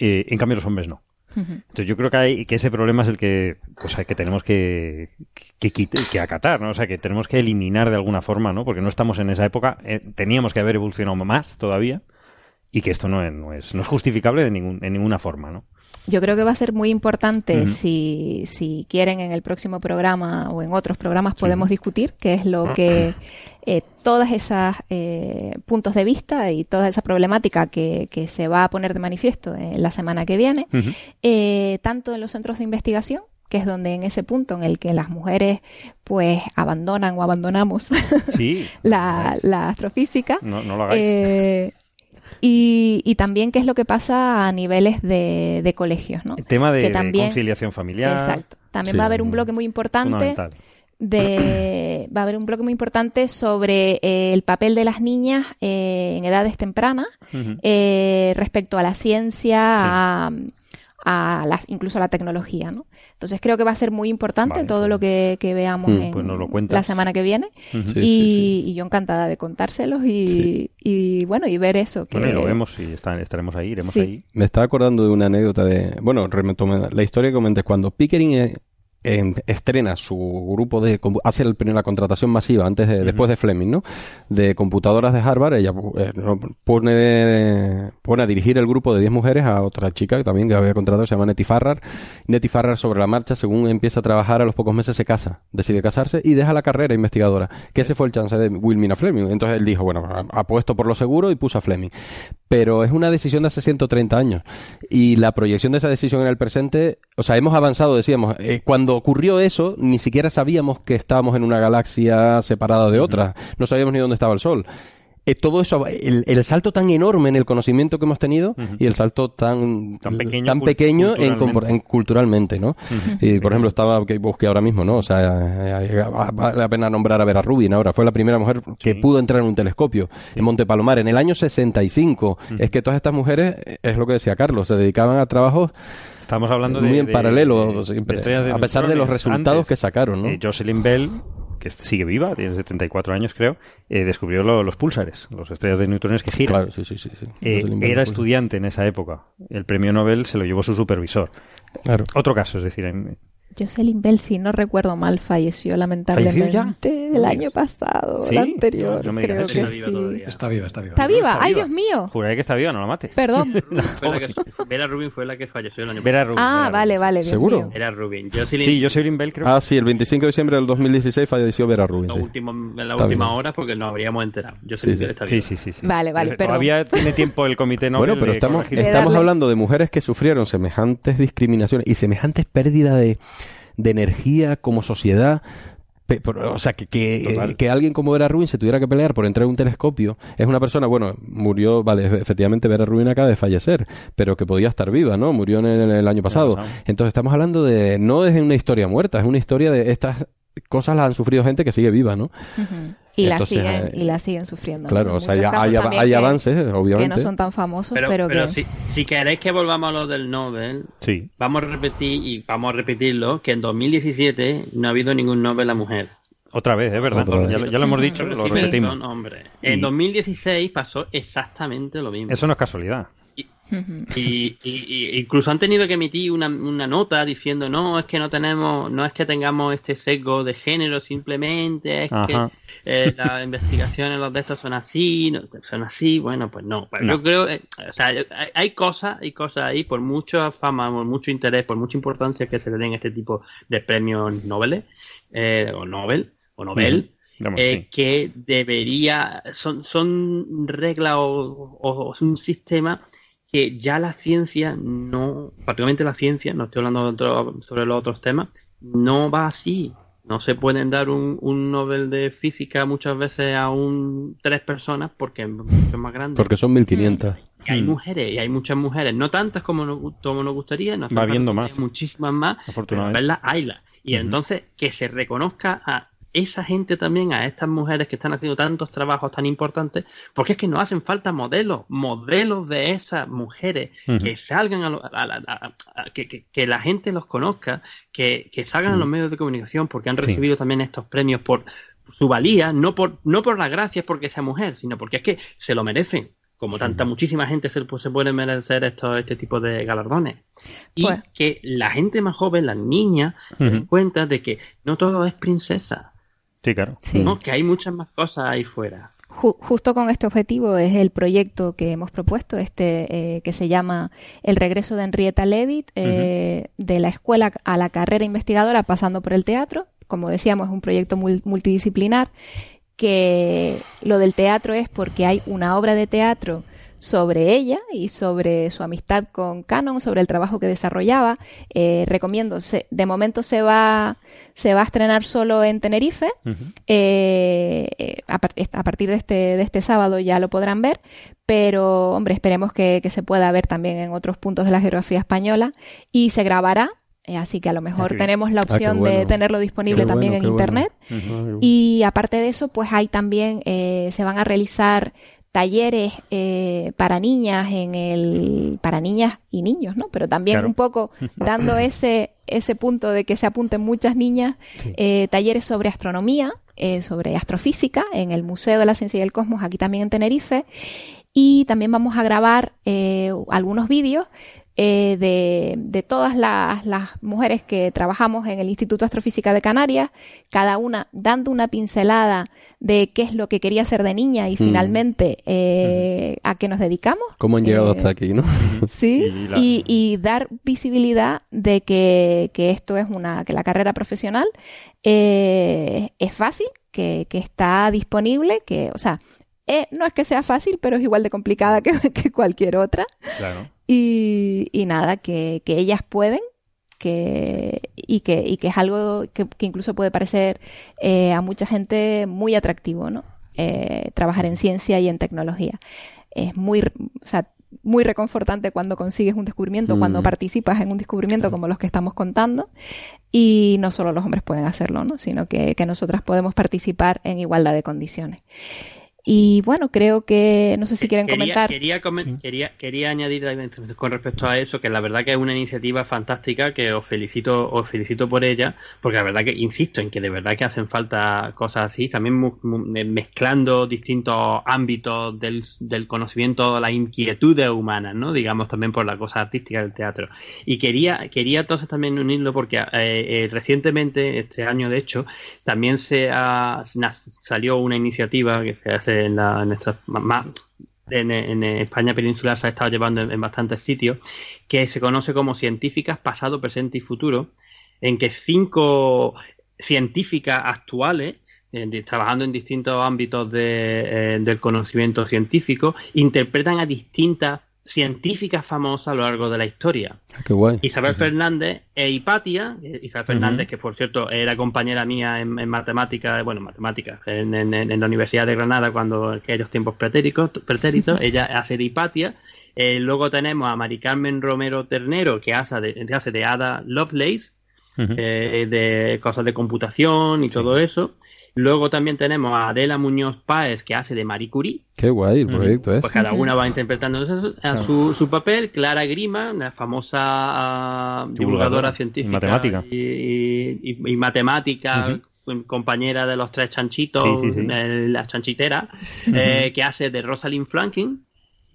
S8: eh, en cambio los hombres no entonces yo creo que hay que ese problema es el que pues que tenemos que que, que acatar no o sea que tenemos que eliminar de alguna forma no porque no estamos en esa época eh, teníamos que haber evolucionado más todavía y que esto no es, no es, no es justificable de ningún, en ninguna forma, ¿no?
S3: Yo creo que va a ser muy importante si, si quieren en el próximo programa o en otros programas podemos discutir qué es lo que eh, todas esas eh, puntos de vista y toda esa problemática que, que se va a poner de manifiesto en la semana que viene,
S8: Ujú.
S3: eh, tanto en los centros de investigación que es donde en ese punto en el que las mujeres pues abandonan o abandonamos
S8: Sí.
S3: la, la astrofísica
S8: No, no lo hagáis.
S3: eh, y, y también qué es lo que pasa a niveles de, de colegios, ¿no?
S8: El tema de,
S3: que
S8: de
S3: también-
S8: conciliación familiar.
S3: Exacto. También
S7: Sí,
S3: va a haber un bloque muy importante de va a haber un bloque muy importante sobre eh, el papel de las niñas eh, en edades tempranas eh, respecto a la ciencia, a, a las, incluso a la tecnología, ¿no? Entonces creo que va a ser muy importante
S8: Vale,
S3: todo
S8: pues-
S3: lo que, que veamos
S7: Mm,
S3: en
S8: pues lo
S3: la semana que viene.
S7: Sí,
S3: y,
S7: sí,
S3: y yo encantada de contárselos y, y bueno y ver eso que
S8: Bueno, y lo vemos y está- estaremos ahí, iremos
S3: Sí.
S8: ahí.
S7: Me estaba acordando de una anécdota de. Bueno, retomé la historia que comenté. Cuando Pickering eh, estrena su grupo de. hace el- la contratación masiva antes de, después de Fleming, ¿no? De computadoras de Harvard, ella eh, pone, pone a dirigir el grupo de 10 mujeres a otra chica que también que había contratado, se llama Nettie Farrar. Nettie Farrar, sobre la marcha, según empieza a trabajar, a los pocos meses se casa. Decide casarse y deja la carrera investigadora. Que ese fue el chance de Wilmina Fleming. Entonces él dijo, bueno, apuesto por lo seguro y puso a Fleming pero es una decisión de hace 130 años. Y la proyección de esa decisión en el presente, o sea, hemos avanzado, decíamos, eh, cuando ocurrió eso, ni siquiera sabíamos que estábamos en una galaxia separada de otra, no sabíamos ni dónde estaba el Sol. Eh, todo eso, el, el salto tan enorme en el conocimiento que hemos tenido y el salto tan,
S8: Tan pequeño
S7: tan pequeño en,
S8: culturalmente.
S7: en culturalmente, ¿no? Y por ejemplo, estaba que busqué ahora mismo, ¿no? O sea, eh, vale la pena nombrar a Vera Rubin ahora. Fue la primera mujer que pudo entrar en un telescopio en Monte Palomar en el año 65. Es que todas estas mujeres, eh, es lo que decía Carlos, se dedicaban a trabajos
S8: Estamos hablando de.
S7: muy en paralelo
S8: de- de
S7: a pesar de los resultados
S8: Antes,
S7: que sacaron, ¿no?
S8: eh, Jocelyn Bell que sigue viva, tiene 74 años creo, eh, descubrió lo- los púlsares, los estrellas de neutrones que giran.
S7: Claro, sí, sí, sí.
S8: Eh, era estudiante en esa época. El premio Nobel se lo llevó su supervisor.
S7: Claro.
S8: Otro caso, es decir, en-
S3: Jocelyn Bell, si no recuerdo mal, falleció lamentablemente
S8: ya?
S3: el año pasado,
S8: ¿Sí?
S3: el anterior,
S8: No me
S3: creo que sí.
S6: Está viva todavía.
S4: Está viva, está viva.
S3: ¿Está viva?
S8: está
S3: ¡Ay,
S8: viva.
S3: Dios mío!
S8: juraré que está viva, no la mates.
S3: Perdón.
S6: Fue la que- Vera Rubin fue la que falleció el año
S8: Vera
S6: pasado.
S8: Rubin.
S3: Ah,
S8: Vera
S3: vale,
S8: Rubin.
S3: vale. Dios
S7: ¿Seguro?
S3: mío.
S6: Vera Rubin. Jocelyn,
S8: Sí, Jocelyn Bell creo
S7: Ah, sí, el 25 de diciembre del 2016 falleció Vera Rubin.
S6: la
S7: sí.
S6: última, en la
S7: Está
S6: última
S7: bien.
S6: hora porque nos habríamos enterado. Yo
S7: Sí, sí.
S6: está
S8: Sí,
S6: viva.
S8: sí, sí, sí.
S3: Vale, vale, pero-
S8: Todavía tiene tiempo el comité Nobel
S7: Bueno, pero estamos, estamos hablando de mujeres que sufrieron semejantes discriminaciones y semejantes pérdidas de, de energía como sociedad. O sea, que, que, eh, que alguien como Vera Rubin se tuviera que pelear por entrar en un telescopio es una persona, bueno, murió, vale, efectivamente Vera Rubin acaba de fallecer, pero que podía estar viva, ¿no? Murió en el, el año pasado.
S8: pasado.
S7: Entonces estamos hablando de, no es una historia muerta, es una historia de estas cosas las han sufrido gente que sigue viva, ¿no?
S3: Y la
S7: Entonces,
S3: siguen
S7: eh,
S3: y la siguen sufriendo.
S7: Claro, o sea, hay,
S3: que-
S7: avances,
S3: que
S7: obviamente.
S3: no son tan famosos,
S6: Pero,
S3: pero,
S6: pero
S3: que
S6: si, si queréis que volvamos a lo del Nobel,
S8: Sí.
S6: vamos a repetir y vamos a repetirlo que en 2017 no ha habido ningún Nobel a mujer.
S8: Otra vez, es verdad.
S7: Otra vez.
S8: Ya, lo- ya lo hemos dicho, lo
S6: que
S8: repetimos.
S6: son hombres. En
S8: Y-
S6: 2016 pasó exactamente lo mismo.
S8: Eso no es casualidad.
S6: Y, y- y incluso han tenido que emitir una, una nota diciendo no es que no tenemos no es que tengamos este sesgo de género simplemente es
S8: Ajá.
S6: que eh, las investigaciones los de estos son así no- son así bueno pues no pero
S8: No.
S6: yo creo eh, o sea hay, hay cosas hay cosas ahí por mucha fama por mucho interés por mucha importancia que se le den este tipo de premios Nobel eh, o Nobel o Nobel eh,
S8: sí.
S6: que debería son son reglas o, o- o un sistema que ya la ciencia no particularmente la ciencia no estoy hablando otro- sobre los otros temas no va así no se pueden dar un, un Nobel de física muchas veces a un tres personas porque es mucho más grande
S7: Porque son 1500.
S6: y hay
S8: Mm.
S6: mujeres y hay muchas mujeres no tantas como nos, como nos gustaría no hace
S8: Va
S6: que
S8: más.
S6: muchísimas más pero
S8: Afortunadamente.
S6: verlas haylas y entonces que se reconozca a esa gente también, a estas mujeres que están haciendo tantos trabajos tan importantes, porque es que nos hacen falta modelos, modelos de esas mujeres que salgan a, lo- a la- a- a- que, que- que la gente los conozca, que, que salgan a los medios de comunicación, porque han
S8: Sí.
S6: recibido también estos premios por su valía, no por, no por las gracias porque sea mujer, sino porque es que se lo merecen. Como tanta, muchísima gente se, pues, se puede merecer estos, este tipo de galardones. Y
S3: Pues-
S6: que la gente más joven, las niñas, se den cuenta de que no todo es princesa,
S8: Sí, claro.
S3: Sí.
S6: ¿no? que hay muchas más cosas ahí fuera.
S3: Ju- justo con este objetivo es el proyecto que hemos propuesto, este eh, que se llama El regreso de Henrietta Leavitt, eh, de la escuela a la carrera investigadora pasando por el teatro. Como decíamos, es un proyecto mul- multidisciplinar que lo del teatro es porque hay una obra de teatro sobre ella y sobre su amistad con Canon, sobre el trabajo que desarrollaba. Eh, recomiendo, se- de momento se va, se va a estrenar solo en Tenerife. Eh, eh, a, par- a partir de este, de este sábado ya lo podrán ver, pero hombre, esperemos que, que se pueda ver también en otros puntos de la geografía española y se grabará. Así que a lo mejor
S8: bien.
S3: tenemos la
S7: Ah,
S3: opción de tenerlo disponible
S7: Qué
S3: también
S7: bueno,
S3: en
S7: bueno.
S3: internet. Y aparte de eso, pues hay también, eh, se van a realizar talleres eh, para niñas en el para niñas y niños, ¿no? Pero también
S8: Claro.
S3: un poco dando ese ese punto de que se apunten muchas niñas, eh, talleres sobre astronomía, eh, sobre astrofísica en el Museo de la Ciencia y el Cosmos aquí también en Tenerife y también vamos a grabar eh, algunos vídeos eh, de, de todas las, las mujeres que trabajamos en el Instituto de Astrofísica de Canarias, cada una dando una pincelada de qué es lo que quería ser de niña y finalmente eh, a qué nos dedicamos.
S7: ¿Cómo han llegado
S3: Eh,
S7: hasta aquí, no?
S3: Sí,
S8: Y la-
S3: y, y dar visibilidad de que, que esto es una, que la carrera profesional eh, es fácil, que, que está disponible, que, o sea, eh, no es que sea fácil, pero es igual de complicada que, que cualquier otra.
S8: Claro.
S3: Y, y nada, que, que ellas pueden, que, y, que, y que es algo que, que incluso puede parecer eh, a mucha gente muy atractivo, ¿no? Eh, trabajar en ciencia y en tecnología. Es muy, o sea, muy reconfortante cuando consigues un descubrimiento,
S7: Mm.
S3: cuando participas en un descubrimiento como los que estamos contando. Y no solo los hombres pueden hacerlo, ¿no? sino que, que nosotras podemos participar en igualdad de condiciones. Y bueno, creo que, no sé si quieren comentar.
S6: Quería, quería, quería, añadir con respecto a eso, que la verdad que es una iniciativa fantástica, que os felicito, os felicito por ella, porque la verdad que insisto en que de verdad que hacen falta cosas así, también mezclando distintos ámbitos del, del conocimiento, las inquietudes humanas, ¿no? Digamos también por la cosa artística del teatro. Y quería, quería entonces también unirlo porque eh, eh, recientemente, este año de hecho, también se ha, salió una iniciativa que se hace en, la, en, en, España peninsular se ha estado llevando en, bastantes sitios, que se conoce como científicas pasado, presente y futuro, en que cinco científicas actuales trabajando en distintos ámbitos de, eh, del conocimiento científico, interpretan a distintas científicas famosas a lo largo de la historia.
S7: Ah,
S6: Isabel Fernández e Hipatia, eh, Isabel Fernández, que por cierto era compañera mía en, matemáticas, bueno, matemáticas, en, la Universidad de Granada cuando aquellos tiempos pretéritos, pretéritos ella hace de Hipatia. Eh, luego tenemos a Mari Carmen Romero Ternero, que hace de, hace de Ada Lovelace, eh, de cosas de computación y todo eso. Luego también tenemos a Adela Muñoz Páez, que hace de Marie Curie.
S7: Qué guay el proyecto, ¿eh?
S6: Pues cada una va interpretando su, su, papel. Clara Grima, la famosa ah, divulgadora científica.
S8: Matemática.
S6: Y, matemática. compañera de los tres chanchitos, la chanchitera, eh, que hace de Rosalind Franklin.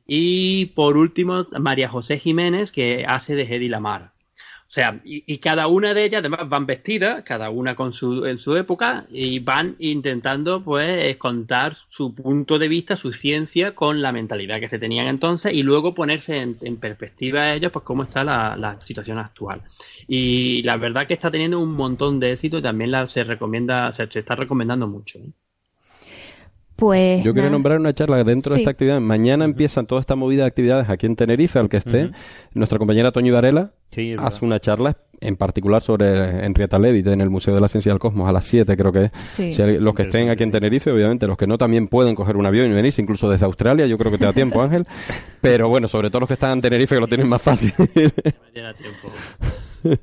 S6: Y por último, María José Jiménez, que hace de Hedy Lamar. O sea, y, cada una de ellas además van vestidas, cada una con su, en su época, y van intentando pues contar su punto de vista, su ciencia, con la mentalidad que se tenían entonces, y luego ponerse en, perspectiva a ellos, pues cómo está la, situación actual. Y la verdad que está teniendo un montón de éxito y también la, se recomienda, se, está recomendando mucho. ¿eh?
S3: Pues
S7: Yo quiero nombrar una charla dentro de esta actividad. Mañana empiezan toda esta movida de actividades aquí en Tenerife, al que esté. Nuestra compañera Toño Varela hace una charla en particular sobre Henrietta Leavitt en el Museo de la Ciencia del Cosmos a las 7 creo que es. los que estén aquí en Tenerife, obviamente, los que no también pueden coger un avión y venirse incluso desde Australia, yo creo que te da tiempo, Ángel. Pero bueno, sobre todo los que están en Tenerife que lo tienen más fácil. tiempo.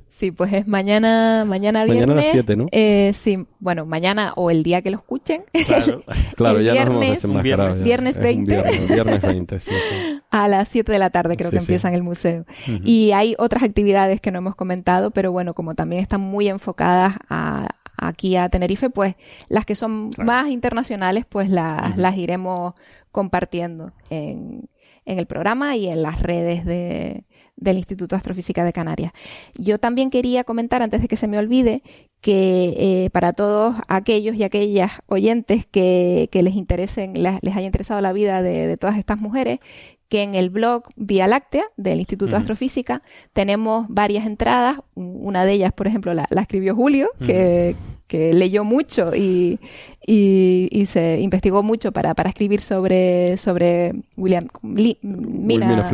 S3: Sí, pues es mañana, mañana viernes.
S7: Mañana a las 7, ¿no?
S3: Eh, sí, bueno, mañana o el día que lo escuchen.
S7: Claro, claro ya
S3: viernes,
S7: nos viernes,
S3: viernes 20.
S7: Viernes, 20, sí,
S3: A las 7 de la tarde creo que empiezan el museo. Y hay otras actividades que no hemos comentado, pero bueno, como también están muy enfocadas a, aquí a Tenerife, pues las que son más internacionales, pues las, las iremos compartiendo en, en el programa y en las redes de, del Instituto de Astrofísica de Canarias. Yo también quería comentar, antes de que se me olvide, que eh, para todos aquellos y aquellas oyentes que, les interesen, les, haya interesado la vida de, todas estas mujeres, que en el blog Vía Láctea del Instituto de Astrofísica tenemos varias entradas. Una de ellas, por ejemplo, la, escribió Julio, que, que leyó mucho y, y, se investigó mucho para, para escribir sobre, sobre William Mina,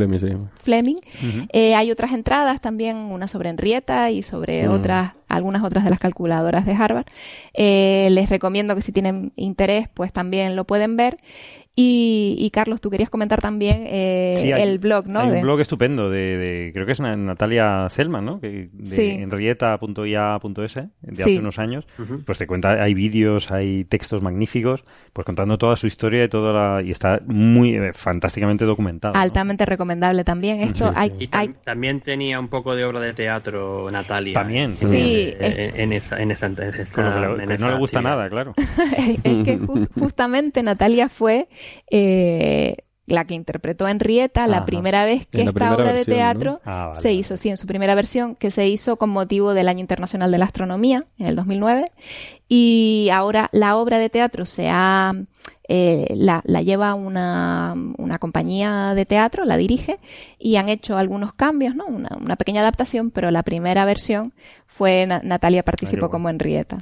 S3: Fleming. Eh, hay otras entradas también, una sobre Henrietta y sobre mm. otras, algunas otras de las calculadoras de Harvard. Eh, les recomiendo que si tienen interés, pues también lo pueden ver. Y, Carlos, tú querías comentar también eh, el blog, ¿no?
S8: Hay un blog estupendo de, creo que es Natalia Selman, ¿no? Que, de sí. enrieta.ia.es, de hace unos años. Pues te cuenta, hay vídeos, hay textos magníficos, pues contando toda su historia y toda la, y está muy eh, fantásticamente documentado.
S3: Altamente recomendable también. Esto hay,
S6: también tenía un poco de obra de teatro Natalia.
S8: También.
S3: Sí.
S6: En, esa, en esa,
S8: no le gusta nada, claro.
S3: es que justamente Natalia fue eh, la que interpretó a Henrietta, la primera vez que esta obra de teatro ah, se hizo, sí, en su primera versión, que se hizo con motivo del Año Internacional de la Astronomía, en el 2009, y ahora la obra de teatro se ha, eh, la, lleva una, una, compañía de teatro, la dirige, y han hecho algunos cambios, ¿no? Una, pequeña adaptación, pero la primera versión fue Natalia participó como Henrietta.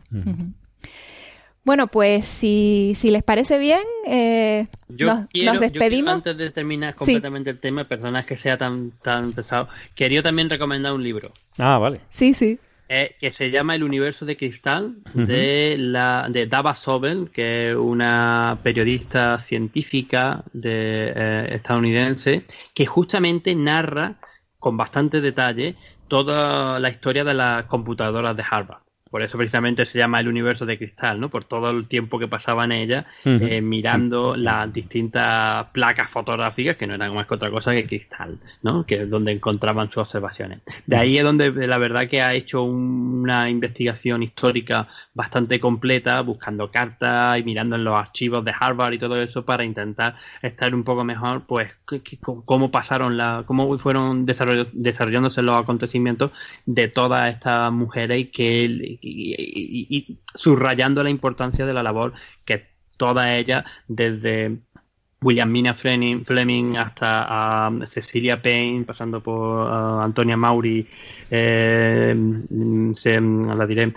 S3: Bueno, pues si, si les parece bien, eh, nos, despedimos.
S6: antes de terminar completamente el tema, personas que sea tan, tan pesado, quería también recomendar un libro.
S8: Ah, vale.
S3: Sí, sí.
S6: Eh, que se llama El universo de cristal de la de Dava Sobel, que es una periodista científica de, eh, estadounidense que justamente narra con bastante detalle toda la historia de las computadoras de Harvard por eso precisamente se llama el universo de cristal, ¿no? Por todo el tiempo que pasaba en ella eh, mirando las distintas placas fotográficas que no eran más que otra cosa que cristal, ¿no? Que es donde encontraban sus observaciones. De ahí es donde la verdad que ha hecho un- una investigación histórica bastante completa, buscando cartas y mirando en los archivos de Harvard y todo eso para intentar estar un poco mejor, pues, cómo pasaron la, cómo fueron desarroll- desarrollándose los acontecimientos de todas estas mujeres y que y, subrayando la importancia de la labor que todas ellas, desde Williamina Fleming, hasta a Cecilia Payne, pasando por ah, Antonia Mauri, eh, mm, se, la diré,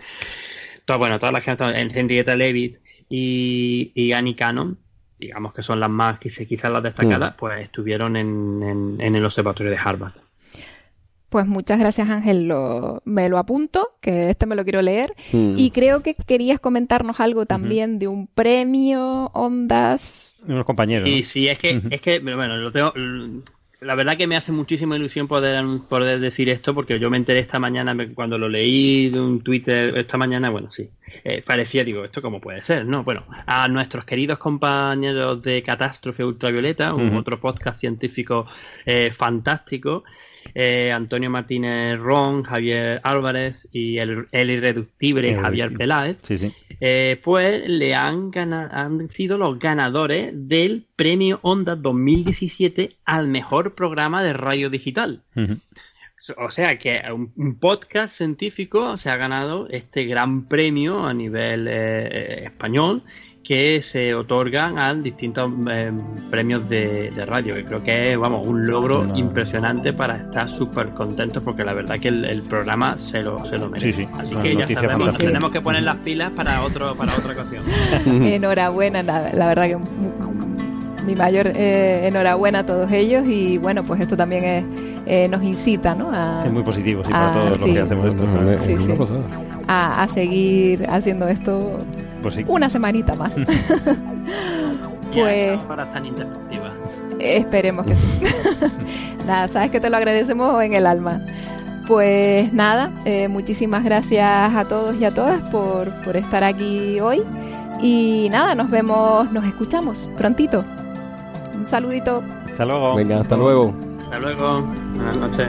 S6: todas, bueno, todas las que estado, en Henrietta Leavitt y, y Annie Cannon, digamos que son las más, quizás quizás las destacadas, pues estuvieron en, en- en el observatorio de Harvard.
S3: Pues muchas gracias Ángel, lo- me lo apunto, que este me lo quiero leer.
S7: Mm.
S3: Y creo que querías comentarnos algo también de un premio Ondas.
S8: Unos compañeros. ¿no?
S6: Y sí, es que, es que, bueno, lo tengo. La verdad que me hace muchísima ilusión poder, poder decir esto porque yo me enteré esta mañana, cuando lo leí de un Twitter esta mañana, bueno, sí, eh, parecía, digo, ¿esto cómo puede ser? ¿No? Bueno, a nuestros queridos compañeros de Catástrofe Ultravioleta, un otro podcast científico eh, fantástico, eh, Antonio Martínez Ron, Javier Álvarez y el, el irreductible Javier Peláez,
S8: Sí, sí.
S6: eh, pues le han, gana- han sido los ganadores del premio Onda 2017 al mejor programa de radio digital. O sea que un, podcast científico se ha ganado este gran premio a nivel eh, español que se otorgan a distintos eh, premios de, de radio. Que creo que es vamos, un logro impresionante para estar súper contentos porque la verdad que el, el programa se lo, se lo merece.
S8: Sí, sí,
S6: Así
S8: una
S6: que ya sabemos,
S3: fantástica.
S6: tenemos que poner las pilas para, otro, para otra ocasión.
S3: Enhorabuena, la, la verdad que mi mayor eh, enhorabuena a todos ellos y bueno, pues esto también es, eh, nos incita ¿no? a,
S8: Es muy positivo, sí, para todos
S3: sí.
S8: los que hacemos esto.
S7: No,
S3: Sí, sí. a- a seguir haciendo esto
S8: Pues sí.
S3: una semanita más. Pues-
S6: no para tan interactiva.
S3: Esperemos que sí. nada, sabes que te lo agradecemos en el alma. Pues nada, eh, muchísimas gracias a todos y a todas por, por estar aquí hoy. Y nada, nos vemos, nos escuchamos prontito. Un saludito.
S8: Hasta luego.
S7: Venga, hasta luego.
S6: Hasta luego. Buenas noches.